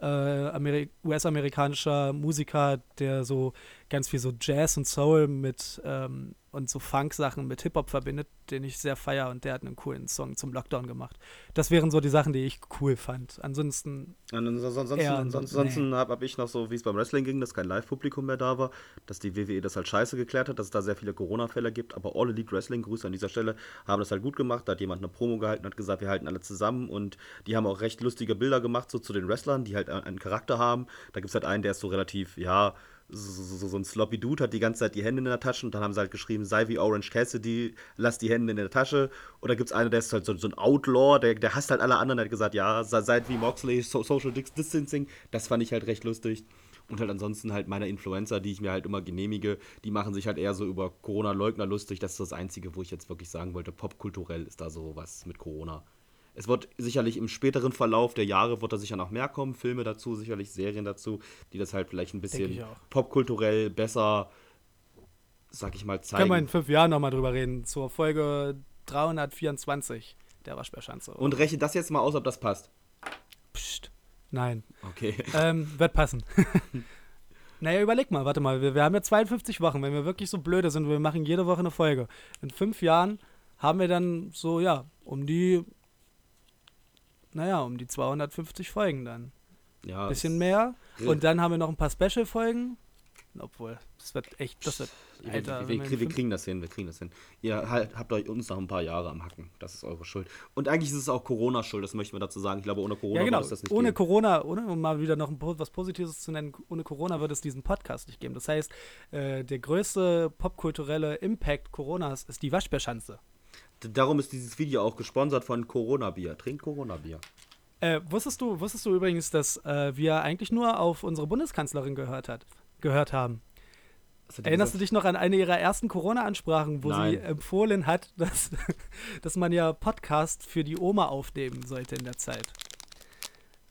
äh, Ameri- US-amerikanischer Musiker, der so ganz viel so Jazz und Soul mit ähm, und so Funk-Sachen mit Hip-Hop verbindet, den ich sehr feier und der hat einen coolen Song zum Lockdown gemacht. Das wären so die Sachen, die ich cool fand. Ansonsten, ansonsten, Ja, ansonsten, ansonsten, habe hab ich noch so, wie es beim Wrestling ging, dass kein Live-Publikum mehr da war, dass die WWE das halt scheiße geklärt hat, dass es da sehr viele Corona-Fälle gibt, aber All Elite Wrestling, Grüße an dieser Stelle, haben das halt gut gemacht. Da hat jemand eine Promo gehalten, hat gesagt, wir halten alle zusammen und die haben auch recht lustige Bilder gemacht, so zu den Wrestlern, die halt einen Charakter haben. Da gibt es halt einen, der ist so relativ, ja, so, so, so ein sloppy Dude, hat die ganze Zeit die Hände in der Tasche und dann haben sie halt geschrieben, sei wie Orange Cassidy, lass die Hände in der Tasche. Oder gibt es einen, der ist halt so, so ein Outlaw, der, der hasst halt alle anderen, der hat gesagt, ja, sei- wie Moxley, so, Social Dis- Distancing. Das fand ich halt recht lustig. Und halt ansonsten halt meine Influencer, die ich mir halt immer genehmige, die machen sich halt eher so über Corona-Leugner lustig. Das ist das Einzige, wo ich jetzt wirklich sagen wollte, popkulturell ist da so was mit Corona. Es wird sicherlich im späteren Verlauf der Jahre wird da sicher noch mehr kommen, Filme dazu, sicherlich Serien dazu, die das halt vielleicht ein bisschen popkulturell besser, sag ich mal, können wir in zeigen. fünf Jahren nochmal drüber reden, zur Folge 324 der Waschbärschanze. Und rechne das jetzt mal aus, ob das passt. Psst, nein. Okay. ähm, wird passen. Naja, überleg mal, warte mal, wir, wir haben ja 52 Wochen, wenn wir wirklich so blöde sind, wir machen jede Woche eine Folge. In fünf Jahren haben wir dann so, ja, um die, naja, um die 250 Folgen dann. Ja, Ein bisschen mehr. Und dann haben wir noch ein paar Special-Folgen. Obwohl, das wird echt, das wird, Wir, Alter, wir, wir, wir kriegen das hin, wir kriegen das hin. Ihr halt, habt euch uns noch ein paar Jahre am Hacken. Das ist eure Schuld. Und eigentlich ist es auch Corona-Schuld, das möchten wir dazu sagen. Ich glaube, ohne Corona ja, genau. würde es das nicht Ohne geben. Corona, ohne, um mal wieder noch ein, was Positives zu nennen, ohne Corona würde es diesen Podcast nicht geben. Das heißt, äh, der größte popkulturelle Impact Coronas ist die Waschbärschanze. Darum ist dieses Video auch gesponsert von Corona-Bier. Trinkt Corona-Bier. Äh, wusstest, du, wusstest du übrigens, dass äh, wir eigentlich nur auf unsere Bundeskanzlerin gehört, hat, gehört haben? Erinnerst du gesagt? dich noch an eine ihrer ersten Corona-Ansprachen, wo sie Nein. empfohlen hat, dass, dass man ja Podcast für die Oma aufnehmen sollte in der Zeit?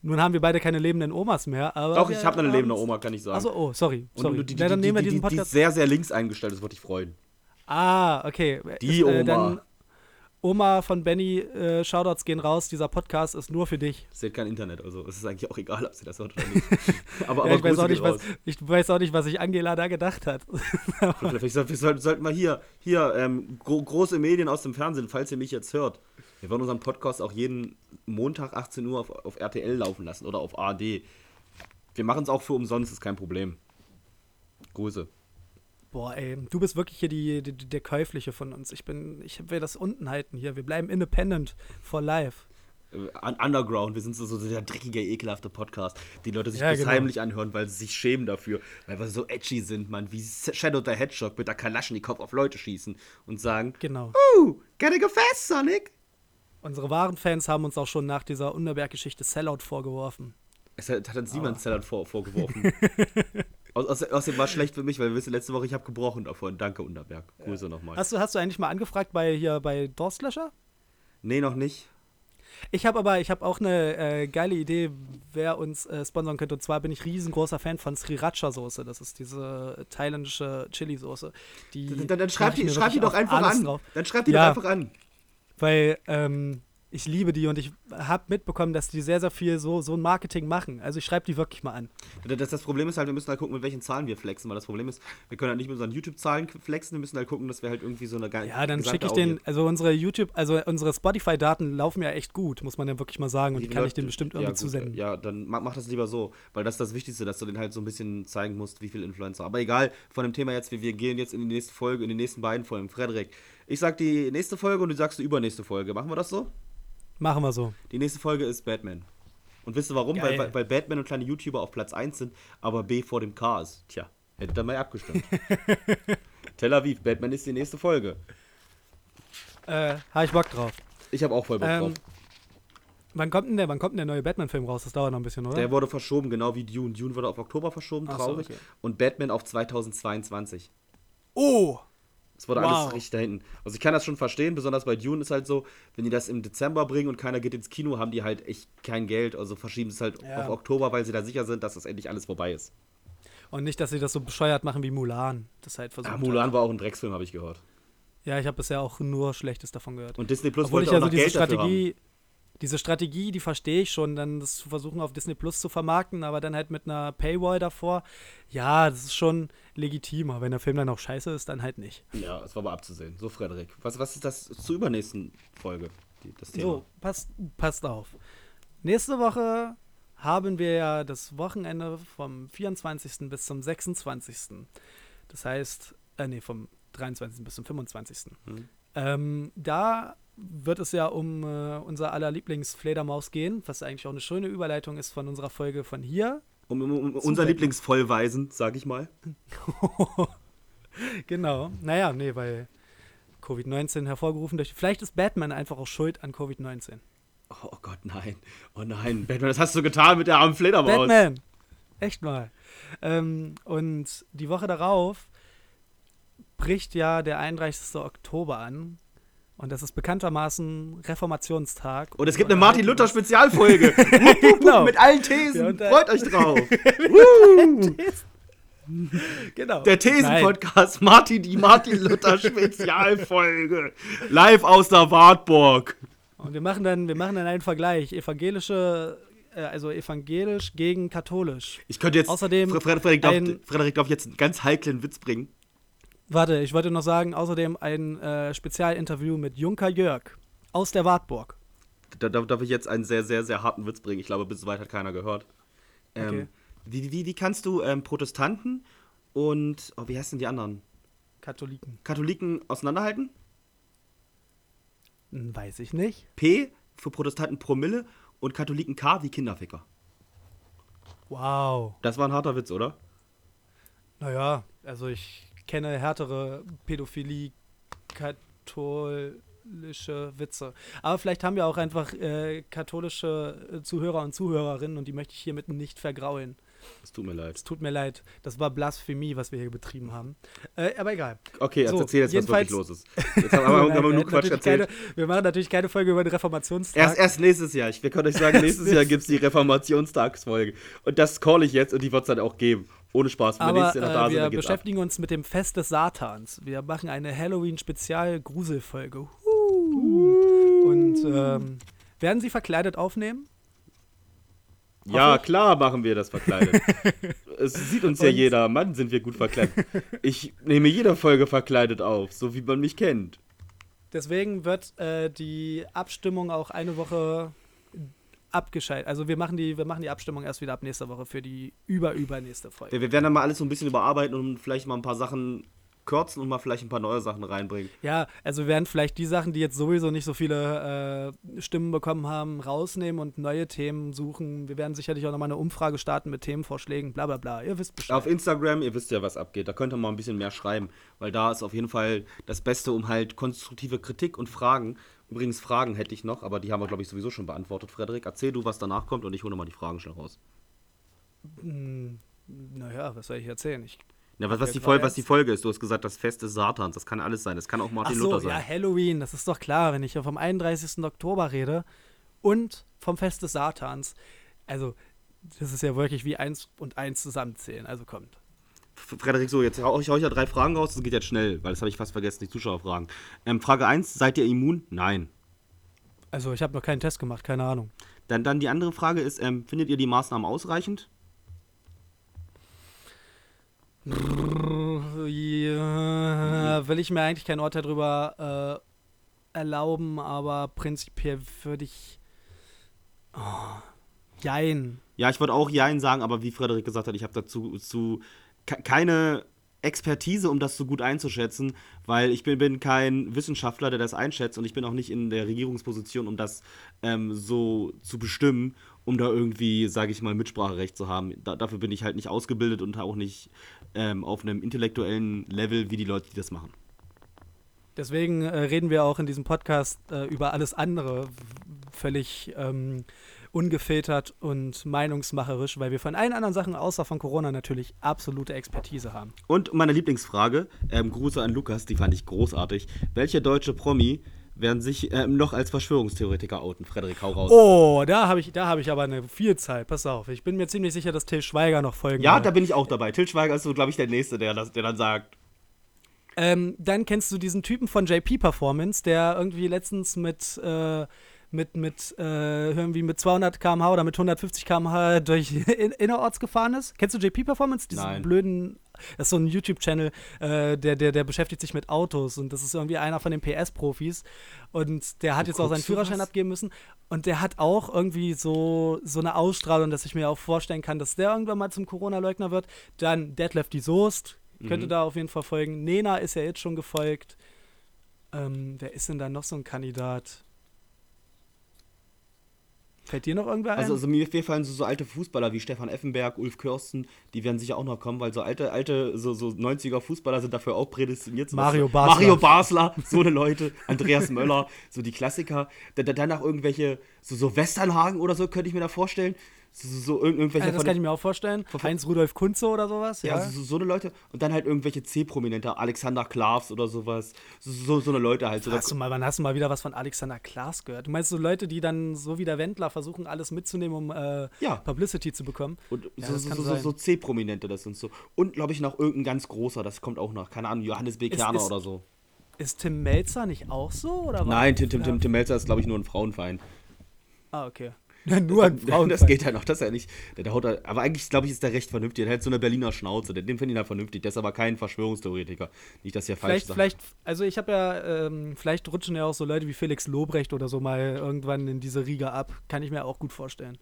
Nun haben wir beide keine lebenden Omas mehr, aber. Doch, ich habe eine lebende Oma, kann ich sagen. Achso, oh, sorry. Und sorry. nur die, die, Ja, dann nehmen wir die, diesen die, die ist Podcast. sehr, sehr links eingestellt, das würde ich freuen. ah, okay. Die Ist, Oma. Äh, dann Oma von Benny, äh, Shoutouts gehen raus. Dieser Podcast ist nur für dich. Sie hat kein Internet, also es ist eigentlich auch egal, ob sie das hört oder nicht. aber aber ja, ich, weiß nicht, was, ich weiß auch nicht, was sich Angela da gedacht hat. Vielleicht soll- wir sollten, sollten mal hier, hier ähm, gro große Medien aus dem Fernsehen, falls ihr mich jetzt hört. Wir wollen unseren Podcast auch jeden Montag 18 Uhr auf, auf RTL laufen lassen oder auf ARD. Wir machen es auch für umsonst, ist kein Problem. Grüße. Boah, ey, du bist wirklich hier die, die, der Käufliche von uns. Ich bin, ich will das unten halten hier. Wir bleiben independent for life. Äh, un- Underground, wir sind so, so der dreckige, ekelhafte Podcast, die Leute sich Ja, genau. heimlich anhören, weil sie sich schämen dafür, weil wir so edgy sind, man, wie Shadow the Hedgehog mit der Kalaschnikow auf Leute schießen und sagen, Genau. uh, gotta go fast, Sonic. Unsere wahren Fans haben uns auch schon nach dieser Unterberg-Geschichte Sellout vorgeworfen. Es hat, hat uns Ah. niemand Salat vor, vorgeworfen. Außerdem war es schlecht für mich, weil wir wissen, letzte Woche, ich habe gebrochen davon. Danke, Unterberg. Grüße nochmal. Hast du, hast du eigentlich mal angefragt bei hier bei Dorstlöscher? Nee, noch nicht. Ich habe aber, ich habe auch eine äh, geile Idee, wer uns äh, sponsern könnte. Und zwar bin ich riesengroßer Fan von Sriracha Soße. Das ist diese thailändische Chili-Soße. Die Dann, dann, dann schreib die, schreib die doch einfach an. drauf. Dann schreib die Ja. doch einfach an. Weil ähm, ich liebe die und ich habe mitbekommen, dass die sehr, sehr viel so, so ein Marketing machen. Also ich schreibe die wirklich mal an. Das, das Problem ist halt, wir müssen halt gucken, mit welchen Zahlen wir flexen, weil das Problem ist, wir können halt nicht mit unseren YouTube-Zahlen flexen, wir müssen halt gucken, dass wir halt irgendwie so eine geile. Ja, dann schicke ich den, also unsere YouTube, also unsere Spotify-Daten laufen ja echt gut, muss man ja wirklich mal sagen. Und die, kann ich denen bestimmt irgendwie ja, gut, zusenden. Ja, dann mach, mach das lieber so, weil das ist das Wichtigste, dass du den halt so ein bisschen zeigen musst, wie viel Influencer. Aber egal, von dem Thema jetzt, wir, wir gehen jetzt in die nächste Folge, in die nächsten beiden Folgen. Frederik, ich sag die nächste Folge und du sagst die übernächste Folge. Machen wir das so? Machen wir so. Die nächste Folge ist Batman. Und wisst ihr warum? Weil, Geil. weil, weil Batman und kleine YouTuber auf Platz 1 sind, aber B vor dem K ist. Tja, hättet ihr mal abgestimmt. Tel Aviv, Batman ist die nächste Folge. Äh, habe ich Bock drauf. Ich habe auch voll Bock Ähm, drauf. Wann kommt denn der, wann kommt denn der neue Batman-Film raus? Das dauert noch ein bisschen, oder? Der wurde verschoben, genau wie Dune. Dune wurde auf Oktober verschoben, Ach so, traurig. okay. Und Batman auf 2022. oh! Es wurde Wow. alles richtig da hinten. Also ich kann das schon verstehen, besonders bei Dune ist halt so, wenn die das im Dezember bringen und keiner geht ins Kino, haben die halt echt kein Geld. Also verschieben es halt Ja. auf Oktober, weil sie da sicher sind, dass das endlich alles vorbei ist. Und nicht, dass sie das so bescheuert machen wie Mulan. Das halt versucht Ja, hat. Mulan war auch ein Drecksfilm, habe ich gehört. Ja, ich habe bisher auch nur Schlechtes davon gehört. Und Disney Plus Obwohl wollte ich auch also noch diese Geld dafür haben. Diese Strategie, die verstehe ich schon, dann das zu versuchen auf Disney Plus zu vermarkten, aber dann halt mit einer Paywall davor. Ja, das ist schon legitim, aber wenn der Film dann auch scheiße ist, dann halt nicht. Ja, es war aber abzusehen. So, Frederik. Was, was ist das zur übernächsten Folge? Die, das Thema. So, passt, passt auf. Nächste Woche haben wir ja das Wochenende vom 24. bis zum 26. Das heißt, äh, nee, vom 23. bis zum 25. Mhm. Ähm, da wird es ja um äh, unser aller Lieblingsfledermaus gehen, was eigentlich auch eine schöne Überleitung ist von unserer Folge von hier. Um, um, um unser. Lieblingsvollweisen, sag ich mal. genau. Naja, nee, weil Covid-19 hervorgerufen durch. Vielleicht ist Batman einfach auch schuld an Covid-19. Oh, oh Gott, nein. Oh nein, Batman, das hast du getan mit der armen Fledermaus. Batman! Echt mal. Ähm, und die Woche darauf bricht ja der 31. Oktober an. Und das ist bekanntermaßen Reformationstag. Und es gibt eine Martin Luther Spezialfolge. Genau. Mit allen Ja, Thesen. da- Freut euch drauf. Genau. Der. Thesen-Podcast Martin, die Martin Luther Spezialfolge. Live aus der Wartburg. Und wir machen dann, wir machen dann einen Vergleich. Evangelische äh, also evangelisch gegen katholisch. Ich könnte jetzt. Außerdem Fre- Fre- Frederik, darf, Frederik, darf ich jetzt einen ganz heiklen Witz bringen? Warte, ich wollte noch sagen, außerdem ein äh, Spezialinterview mit Junker Jörg aus der Wartburg. Da, da darf ich jetzt einen sehr, sehr, sehr harten Witz bringen. Ich glaube, bis soweit hat keiner gehört. Ähm, Okay. wie, wie, wie kannst du ähm, Protestanten und, oh, wie heißen die anderen? Katholiken. Katholiken auseinanderhalten? Hm, Weiß ich nicht. P für Protestanten Promille und Katholiken K wie Kinderficker. Wow. Das war ein harter Witz, oder? Naja, also ich kenne härtere Pädophilie, katholische Witze. Aber vielleicht haben wir auch einfach äh, katholische äh, Zuhörer und Zuhörerinnen und die möchte ich hiermit nicht vergraulen. Es tut mir leid. Es tut mir leid, das war Blasphemie, was wir hier betrieben haben. Äh, aber egal. Okay, jetzt So, erzähl jetzt, was wirklich los ist. Jetzt haben wir, haben wir genug Quatsch erzählt. Keine, wir machen natürlich keine Folge über den Reformationstag. Erst, erst nächstes Jahr. Ich, wir können euch sagen, nächstes Jahr gibt es die Reformationstagsfolge. Und das call ich jetzt und die wird es dann auch geben. Ohne Spaß. Wenn wir nächstes Jahr noch da äh, sind, wir geht's ab. beschäftigen uns mit dem Fest des Satans. Wir machen eine Halloween-Spezial-Gruselfolge. Und ähm, werden Sie verkleidet aufnehmen? Ja, klar machen wir das verkleidet. es sieht uns ja Und- jeder. Mann, sind wir gut verkleidet. Ich nehme jede Folge verkleidet auf, so wie man mich kennt. Deswegen wird äh, die Abstimmung auch eine Woche abgeschaltet. Also wir machen, die, wir machen die Abstimmung erst wieder ab nächster Woche für die über-übernächste Folge. Wir, wir werden dann mal alles so ein bisschen überarbeiten und vielleicht mal ein paar Sachen kürzen und mal vielleicht ein paar neue Sachen reinbringen. Ja, also wir werden vielleicht die Sachen, die jetzt sowieso nicht so viele äh, Stimmen bekommen haben, rausnehmen und neue Themen suchen. Wir werden sicherlich auch nochmal eine Umfrage starten mit Themenvorschlägen, bla bla bla. Ihr wisst Bescheid. Auf Instagram, ihr wisst ja, was abgeht. Da könnt ihr mal ein bisschen mehr schreiben, weil da ist auf jeden Fall das Beste, um halt konstruktive Kritik und Fragen. Übrigens, Fragen hätte ich noch, aber die haben wir, glaube ich, sowieso schon beantwortet. Frederik, erzähl du, was danach kommt und ich hole mal die Fragen schnell raus. Hm, naja, was soll ich erzählen? Ich, Ja, was, was, die Folge, was die Folge ist, du hast gesagt, das Fest des Satans. Das kann alles sein. Das kann auch ach Martin so, Luther ja, sein. Halloween, das ist doch klar, wenn ich vom 31. Oktober rede und vom Fest des Satans. Also, das ist ja wirklich wie eins und eins zusammenzählen. Also kommt. Frederik, so, jetzt hau ich euch ja drei Fragen raus. Das geht jetzt schnell, weil das habe ich fast vergessen, die Zuschauerfragen. Ähm, Frage 1, seid ihr immun? Nein. Also, ich habe noch keinen Test gemacht, keine Ahnung. Dann, dann die andere Frage ist, ähm, findet ihr die Maßnahmen ausreichend? Ja, will ich mir eigentlich kein Urteil drüber äh, erlauben, aber prinzipiell würde ich. Oh, jein. Ja, ich würde auch Jein sagen, aber wie Frederik gesagt hat, ich habe dazu zu, keine Expertise, um das so gut einzuschätzen, weil ich bin, bin kein Wissenschaftler, der das einschätzt und ich bin auch nicht in der Regierungsposition, um das ähm, so zu bestimmen, um da irgendwie, sage ich mal, Mitspracherecht zu haben. Da, dafür bin ich halt nicht ausgebildet und auch nicht ähm, auf einem intellektuellen Level wie die Leute, die das machen. Deswegen äh, reden wir auch in diesem Podcast äh, über alles andere, völlig ähm, ungefiltert und meinungsmacherisch, weil wir von allen anderen Sachen außer von Corona natürlich absolute Expertise haben. Und meine Lieblingsfrage, ähm, Grüße an Lukas, die fand ich großartig. Welche deutsche Promi werden sich ähm, noch als Verschwörungstheoretiker outen? Frederik, hau raus. Oh, da habe ich, da hab ich aber eine Vielzahl. Pass auf, ich bin mir ziemlich sicher, dass Till Schweiger noch folgen Ja, wird. da bin ich auch dabei. Till Schweiger ist so, glaube ich, der Nächste, der, das, der dann sagt. Ähm, dann kennst du diesen Typen von JP Performance, der irgendwie letztens mit, äh, mit, mit, äh, irgendwie mit 200 km/h oder mit 150 km/h durch in innerorts gefahren ist. Kennst du JP Performance? Diesen Nein. blöden, das ist so ein YouTube-Channel, äh, der, der, der beschäftigt sich mit Autos und das ist irgendwie einer von den PS-Profis. Und der hat Du jetzt auch seinen Führerschein sowas? abgeben müssen. Und der hat auch irgendwie so, so eine Ausstrahlung, dass ich mir auch vorstellen kann, dass der irgendwann mal zum Corona-Leugner wird. Dann Detlef die Soest, könnte Mhm. da auf jeden Fall folgen. Nena ist ja jetzt schon gefolgt. Ähm, wer ist denn da noch so ein Kandidat? Fällt dir noch irgendwer ein? Also, also mir fallen so, so alte Fußballer wie Stefan Effenberg, Ulf Kirsten, die werden sicher auch noch kommen, weil so alte, alte, so, so 90er Fußballer sind dafür auch prädestiniert. So Mario Basler. Mario Basler, so eine Leute, Andreas Möller, so die Klassiker. Da, da, danach irgendwelche, so, so Westernhagen oder so, könnte ich mir da vorstellen. So, so, so irgend- irgendwelche Äh, das kann ich mir auch vorstellen. von- Heinz Rudolf Kunze oder sowas. Ja, Ja, so, so eine Leute. Und dann halt irgendwelche C-Prominente, Alexander Klavs oder sowas. So, so, so eine Leute halt. Hast du mal, wann hast du mal wieder was von Alexander Klaas gehört? Du meinst so Leute, die dann so wie der Wendler versuchen, alles mitzunehmen, um äh, Ja. Publicity zu bekommen? Und Ja, so, so, so, C-Prominente, das sind so. Und glaube ich noch irgendein ganz großer, das kommt auch noch. Keine Ahnung, Johannes B. Kerner oder so. Ist Tim Melzer nicht auch so? Oder? Nein, Tim, Tim. Tim, Tim Melzer ist, glaube ich, nur ein Frauenverein. Ah, okay. Ja, nur ein Frauen. Das geht ja noch, das ist ja nicht. Der, der haut da, aber eigentlich, glaube ich, ist der recht vernünftig. Der hat so eine Berliner Schnauze. Den, den finde ich halt vernünftig. Der ist aber kein Verschwörungstheoretiker. Nicht, dass ihr falsch Vielleicht, sagt. vielleicht, also ich habe ja, ähm, vielleicht rutschen ja auch so Leute wie Felix Lobrecht oder so mal irgendwann in diese Riege ab. Kann ich mir auch gut vorstellen.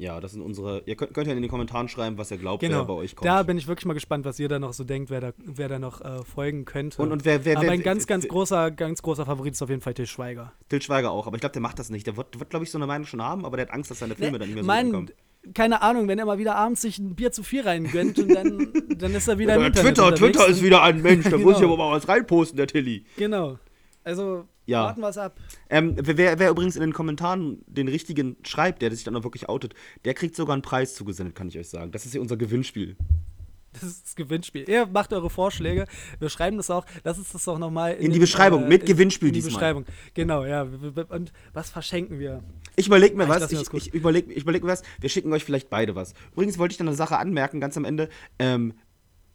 Ja, das sind unsere. Ihr könnt, könnt ja in den Kommentaren schreiben, was ihr glaubt, Genau. wer bei euch kommt. Da bin ich wirklich mal gespannt, was ihr da noch so denkt, wer da, wer da noch äh, folgen könnte. und, und wer, wer, Aber wer, ein ganz, ganz großer, ganz großer Favorit ist auf jeden Fall Til Schweiger. Til Schweiger auch, aber ich glaube, der macht das nicht. Der wird, wird glaube ich, so eine Meinung schon haben, aber der hat Angst, dass seine Filme dann nicht mehr so Mann, ankommen. keine Ahnung, wenn er mal wieder abends sich ein Bier zu viel reingönnt und dann, dann ist er wieder Ja, Internet Twitter, Twitter ist wieder ein Mensch, da muss ich Genau. aber mal was reinposten, der Tilly. Genau. Also, Ja. warten wir es ab. Ähm, wer, wer übrigens in den Kommentaren den richtigen schreibt, der sich dann auch wirklich outet, der kriegt sogar einen Preis zugesendet, kann ich euch sagen. Das ist hier unser Gewinnspiel. Das ist das Gewinnspiel. Ihr macht eure Vorschläge. Wir schreiben das auch. Lass uns das auch nochmal In die Beschreibung, mit Gewinnspiel in die diesmal. Beschreibung. Genau, ja. Und was verschenken wir? Ich überlege mir was. Ich, ich überlege überleg mir was. Wir schicken euch vielleicht beide was. Übrigens wollte ich dann eine Sache anmerken, ganz am Ende. Ähm,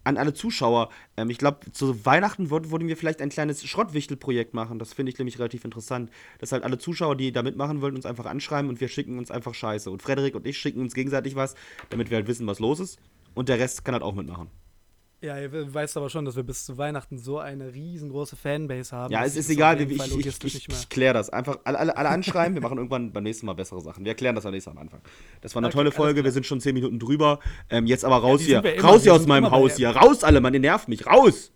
an alle Zuschauer. Ähm, ich glaube, zu Weihnachten würden, wir vielleicht ein kleines Schrottwichtelprojekt machen. Das finde ich nämlich relativ interessant. Dass halt alle Zuschauer, die da mitmachen wollen, uns einfach anschreiben und wir schicken uns einfach Scheiße. Und Frederik und ich schicken uns gegenseitig was, damit wir halt wissen, was los ist. Und der Rest kann halt auch mitmachen. Ja, ihr weißt aber schon, dass wir bis zu Weihnachten so eine riesengroße Fanbase haben. Ja, es ist egal, wie ich, ich, ich, ich kläre das. Einfach alle, alle, alle anschreiben, wir machen irgendwann beim nächsten Mal bessere Sachen. Wir erklären das beim nächsten Mal am Anfang. Das war eine Okay, tolle Folge, wir sind schon 10 Minuten drüber. Ähm, jetzt aber raus die hier. wir immer, raus hier wir aus meinem Haus hier. Raus alle, Mann, ihr nervt mich. Raus!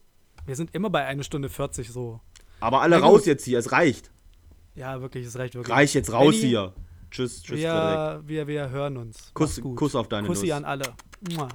Wir sind immer bei 1 Stunde 40 so. Aber alle gut. raus jetzt hier, es reicht. Ja, wirklich, es reicht wirklich. Reicht jetzt raus Benni, hier. Tschüss, tschüss, Frederik. Wir, wir, wir hören uns. Kuss. Kuss auf deine Kussi Nuss. an alle. Mua.